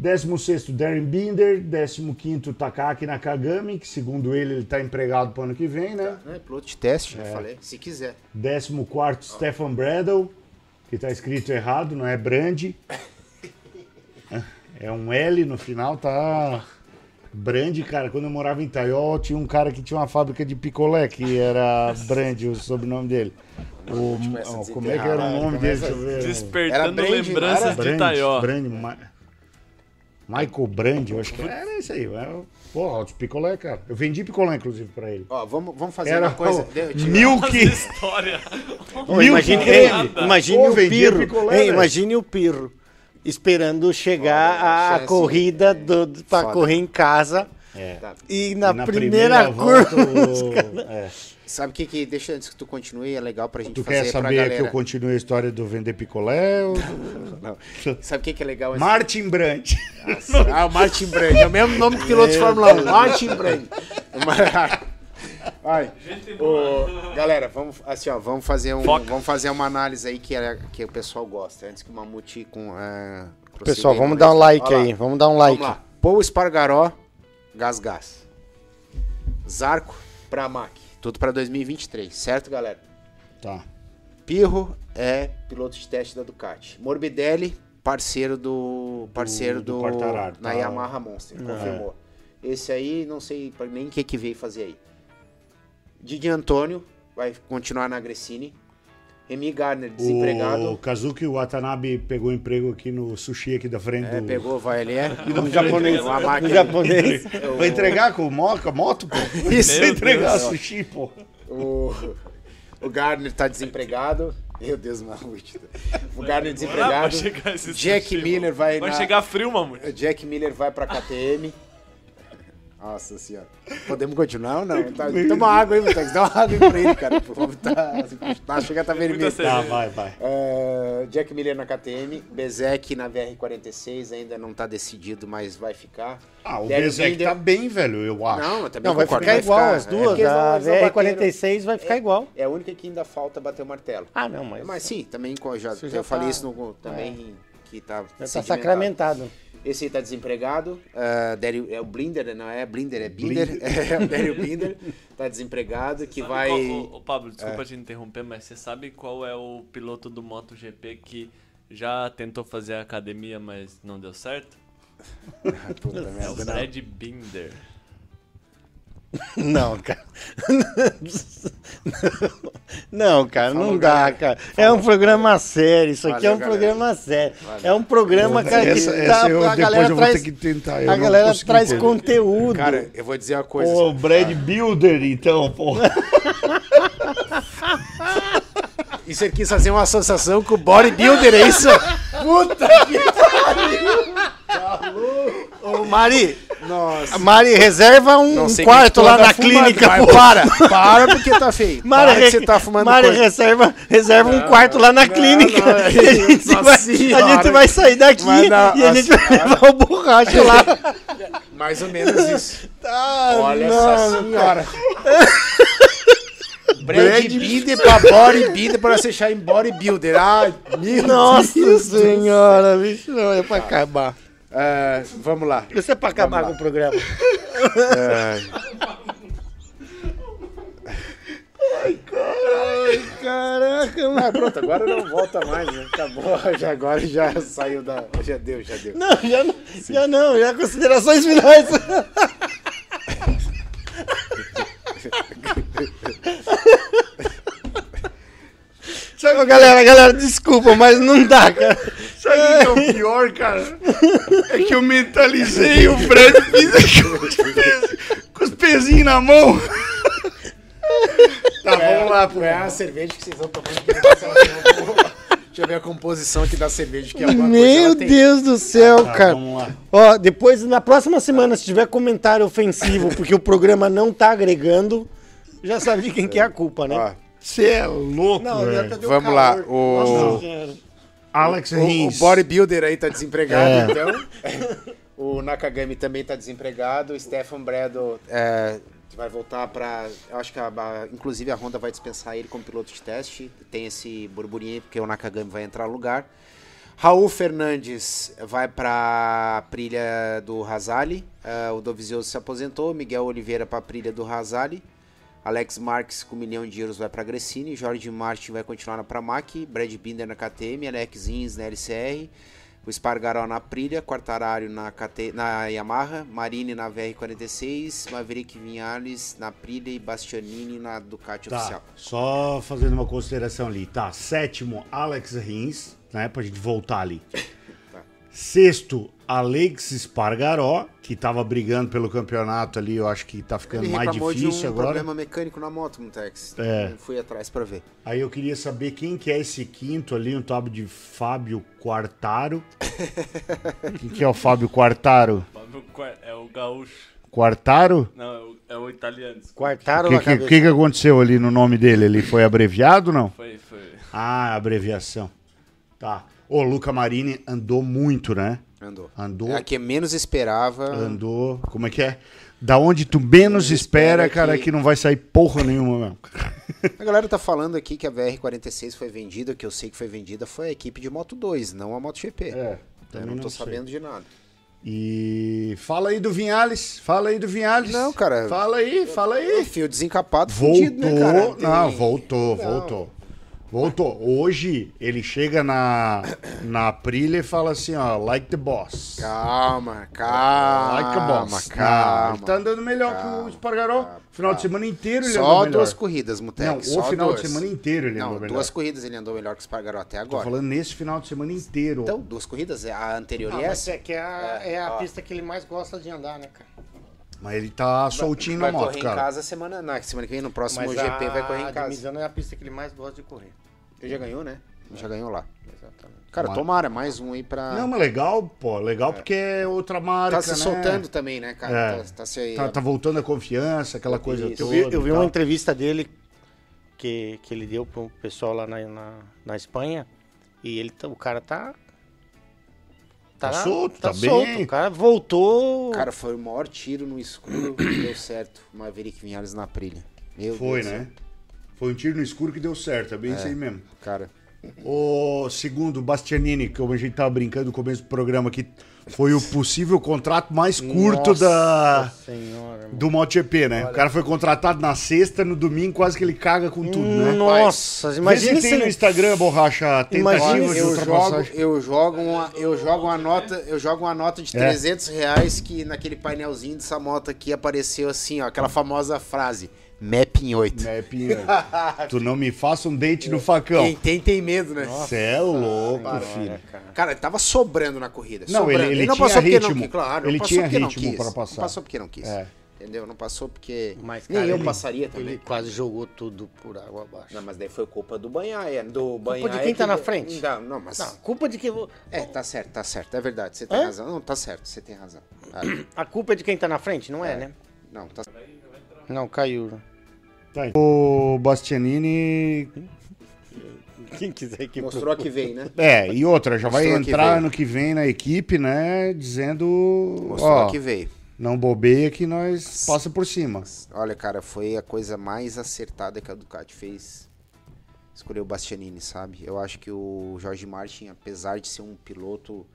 16º, Darren Binder. 15º, Takaki Nakagami, que segundo ele, ele tá empregado pro ano que vem, né? É, piloto de teste, já falei. Se quiser. 14º, Stefan Bradle, que tá escrito errado, não é Brand. É um L no final, tá... Brand, cara, quando eu morava em Itaiol, tinha um cara que tinha uma fábrica de picolé, que era Brand, o sobrenome dele. O, ó, como é que era o nome dele? começa Deixa eu ver. Era Despertando Brand, lembranças era? de Itaió. Brand, Ma- Michael Brand, eu acho que era isso aí. Era, porra, Altos Picolé, cara. Eu vendi picolé, inclusive, pra ele. Ó, vamos, vamos fazer Era uma coisa. tira- Milk. História. Milk imagine o Pirro. imagine o Pirro esperando chegar Olha, a, chance. corrida do, do- pra Foda. correr em casa. É. E na, E na primeira, volta, curva. o- os caras- é. Sabe o que que. Deixa antes que tu continue, é legal pra gente Tu fazer quer pra saber galera. que eu continue a história do vender picolé? ou- Sabe o que que é legal? esse- Martin Brandt. Ah, o Martin Brand. É o mesmo nome do piloto de Fórmula 1. Martin Brand. Ai, ô, galera, vamos, assim, ó, vamos, fazer um, Foca. vamos fazer uma análise aí que, é, que o pessoal gosta. Antes que o Mamute com. é, Pessoal, vamos dar um like aí. Vamos dar um like. Vamos lá. Paul Espargaró, Gás Gás. Zarco, Pramac. Tudo pra 2023, certo, galera? Tá. Pirro é piloto de teste da Ducati. Morbidelli, parceiro do. Parceiro do do. Quartararo, na tá. Yamaha Monster, confirmou. Esse aí, não sei pra- nem o que, que veio fazer aí. Didi Antônio vai continuar na Gressini. Remy Gardner, desempregado. O Kazuki Watanabe pegou emprego aqui no sushi aqui da frente É, do... pegou, vai ali. É. Um japonês. Máquina. japonês. Vai entregar com moca, moto, pô? Isso. Vai entregar Deus. sushi, pô. O, o Gardner tá desempregado. Meu Deus, Mamute. O Gardner desempregado. Vai chegar esse Jack sushi, Miller vai Vai na- chegar frio, mamute. Jack Miller vai pra KTM. Nossa senhora. Podemos continuar ou não? Tá, toma água aí, Mutex. Dá uma água aí pra ele, cara. O homem tá, tá, chega a tá vermelho. Tá, vai, vai. É, Jack Miller na KTM. Bezek na VR46. Ainda não tá decidido, mas vai ficar. Ah, o Derek Bezek Binder- tá bem, velho, eu acho. Não, eu também Não, vai concordo, ficar igual as é, duas. não- A eles não bateram. VR46 vai ficar igual. É a única que ainda falta bater o martelo. Ah, não, mas. Mas sim, também já, já eu falei tá- isso no, também que tá Já tá sacramentado. Esse aí tá desempregado. Uh, Daryl- é o Blinder, não é Blinder, é Binder. É o Daryl Binder. Tá desempregado, que Sabe vai. qual- ô, ô, Pablo, desculpa te interromper, mas você sabe qual é o piloto do MotoGP que já tentou fazer a academia, mas não deu certo? Puta É o. Fred Binder. Não, cara. Não, cara, não dá, cara. É um programa sério. Isso aqui é um programa sério. É um programa, cara, que essa, tá, essa eu, a galera traz, a galera traz conteúdo. Cara, eu vou dizer uma coisa. Pô, o Brad Builder, então, pô. E você quis fazer uma associação com o bodybuilder, é isso? Puta que Ô, Mari, Nossa. Mari, reserva um Não quarto lá na fumando, clínica, mas. Para, para porque tá feio. Mari, para que você tá fumando Mari coisa. reserva, reserva um quarto lá na clínica. não, E a, gente vai, a senhora. gente vai sair daqui não, e a gente nossa vai levar o borracha lá. Mais ou menos isso. Ah, Olha não, essa senhora. Brad Binder pra bodybuilder pra você deixar em bodybuilder. Ai, meu Nossa Deus. senhora, bicho, não, é pra acabar. Ah, vamos lá. Isso é pra acabar com o programa. Caraca, mano. Ah, pronto, agora não volta mais, né? Acabou, já, agora já saiu da. Já deu, já deu. Não, já não, já não, já considerações finais. Ô, galera, galera, desculpa, mas não dá, cara. Sabe o que é o pior, cara? É que eu mentalizei o Brad Pitt com os pezinhos- com os pezinhos na mão. Tá, vamos lá, pô. É a cerveja que vocês estão tomando. Deixa eu ver a composição aqui da cerveja, que é Meu ela tem. Deus do céu, Tá, cara. vamos lá. Ó, depois, na próxima semana, se tiver comentário ofensivo, porque o programa não tá agregando, já sabe de quem que é a culpa, né? Ó, Você é louco, Não, velho. Vamos lá, calor. o- Nossa. Alex o, o Rins. bodybuilder aí tá desempregado, É. então. O Nakagami também tá desempregado. O Stefan Bredo é, vai voltar pra. Eu acho que a, a- inclusive a Honda vai dispensar ele como piloto de teste. Tem esse burburinho aí, porque o Nakagami vai entrar no lugar. Raul Fernandes vai para a Prilha do Razali. É, o Dovizioso se aposentou. Miguel Oliveira para a Prilha do Razali. Alex Marques com um milhão de euros vai para a Gressini. Jorge Martin vai continuar na Pramac. Brad Binder na KTM. Alex Ins na LCR. O Spargaró na Prilha. Quartararo na, KT, na Yamaha. Marini na VR46. Maverick Vinhales na Prilha. E Bastianini na Ducati Tá, Oficial. só fazendo uma consideração ali. Tá, sétimo, Alex Rins, né? Pra gente voltar ali. Sexto, Alex Espargaró, que tava brigando pelo campeonato ali, eu acho que tá ficando Ele mais difícil de um agora. problema mecânico na moto, Mutex. É. Eu fui atrás pra ver. Aí eu queria saber quem que é esse quinto ali, um tal de Fábio Quartaro. quem que é o Fábio Quartaro? Fábio É o gaúcho. Quartaro? Não, é o, é o italiano. desculpa. O que, na que, cabeça. que que aconteceu ali no nome dele? Ele foi abreviado não? Foi, foi. Ah, abreviação. Tá. O Luca Marini andou muito, né? Andou. Andou. É a que menos esperava. Andou. Como é que é? Da onde tu menos espera, cara, que- não vai sair porra nenhuma mesmo. A galera tá falando aqui que a VR46 foi vendida, que eu sei que foi vendida, foi a equipe de Moto 2, não a MotoGP. É, eu não não tô sei. sabendo de nada. E fala aí do Vinhales, fala aí do Vinhales. Não, cara. Fala aí, fala aí. fio desencapado Voltou, fudido, né, cara? Tem- não, voltou, Não. voltou. Voltou. Hoje ele chega na, na Aprilia e fala assim, ó, like the boss. Calma, calma. like a boss. Calma. Não, ele tá andando melhor que o Espargaró. Final de semana inteiro ele andou Só melhor. duas corridas, Mutex. Não, o só final duas. de semana inteiro ele andou Não, melhor. duas corridas ele andou melhor que o Espargaró até Tô agora. falando nesse final de semana inteiro. Então, duas corridas, a anterior Ah, e essa. é que é a, é a ó. pista que ele mais gosta de andar, né, cara? Mas ele tá soltinho vai na moto, correr em cara. casa semana, na semana que vem, no próximo Mas GP vai correr a em casa. Misano é a pista que ele mais gosta de correr. Ele já ganhou, né? Já ganhou lá. Exatamente. Cara, Mas- tomara mais um aí pra. Não, mas legal, pô. Legal porque é outra marca, tá se né? soltando também, né, cara? É. Tá, tá se Tá, tá voltando a confiança, aquela coisa Isso. Eu toda. vi, eu vi uma entrevista dele que, que ele deu pro pessoal lá na, na, na Espanha e ele, tá- o cara tá. Tá solto, tá solto. bem. O cara voltou. Cara, foi o maior tiro no escuro que deu certo. Maverick Vinhales na Prilha. Meu Foi, Deus né? céu. Foi um tiro no escuro que deu certo, é bem isso aí mesmo. Cara, O segundo, Bastianini, que a gente tava brincando no começo do programa, que foi o possível contrato mais curto Nossa da, Senhora, mano. do MotoGP, né? O cara foi contratado na sexta, no domingo quase que ele caga com tudo, né? Nossa, imagina Vê se tem no Instagram, borracha, tentativa de eu jogo, eu jogo uma, eu jogo uma nota, eu jogo uma nota de É. 300 reais que naquele painelzinho dessa moto aqui apareceu assim, ó, aquela famosa frase, Mapping 8. É, Pinho, tu não me faça um date no facão. Quem tem tem medo, né? Cê é louco, filho. Cara, ele tava sobrando na corrida. Não, sobrando. ele- ele não tinha passou porque ritmo. não quis, claro. Ele não passou tinha porque não ritmo quis. para passar. Não passou porque não quis. É. Entendeu? Não passou porque Mas, nem cara, eu ele- passaria também. Ele quase jogou tudo por água abaixo. Não, mas daí foi culpa do Banhaia, do Banhaia. de quem tá que- na frente? Não, não, mas Não, culpa de quem. é, tá certo, tá certo, é verdade, você tem Hã? razão. Não, tá certo, você tem razão. A culpa é de quem tá na frente, não é, né? não, tá Não, caiu. Tá aí. O Bastianini. Quem quiser que Mostrou a que vem, né? É, e outra, já vai Mostrou que entrar veio. ano que vem na equipe, né? Dizendo. Mostrou ó, a que veio. não bobeia que nós passa por cima. Olha, cara, foi a coisa mais acertada que a Ducati fez. Escolheu o Bastianini, sabe? Eu acho que o Jorge Martin, apesar de ser um piloto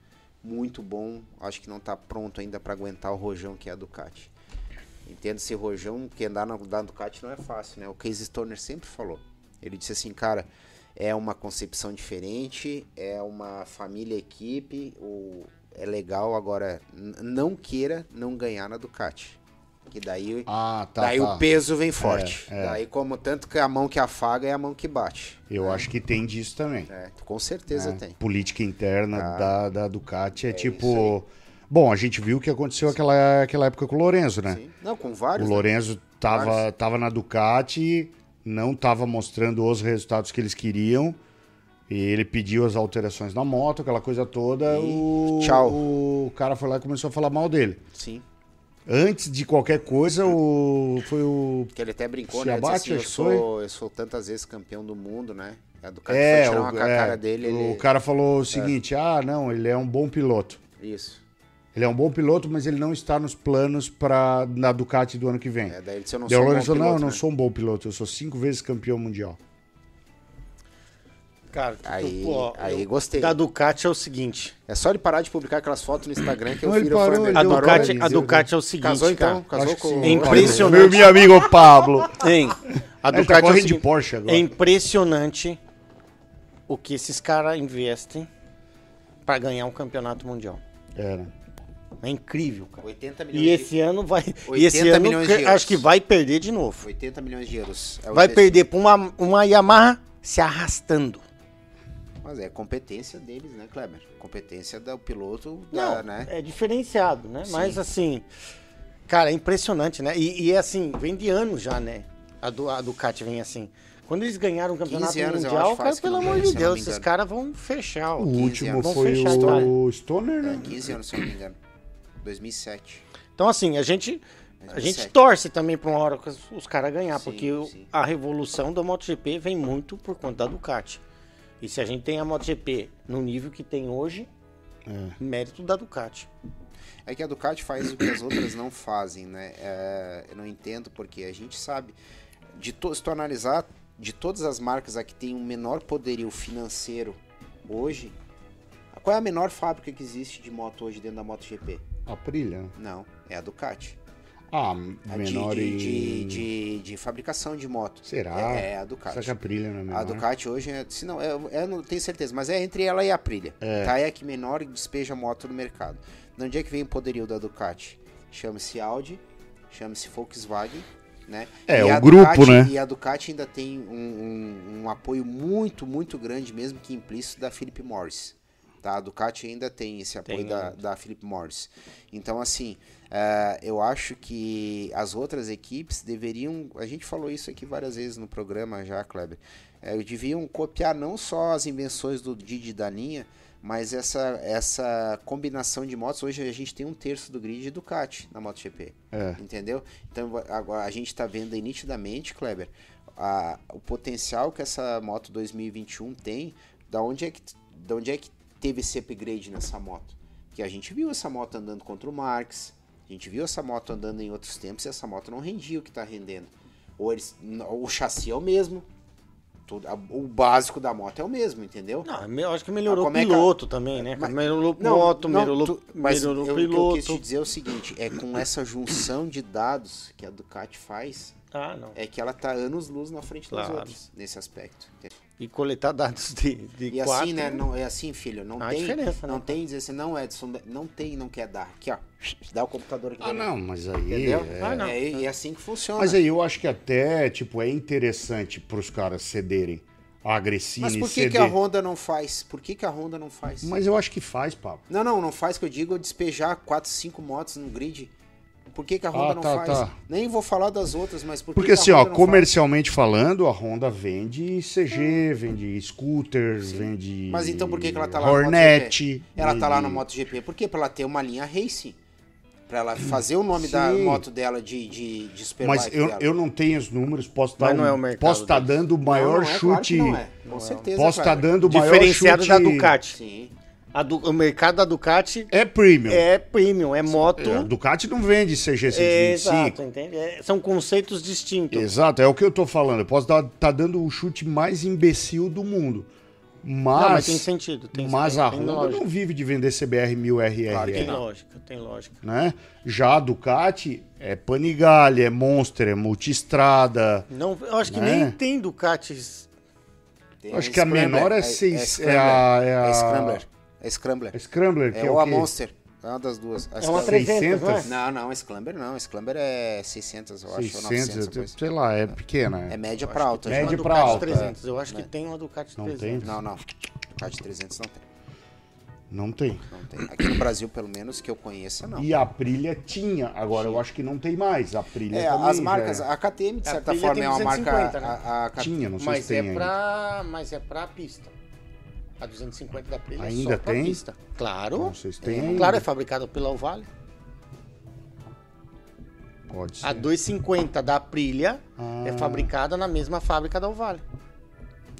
muito bom, acho que não tá pronto ainda para aguentar o rojão que é a Ducati. Entendo esse rojão, que andar na, na Ducati não é fácil, né? O Casey Stoner sempre falou. Ele disse assim, cara, é uma concepção diferente, é uma família equipe, o, é legal, agora não queira não ganhar na Ducati. Que daí Ah, tá. Daí tá. o peso vem forte. é. Daí, como tanto que a mão que afaga é a mão que bate. Eu acho que tem disso também. É, com certeza né? tem. Política interna da, da Ducati é, isso tipo. Bom, a gente viu o que aconteceu aquela, aquela época com o Lorenzo, né? Sim. Não, com O vários. né? Lorenzo tava, Vários. tava na Ducati, não tava mostrando os resultados que eles queriam. E ele pediu as alterações na moto, aquela coisa toda. E o, tchau. O cara foi lá e começou a falar mal dele. Sim. Antes de qualquer coisa, o, foi o. Que ele até brincou, Se né? Abate, assim, eu, sou, eu sou tantas vezes campeão do mundo, né? A Ducati É, foi tirar o, uma com a é, cara dele. o Ele... cara falou o seguinte: ah, não, ele é um bom piloto. Isso. Ele é um bom piloto, mas ele não está nos planos para na Ducati do ano que vem. É, daí ele disse, eu não Daí sou um falou, não, eu piloto, não né? sou um bom piloto, eu sou cinco vezes campeão mundial. Cara, Aí- pô, aí eu- gostei. Da Ducati é o seguinte. É só ele parar de publicar aquelas fotos no Instagram que eu Não, viro parou, A Ducati, parou, a Ducati é o seguinte, Casou então? cara. Casou com sim. É impressionante. Meu, meu amigo Pablo. Hein? A Ele tá Ducati é, o correndo de Porsche agora. é impressionante o que esses caras investem pra ganhar um campeonato mundial. É, né? É incrível, cara. 80 milhões, E esse ano vai. E 80 esse ano milhões de euros. acho que vai perder de de, novo. 80 milhões de euros. É Vai perder pra uma, uma Yamaha se arrastando. Mas é competência deles, né, Kleber? Competência do piloto, Não, da, né? é diferenciado, né? Sim. Mas assim, cara, é impressionante, né? E, e é assim, vem de anos já, né? A, do, a Ducati vem assim. Quando eles ganharam o campeonato 15 anos, mundial, cara, pelo não amor de não Deus, esses caras vão fechar. O 15 último foi o Stoner, É, né? 15 anos, se eu não me engano. 2007. Então, assim, a gente, a 2007. gente torce também pra uma hora que os, caras ganhar, Sim, porque sim. a revolução da MotoGP vem muito por conta da Ducati. E se a gente tem a MotoGP no nível que tem hoje, É. mérito da Ducati. É que a Ducati faz o que as outras não fazem, né? É, eu não entendo porque a gente sabe, de to- se tu analisar, de todas as marcas a que tem um menor poderio financeiro hoje, qual é a menor fábrica que existe de moto hoje dentro da MotoGP? Aprilia. né? Não, é a Ducati. Ah, A menor de, em... de, de, de fabricação de moto. Será? É, é a Ducati. Será que a Aprilia não é menor? A Ducati hoje é. Se não, eu, eu não tenho certeza, mas é entre ela e a Aprilia. Tá? É a que menor despeja moto no mercado. De onde é que vem o poderio da Ducati? Chama-se Audi, chama-se Volkswagen. Né? É, o a grupo, Ducati- né? E a Ducati ainda tem um, um- um apoio muito, muito grande, mesmo que implícito, da Philip Morris. Tá? A Ducati ainda tem esse apoio Tem, da, da Philip Morris. Então, assim, é, eu acho que as outras equipes deveriam. A gente falou isso aqui várias vezes no programa já, Kleber. É, deviam copiar não só as invenções do Didi da linha, mas essa, essa combinação de motos. Hoje a gente tem um terço do grid de Ducati na MotoGP. É. Entendeu? Então agora a gente está vendo aí nitidamente, Kleber, a- o potencial que essa moto 2021 tem. Da onde é que, da onde é que teve esse upgrade nessa moto? Que a gente viu essa moto andando contra o Marx, a gente viu essa moto andando em outros tempos e essa moto não rendia o que está rendendo. Ou eles, o chassi é o mesmo, tudo, o básico da moto é o mesmo, entendeu? Não, eu acho que melhorou o como é que piloto também, né? Mas- melhorou Não, moto, não, melhorou, tu- mas melhorou eu, o o que eu quis te piloto. dizer é o seguinte, é com essa junção de dados que a Ducati faz, Ah, não. é que ela tá anos luz na frente das Claro. outras nesse aspecto. E coletar dados de, de E quatro. assim, né? Não, é assim, filho. Não tem. diferença, né? não tem dizer assim, não, Edson, não tem, não quer dar. Aqui, ó. Dá o computador aqui. Ah, mim. não, mas aí... Entendeu? é- Ah, não. É, é assim que funciona. Mas aí eu acho que até, tipo, é interessante pros caras cederem. A Mas por que, ceder. que a Honda não faz? Por que, que a Honda não faz? Mas eu acho que faz, papo. Não, não, não faz que eu digo despejar 4, 5 motos no grid. Por que, que a Honda Ah, não tá, faz? tá. Nem vou falar das outras, mas por que Porque que a assim, ó, não faz? comercialmente falando, a Honda vende CG, vende scooter, vende. Mas então por que, que ela tá lá Hornet. MotoGP? Ela tá lá no vende- MotoGP. Por quê? Pra ela ter uma linha racing. Pra ela fazer o nome da Sim. moto dela de, de, de superbike Mas eu, dela. eu não tenho os números, posso estar Mas não é o mercado posso estar dando o Não, maior não é, claro que chute. não é. Com certeza, Posso estar dando o maior Diferenciado chute. da Ducati. Sim. A du- o mercado da Ducati É premium. é premium, é moto. É, a Ducati não vende CG É, 125. exato, entende? É, são conceitos distintos. Exato, é o que eu tô falando. Eu posso estar tá dando o chute mais imbecil do mundo. Mas, Não, mas tem sentido. Tem, mas tem, a Honda lógica. não vive de vender CBR 1000 RR. Claro que Tem lógica, tem lógica. né? Já a Ducati é Panigale, é Monster, é Multistrada. Não, eu acho que Né? nem tem Ducatis. Tem acho que a menor é é, seis- é, é a- é a- é Scrambler. É Scrambler. A Scrambler, que É, é, ou o a quê? Monster. É uma das duas. A É uma Scrambler- 300, não é? 600? Não, não, a Scrambler não. A Scrambler é 600, eu acho. ou 600, 900 depois. sei lá, é pequena. É É. média pra alta. Média Ducati alta, 300. Eu acho que tem uma Ducati Não 300. Não, não. Ducati 300 não tem. Não tem. Não tem. Aqui no Brasil, pelo menos, que eu conheça, não. E a Aprilia tinha, agora eu acho que não tem mais. A Aprilia É, também as marcas, é. a KTM, de A certa forma, tem é uma marca. 250, né? A, a, Tinha, não sei Mas se tem é, pra, mas é pra pista. A 250 da Aprilia é Ainda só pra tem? pista. Claro. Não ainda. Claro, é fabricado pela Ovale. Pode ser. A 250 da Aprilia é Ah. fabricada na mesma fábrica da Ovale.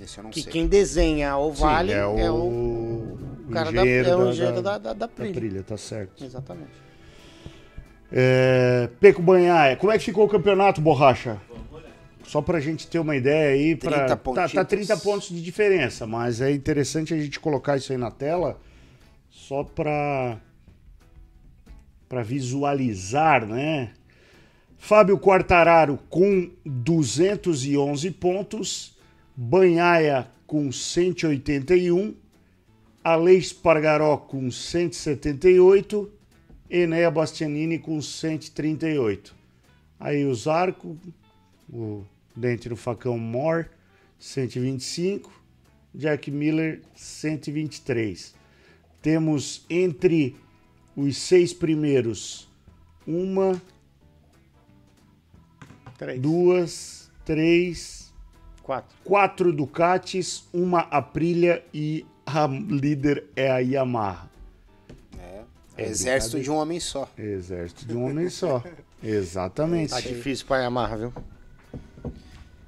Esse eu não Que sei. quem desenha a Sim, Ovale é o, é o, o cara da, é o engenheiro da, da, da, da da. Aprilia, tá certo. Exatamente. É, Peco Banhaia, como é que ficou o campeonato, Borracha? Só pra gente ter uma ideia aí. Pra... 30 tá, tá pontitos. 30 pontos de diferença, mas é interessante a gente colocar isso aí na tela só pra, pra visualizar, né? Fábio Quartararo com 211 pontos, Banhaia com 181, Aleix Pargaró com 178, Enea Bastianini com 138. Aí o Zarco, o dente do facão Mor, 125, Jack Miller 123. Temos entre os seis primeiros uma, Três. duas, três, Quatro. quatro Ducatis, uma Aprilia e a líder é a Yamaha. É. É Exército de um homem só. Exército de um homem só. Exatamente. Tá difícil pra Yamaha, viu?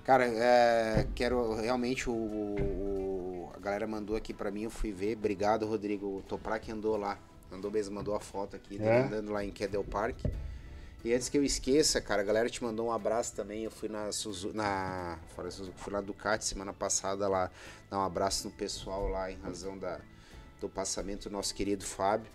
Cara, é, quero realmente o, o- A galera mandou aqui pra mim, eu fui ver. Obrigado, Rodrigo. O Toprak andou lá. Andou mesmo, mandou a foto aqui É? andando lá em Kedel Park. E antes que eu esqueça, cara, a galera te mandou um abraço também. Eu fui na Suzuki, na, fora Suzuki, fui na Ducati semana passada lá, dar um abraço no pessoal lá em razão da, do passamento do nosso querido Fábio,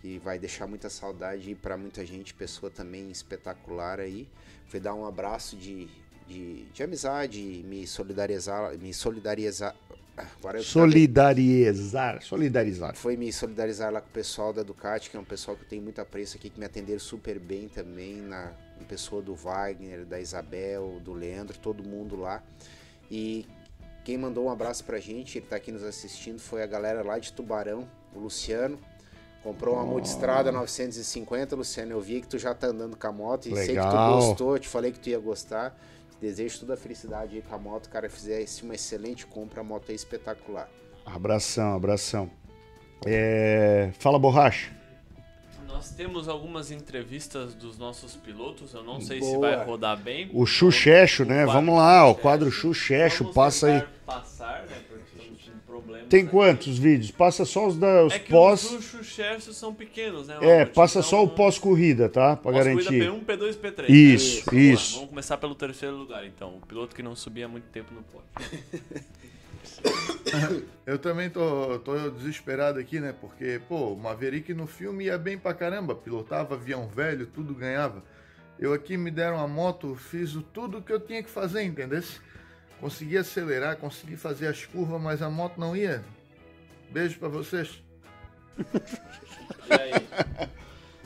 que vai deixar muita saudade para muita gente, pessoa também espetacular aí. Fui dar um abraço de, de, de amizade, me solidarizar, me solidarizar. Agora eu Solidarizar. Solidarizar. foi me solidarizar lá com o pessoal da Ducati, que é um pessoal que eu tenho muito apreço aqui, que me atenderam super bem também, na em pessoa do Wagner, da Isabel, do Leandro, todo mundo lá. E quem mandou um abraço pra gente, ele tá aqui nos assistindo, foi a galera lá de Tubarão, o Luciano. Comprou uma Multistrada 950, Luciano, eu vi que tu já tá andando com a moto e sei que tu Legal. gostou, te falei que tu ia gostar. Desejo toda a felicidade aí com a moto, cara, fizesse uma excelente compra, a moto é espetacular. Abração, abração. É, Fala, borracha. Nós temos algumas entrevistas dos nossos pilotos, eu não sei se Boa. vai rodar bem. O Xuxecho, né? Vamos lá, o quadro Xuxecho, passa aí. Passar, né? Porque problemas. Tem aqui. quantos vídeos? Passa só os, da, os É que pós. os Xuxechos são pequenos, né? É, Robert? passa Então, só o pós-corrida, tá? Pra garantir. P1, P2 P3. Isso, Vamos lá, isso. Vamos começar pelo terceiro lugar, então. O piloto que não subia há muito tempo no pódio. Eu também tô, tô desesperado aqui, né? Porque, pô, o Maverick no filme ia bem pra caramba, pilotava avião velho, tudo ganhava. Eu aqui me deram uma moto, fiz o tudo que eu tinha que fazer, entendeu? Consegui acelerar, consegui fazer as curvas, mas a moto não ia. Beijo pra vocês. E aí?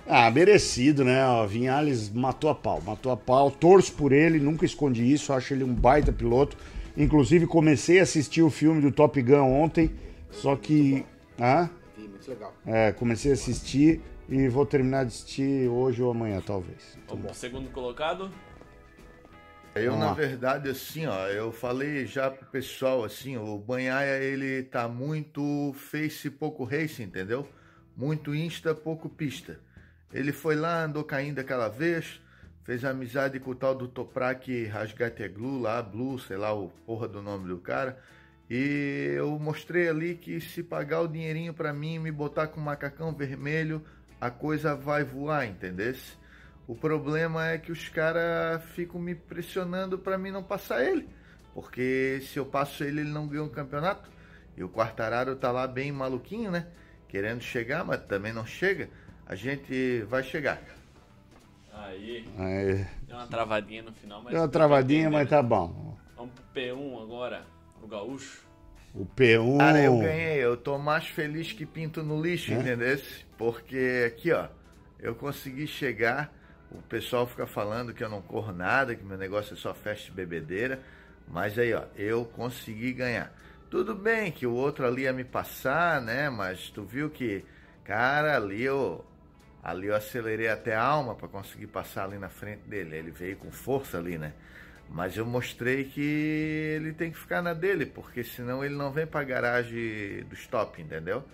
Ah, merecido, né? O Vinhales matou a pau, matou a pau. Torço por ele, nunca escondi isso, acho ele um baita piloto. Inclusive, comecei a assistir o filme do Top Gun ontem, só que. Ah, muito legal. é, comecei a assistir e vou terminar de assistir hoje ou amanhã, talvez. Pro segundo colocado. Eu, Vamos na lá. verdade, assim, ó, eu falei já pro pessoal, assim, o Banhaia, ele tá muito face, pouco race, entendeu? Muito insta, pouco pista. Ele foi lá, andou caindo aquela vez, fez amizade com o tal do Toprak Rasgateglu lá, Blue, sei lá o porra do nome do cara. E eu mostrei ali que se pagar o dinheirinho pra mim e me botar com macacão vermelho, a coisa vai voar, entendesse? O problema é que os caras ficam me pressionando para mim não passar ele. Porque se eu passo ele, ele não ganha o campeonato. E o Quartararo tá lá bem maluquinho, né? Querendo chegar, mas também não chega. A gente vai chegar. Aí, É, deu uma travadinha no final, mas. deu uma travadinha, mas né? tá bom. Vamos pro P1 agora, o Gaúcho. O P1. Cara, eu ganhei. Eu tô mais feliz que pinto no lixo, É? entendesse? Porque aqui, ó, eu consegui chegar. O pessoal fica falando que eu não corro nada, que meu negócio é só festa e bebedeira. Mas aí, ó, eu consegui ganhar. Tudo bem que o outro ali ia me passar, né? Mas tu viu que, cara, ali eu, ali eu acelerei até a alma para conseguir passar ali na frente dele. Ele veio com força ali, né? Mas eu mostrei que ele tem que ficar na dele, porque senão ele não vem pra garagem do stop, entendeu?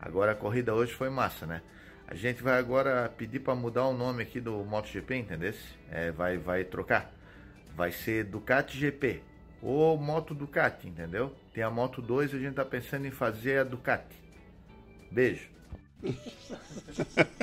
Agora a corrida hoje foi massa, né? A gente vai agora pedir para mudar o nome aqui do MotoGP, entendeu? É, vai, vai trocar. Vai ser Ducati GP ou Moto Ducati, entendeu? Tem a Moto 2 a gente tá pensando em fazer a Ducati. Beijo.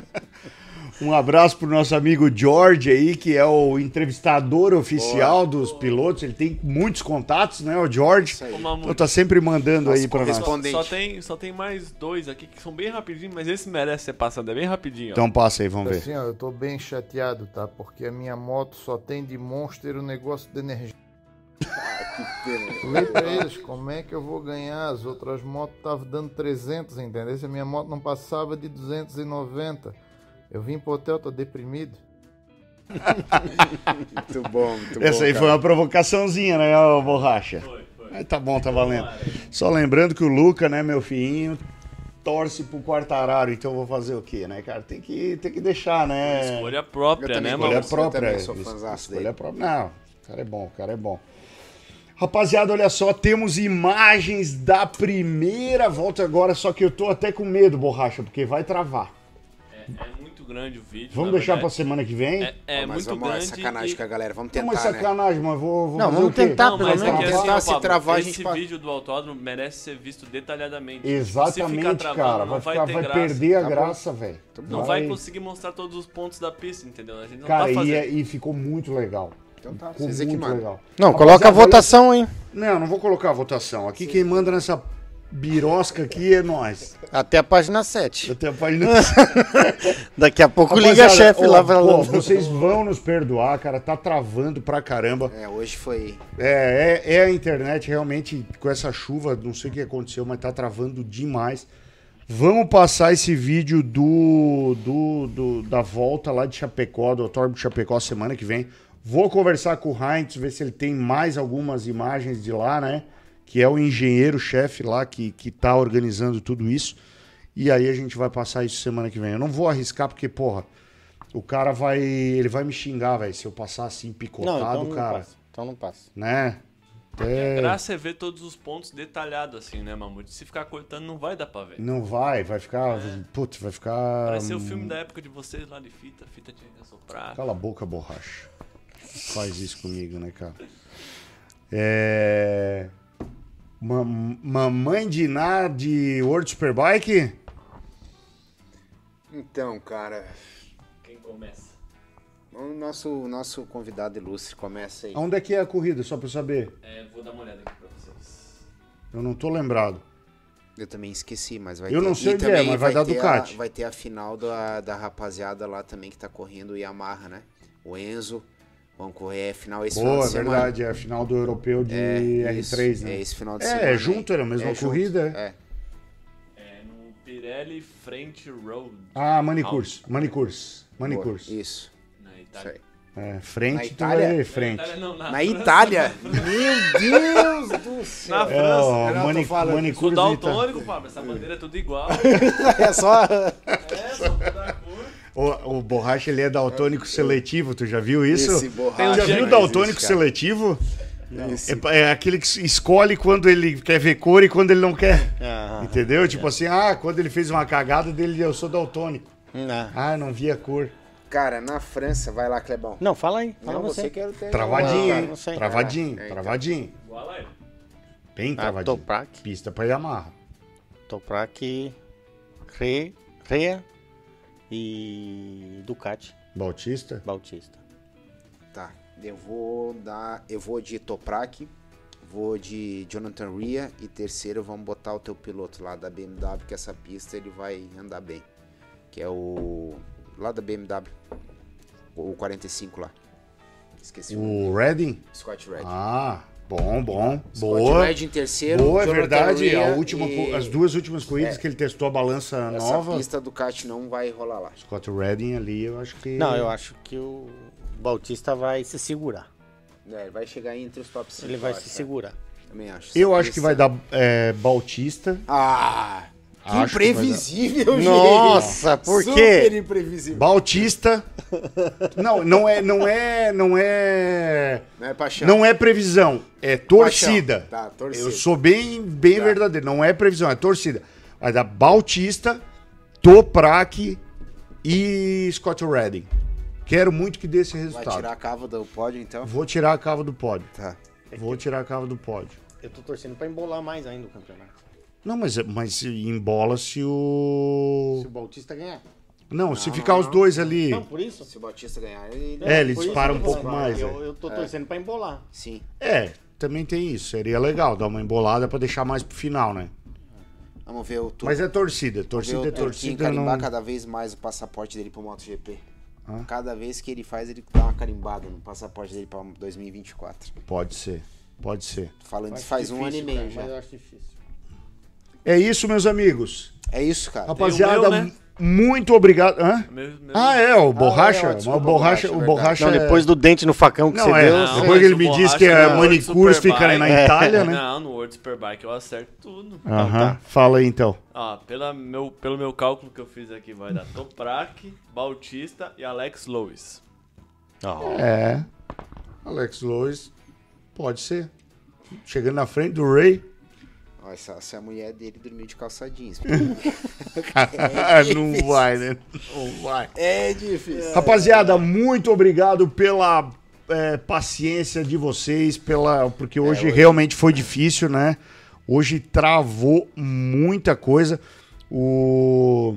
Um abraço pro nosso amigo George aí, que é o entrevistador oficial dos pilotos. Ele tem muitos contatos, né, o George? Então tá sempre mandando aí pra nós. Só tem, só tem mais dois aqui que são bem rapidinhos, mas esse merece ser passado, é bem rapidinho. ó. Então passa aí, vamos ver. Assim, ó, eu tô bem chateado, tá? Porque a minha moto só tem de Monster o negócio de energia. Falei pra eles, como é que eu vou ganhar? As outras motos estavam dando 300, entendeu? Se a minha moto não passava de 290. Eu vim pro hotel, tô deprimido. Muito bom, muito Essa bom. aí cara. foi uma provocação,zinha, né, ô borracha? Foi, foi. Mas tá bom, tá valendo. Só lembrando que o Luca, né, meu filhinho, torce pro Quartararo, então eu vou fazer o quê, né, cara? Tem que, tem que deixar, né? Escolha própria, né. Escolha mano? Eu própria. escolha própria. Não, o cara é bom, o cara é bom. Rapaziada, olha só, temos imagens da primeira volta agora, só que eu tô até com medo, borracha, porque vai travar. É, é muito grande o vídeo. Vamos deixar pra verdade. semana que vem? É, é mas muito vamos lá, grande. sacanagem e- com a galera. Vamos Não, tentar, mas né? sacanagem, mas vou, vou Não, vamos tentar, Não, pelo é menos. que Vamos assim, tentar ó, se travar, a esse gente vídeo do autódromo merece ser visto detalhadamente. Exatamente, Se ficar travando, cara. não Vai, ficar, vai graça. perder a Tá graça, velho. Não vai conseguir mostrar todos os pontos da pista, entendeu? A gente não Cara, tá e, fazendo. é- e ficou muito legal. Então tá, Ficou vocês é que muito mandam. legal. Não, coloca a votação, hein? Não, não vou colocar a votação. Aqui quem manda nessa birosca aqui é nós. Até a página 7. Até a página. Daqui a pouco liga a Rapaziada, chefe ó, lá pra pô, Vocês vão nos perdoar, cara. Tá travando pra caramba. É, hoje foi. É, é, é a internet realmente com essa chuva, não sei o que aconteceu, mas tá travando demais. Vamos passar esse vídeo do, do, do- da volta lá de Chapecó, do Autódromo de Chapecó semana que vem. Vou conversar com o Heinz, ver se ele tem mais algumas imagens de lá, né? Que é o engenheiro-chefe lá que, que tá organizando tudo isso. E aí a gente vai passar isso semana que vem. Eu não vou arriscar porque, porra, o cara vai. Ele vai me xingar, velho, se eu passar assim Não, picotado, então não cara. passa. Então não passa. Né? A É, graça é ver todos os pontos detalhados assim, né, Mamute? Se ficar cortando, não vai dar pra ver. não vai, vai ficar. Putz, vai ficar. Pareceu o hum, filme da época de vocês lá de fita, a fita tinha que assoprar. Cala a boca, borracha. Faz isso comigo, né, cara? É. Mam- Mamãe de Ná de World Superbike? Então, cara. Quem começa? O nosso, nosso convidado ilustre começa aí. Onde é que é a corrida, só pra eu saber? É, vou dar uma olhada aqui pra vocês. Eu não tô lembrado. Eu também esqueci, mas vai Eu ter. não sei e onde é, também mas vai dar ter Ducati. A, vai ter a final da, da rapaziada lá também que tá correndo o Yamaha, né? O Enzo. Vão correr a final esse final Boa, de semana. verdade, é a final do europeu de É, R3, isso, né? É esse final de É, semana. é junto, era a mesma junto, corrida, é. É. É no Pirelli Frente Road, Ah, Manicurs, Manicurs, Manicurs. Boa, Isso. na Isso Itália. aí. É, frente, Na tu Itália? vai Na frente. Itália não, na, Na França. Itália? Meu Deus do céu. Na É, França. ó, eu tô mani falando. Sou daltônico, Pablo. Essa bandeira é tudo igual. É só. é, só. O, o borracha ele é daltônico seletivo, tu já viu isso? Esse borracha já viu não daltônico existe, seletivo? É, é aquele que escolhe quando ele quer ver cor e quando ele não quer. Ah, Entendeu? Tipo assim, ah, quando ele fez uma cagada dele, eu sou daltônico. não. Ah, não via cor. Cara, na França, vai lá, Clebão. Não, fala aí. Fala Não, você. você quer ter. Travadinho, não, hein? Travadinho, É, então. travadinho. Igual a ele. Bem Ah, travadinho. Toprak. Pista pra Yamaha. Toprak, Re, Rea e Ducati Bautista. Bautista. Tá, eu vou dar. Eu vou de Toprak, vou de Jonathan Ria e terceiro vamos botar o teu piloto lá da BMW, que essa pista ele vai andar bem. Que é o. Lá da BMW. O 45 lá. Esqueci o. O Redding. Scott Red. Ah, bom, bom. Scott Boa. Red em terceiro. Boa, é verdade. A última, e as duas últimas corridas É. que ele testou a balança Essa nova. pista do Kart não vai rolar lá. Scott Redding ali, eu acho que. Não, eu acho que o Bautista vai se segurar. É, ele vai chegar entre os top 5. Ele vai se segurar. Também acho. Eu Essa acho que vai dar é, Bautista. Ah! Que Acho vai imprevisível, gente! Nossa, por Super quê? imprevisível. Bautista. Não, não é, não é, não é, Não é paixão. não é previsão, é torcida. Paixão. Tá, torcida. Eu sou bem, bem Tá. verdadeiro. Não é previsão, é torcida. Vai dar Bautista, Toprak e Scott Redding. Quero muito que dê esse Vai resultado. tirar a cava do pódio, então? Vou tirar a cava do pódio. Tá. Vou tirar a cava do pódio. Eu tô torcendo pra embolar mais ainda o campeonato. Não, mas, mas embola se o. Se o Bautista ganhar. Não, se Não, ficar não, os não. dois ali. Não, por isso. Se o Bautista ganhar, ele... É, ele dispara um pouco mais. Eu, é. eu tô torcendo pra embolar. Sim. É, também tem isso. Seria legal dar uma embolada pra deixar mais pro final, né? Vamos ver o... Tu... Mas é torcida. Torcida é torcida. carimbar Não... cada vez mais o passaporte dele pro MotoGP. Hã? Cada vez que ele faz, ele dá uma carimbada no passaporte dele pra 2024. Pode ser. Pode ser. Tô falando isso faz um ano e difícil, meio já. Mas eu acho difícil. É isso, meus amigos. É isso, cara. Rapaziada, meu, né? muito obrigado. Hã? Meu- meu- Ah, é, o borracha. é, ó, o desculpa, borracha, borracha, o borracha. Não, é- depois do dente no facão que Não, você é, deu. Não, depois que ele me disse que é manicure fica na É. Itália, né? Não, no World Superbike eu acerto tudo. Aham. Fala aí então. Ó, pela meu, pelo meu cálculo que eu fiz aqui, vai dar Toprak, Bautista e Alex Lewis. Ó, É. Alex Lois, pode ser. Chegando na frente do Ray. Essa, se a mulher dele dormiu de calça jeans. não vai, né? Não vai. é difícil. Rapaziada, muito obrigado pela é, paciência de vocês, pela porque hoje, realmente foi difícil, né? Hoje travou muita coisa. O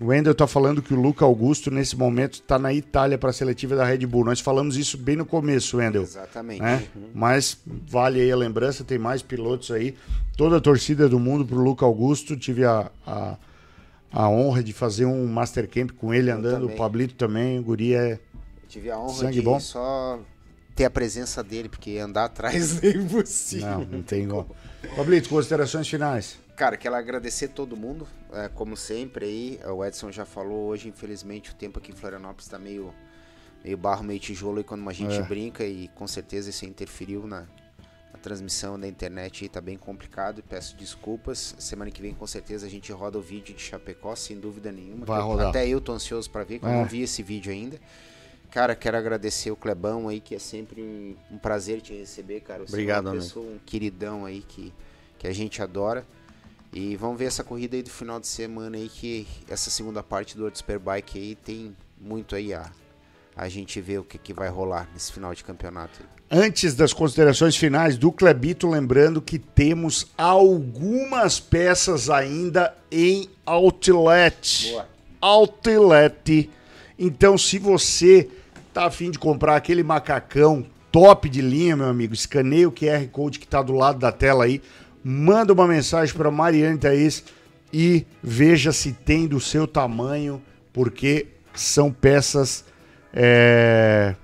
o Wendel tá falando que o Luca Augusto, nesse momento, está na Itália para a seletiva da Red Bull. Nós falamos isso bem no começo, Wendel. Exatamente. né? Mas vale aí a lembrança, tem mais pilotos aí. Toda a torcida do mundo pro Luca Augusto. Tive a, a, a honra de fazer um Master Camp com ele andando. também. O Pablito também. O Guri é. Eu tive a honra Sangue de bom? só ter a presença dele, porque andar atrás é impossível. Não, não tem igual. Pablito, considerações finais. Cara, quero agradecer todo mundo, é, como sempre aí. O Edson já falou hoje, infelizmente, o tempo aqui em Florianópolis tá meio, meio barro, meio tijolo aí quando a gente É. brinca e com certeza isso interferiu na, na transmissão da internet aí, tá bem complicado e peço desculpas. Semana que vem com certeza a gente roda o vídeo de Chapecó, sem dúvida nenhuma. Vai eu- rodar. Até eu tô ansioso pra ver, que eu É. não vi esse vídeo ainda. Cara, quero agradecer o Clebão aí, que é sempre um, um prazer te receber, cara. Você Obrigado, é uma pessoa, um queridão aí que, que a gente adora. E vamos ver essa corrida aí do final de semana aí, que essa segunda parte do World Superbike aí tem muito aí a, a gente ver o que, que vai rolar nesse final de campeonato. Antes das considerações finais do Clebito, lembrando que temos algumas peças ainda em outlet. Boa. Outlet. Então, se você tá afim de comprar aquele macacão top de linha, meu amigo, escaneia o QR Code que tá do lado da tela aí, manda uma mensagem para Mariane Thaís e veja se tem do seu tamanho, porque são peças é,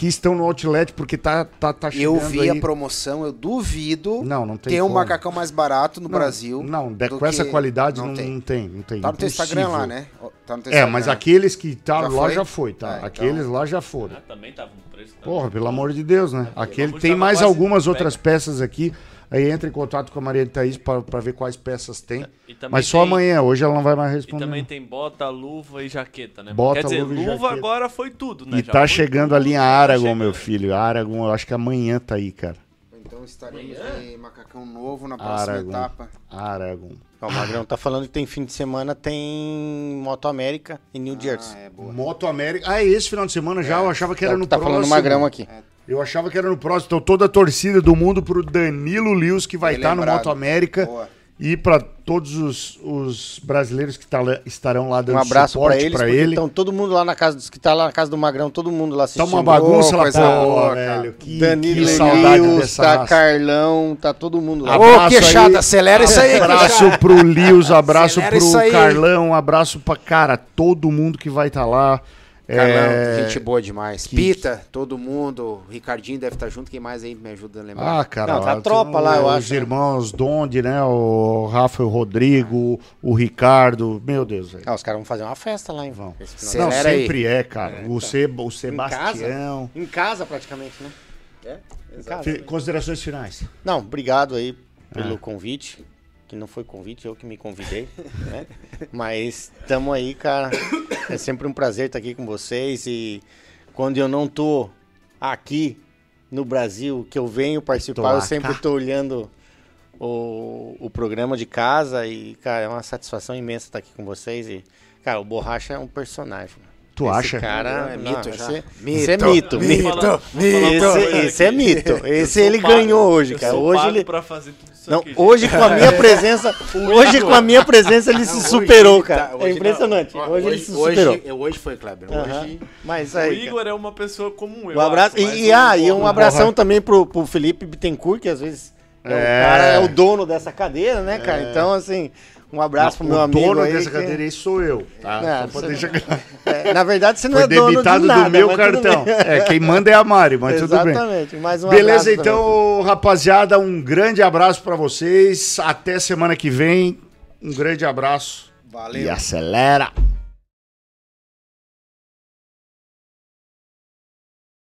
que estão no outlet, porque tá, tá, tá chegando Eu vi aí. a promoção, eu duvido Não, não tem ter um como. macacão mais barato no Não, Brasil. Não, de- com essa que- qualidade não, não não, tem. tem. não tem, Tá no teu Instagram lá, né? Tá no teu É, Instagram. mas aqueles que tá Já lá foi? já foi, tá? É, então- Aqueles lá já foram. Ah, também tava no preço. Tá? Porra, pelo amor de Deus, né? Aquele tem mais quase algumas outras peças aqui. Aí entra em contato com a Maria Thaís pra, pra ver quais peças tem. E Mas só tem- amanhã, hoje ela não vai mais E responder. também tem bota, luva e jaqueta, né? Bota, Quer dizer, luva e luva agora foi tudo, né? E Já tá chegando tudo, a linha tá Aragon, meu filho. Aragon, eu acho que amanhã tá aí, cara. Então estaremos aí, macacão novo na próxima Aragon. etapa. Aragon. Ó, o Magrão tá falando que tem fim de semana, tem Moto América em New Jersey. Ah, é boa. Moto América. Ah, é esse final de semana já? Eu achava que É era o no tá próximo. falando o Magrão aqui. Eu achava que era no próximo. Então toda a torcida do mundo pro Danilo Lewis, que vai estar no lembrado. Moto América. Boa. E para todos os, os brasileiros que tá lá- estarão lá dando Um abraço pra suporte eles, pra ele. estão todo mundo lá na casa dos que tá lá na casa do Magrão, todo mundo lá Tá assistindo. uma bagunça Ô, lá, coisa pô, velho. Que, Danilo que saudade Lewis, dessa tá raça. Carlão, tá todo mundo lá. Abraço Ô, queixada, aí. acelera isso aí, Abraço pro Lios, abraço Acelera pro. Carlão, abraço pra, cara, todo mundo que vai estar lá. Carlão, É, gente boa demais. que- Pita, todo mundo. O Ricardinho deve estar junto. Quem mais aí me ajuda a lembrar? Ah, cara, Não, tá a tropa lá, eu os acho, né? irmãos Donde, né? O Rafa o Rodrigo, o Ricardo. Meu Deus, velho. Ah, os caras vão fazer uma festa lá, hein? Vão. Esse final Não, Acelera aí. sempre é, cara. o, Se, o Em Sebastião. Em casa, praticamente, né? É, em casa. Fi- Considerações finais. Não, obrigado aí Ah. pelo convite. Que não foi convite, eu que me convidei, né? Mas tamo aí, cara. É sempre um prazer estar aqui com vocês. E quando eu não tô aqui no Brasil, que eu venho participar, eu sempre cá. tô olhando o, o programa de casa. E, cara, é uma satisfação imensa estar aqui com vocês. E, cara, o Borracha é um personagem. Tu Esse acha? cara É não, mito já. esse- Mito, Esse é mito. mito, mito. Uma Esse, é mito. Esse ele pago- ganhou hoje, cara. Hoje ele. pra fazer tudo isso Não, aqui, hoje com a minha presença, hoje com a minha presença ele se Não, superou, ele cara. tá- é impressionante. não. Hoje, ele se superou. Hoje, hoje foi, Kleber. Hoje. Mas O aí, cara. Igor é uma pessoa como eu. um abraço acho, e, e, o- ah, e um o- abração também pro, pro Felipe Bittencourt, que às vezes é. o É. cara é o dono dessa cadeira, né, cara? Então assim, um abraço pro meu o amigo dono aí. dessa que- cadeira aí sou eu. Tá? Não, Só pra você deixar. É, na verdade, você não Foi é dono de nada, do meu cartão. É, quem manda é a Mari, mas tudo bem. Exatamente. Mais um Beleza, abraço então, rapaziada, um grande abraço pra vocês. Até semana que vem. Um grande abraço. Valeu. E acelera.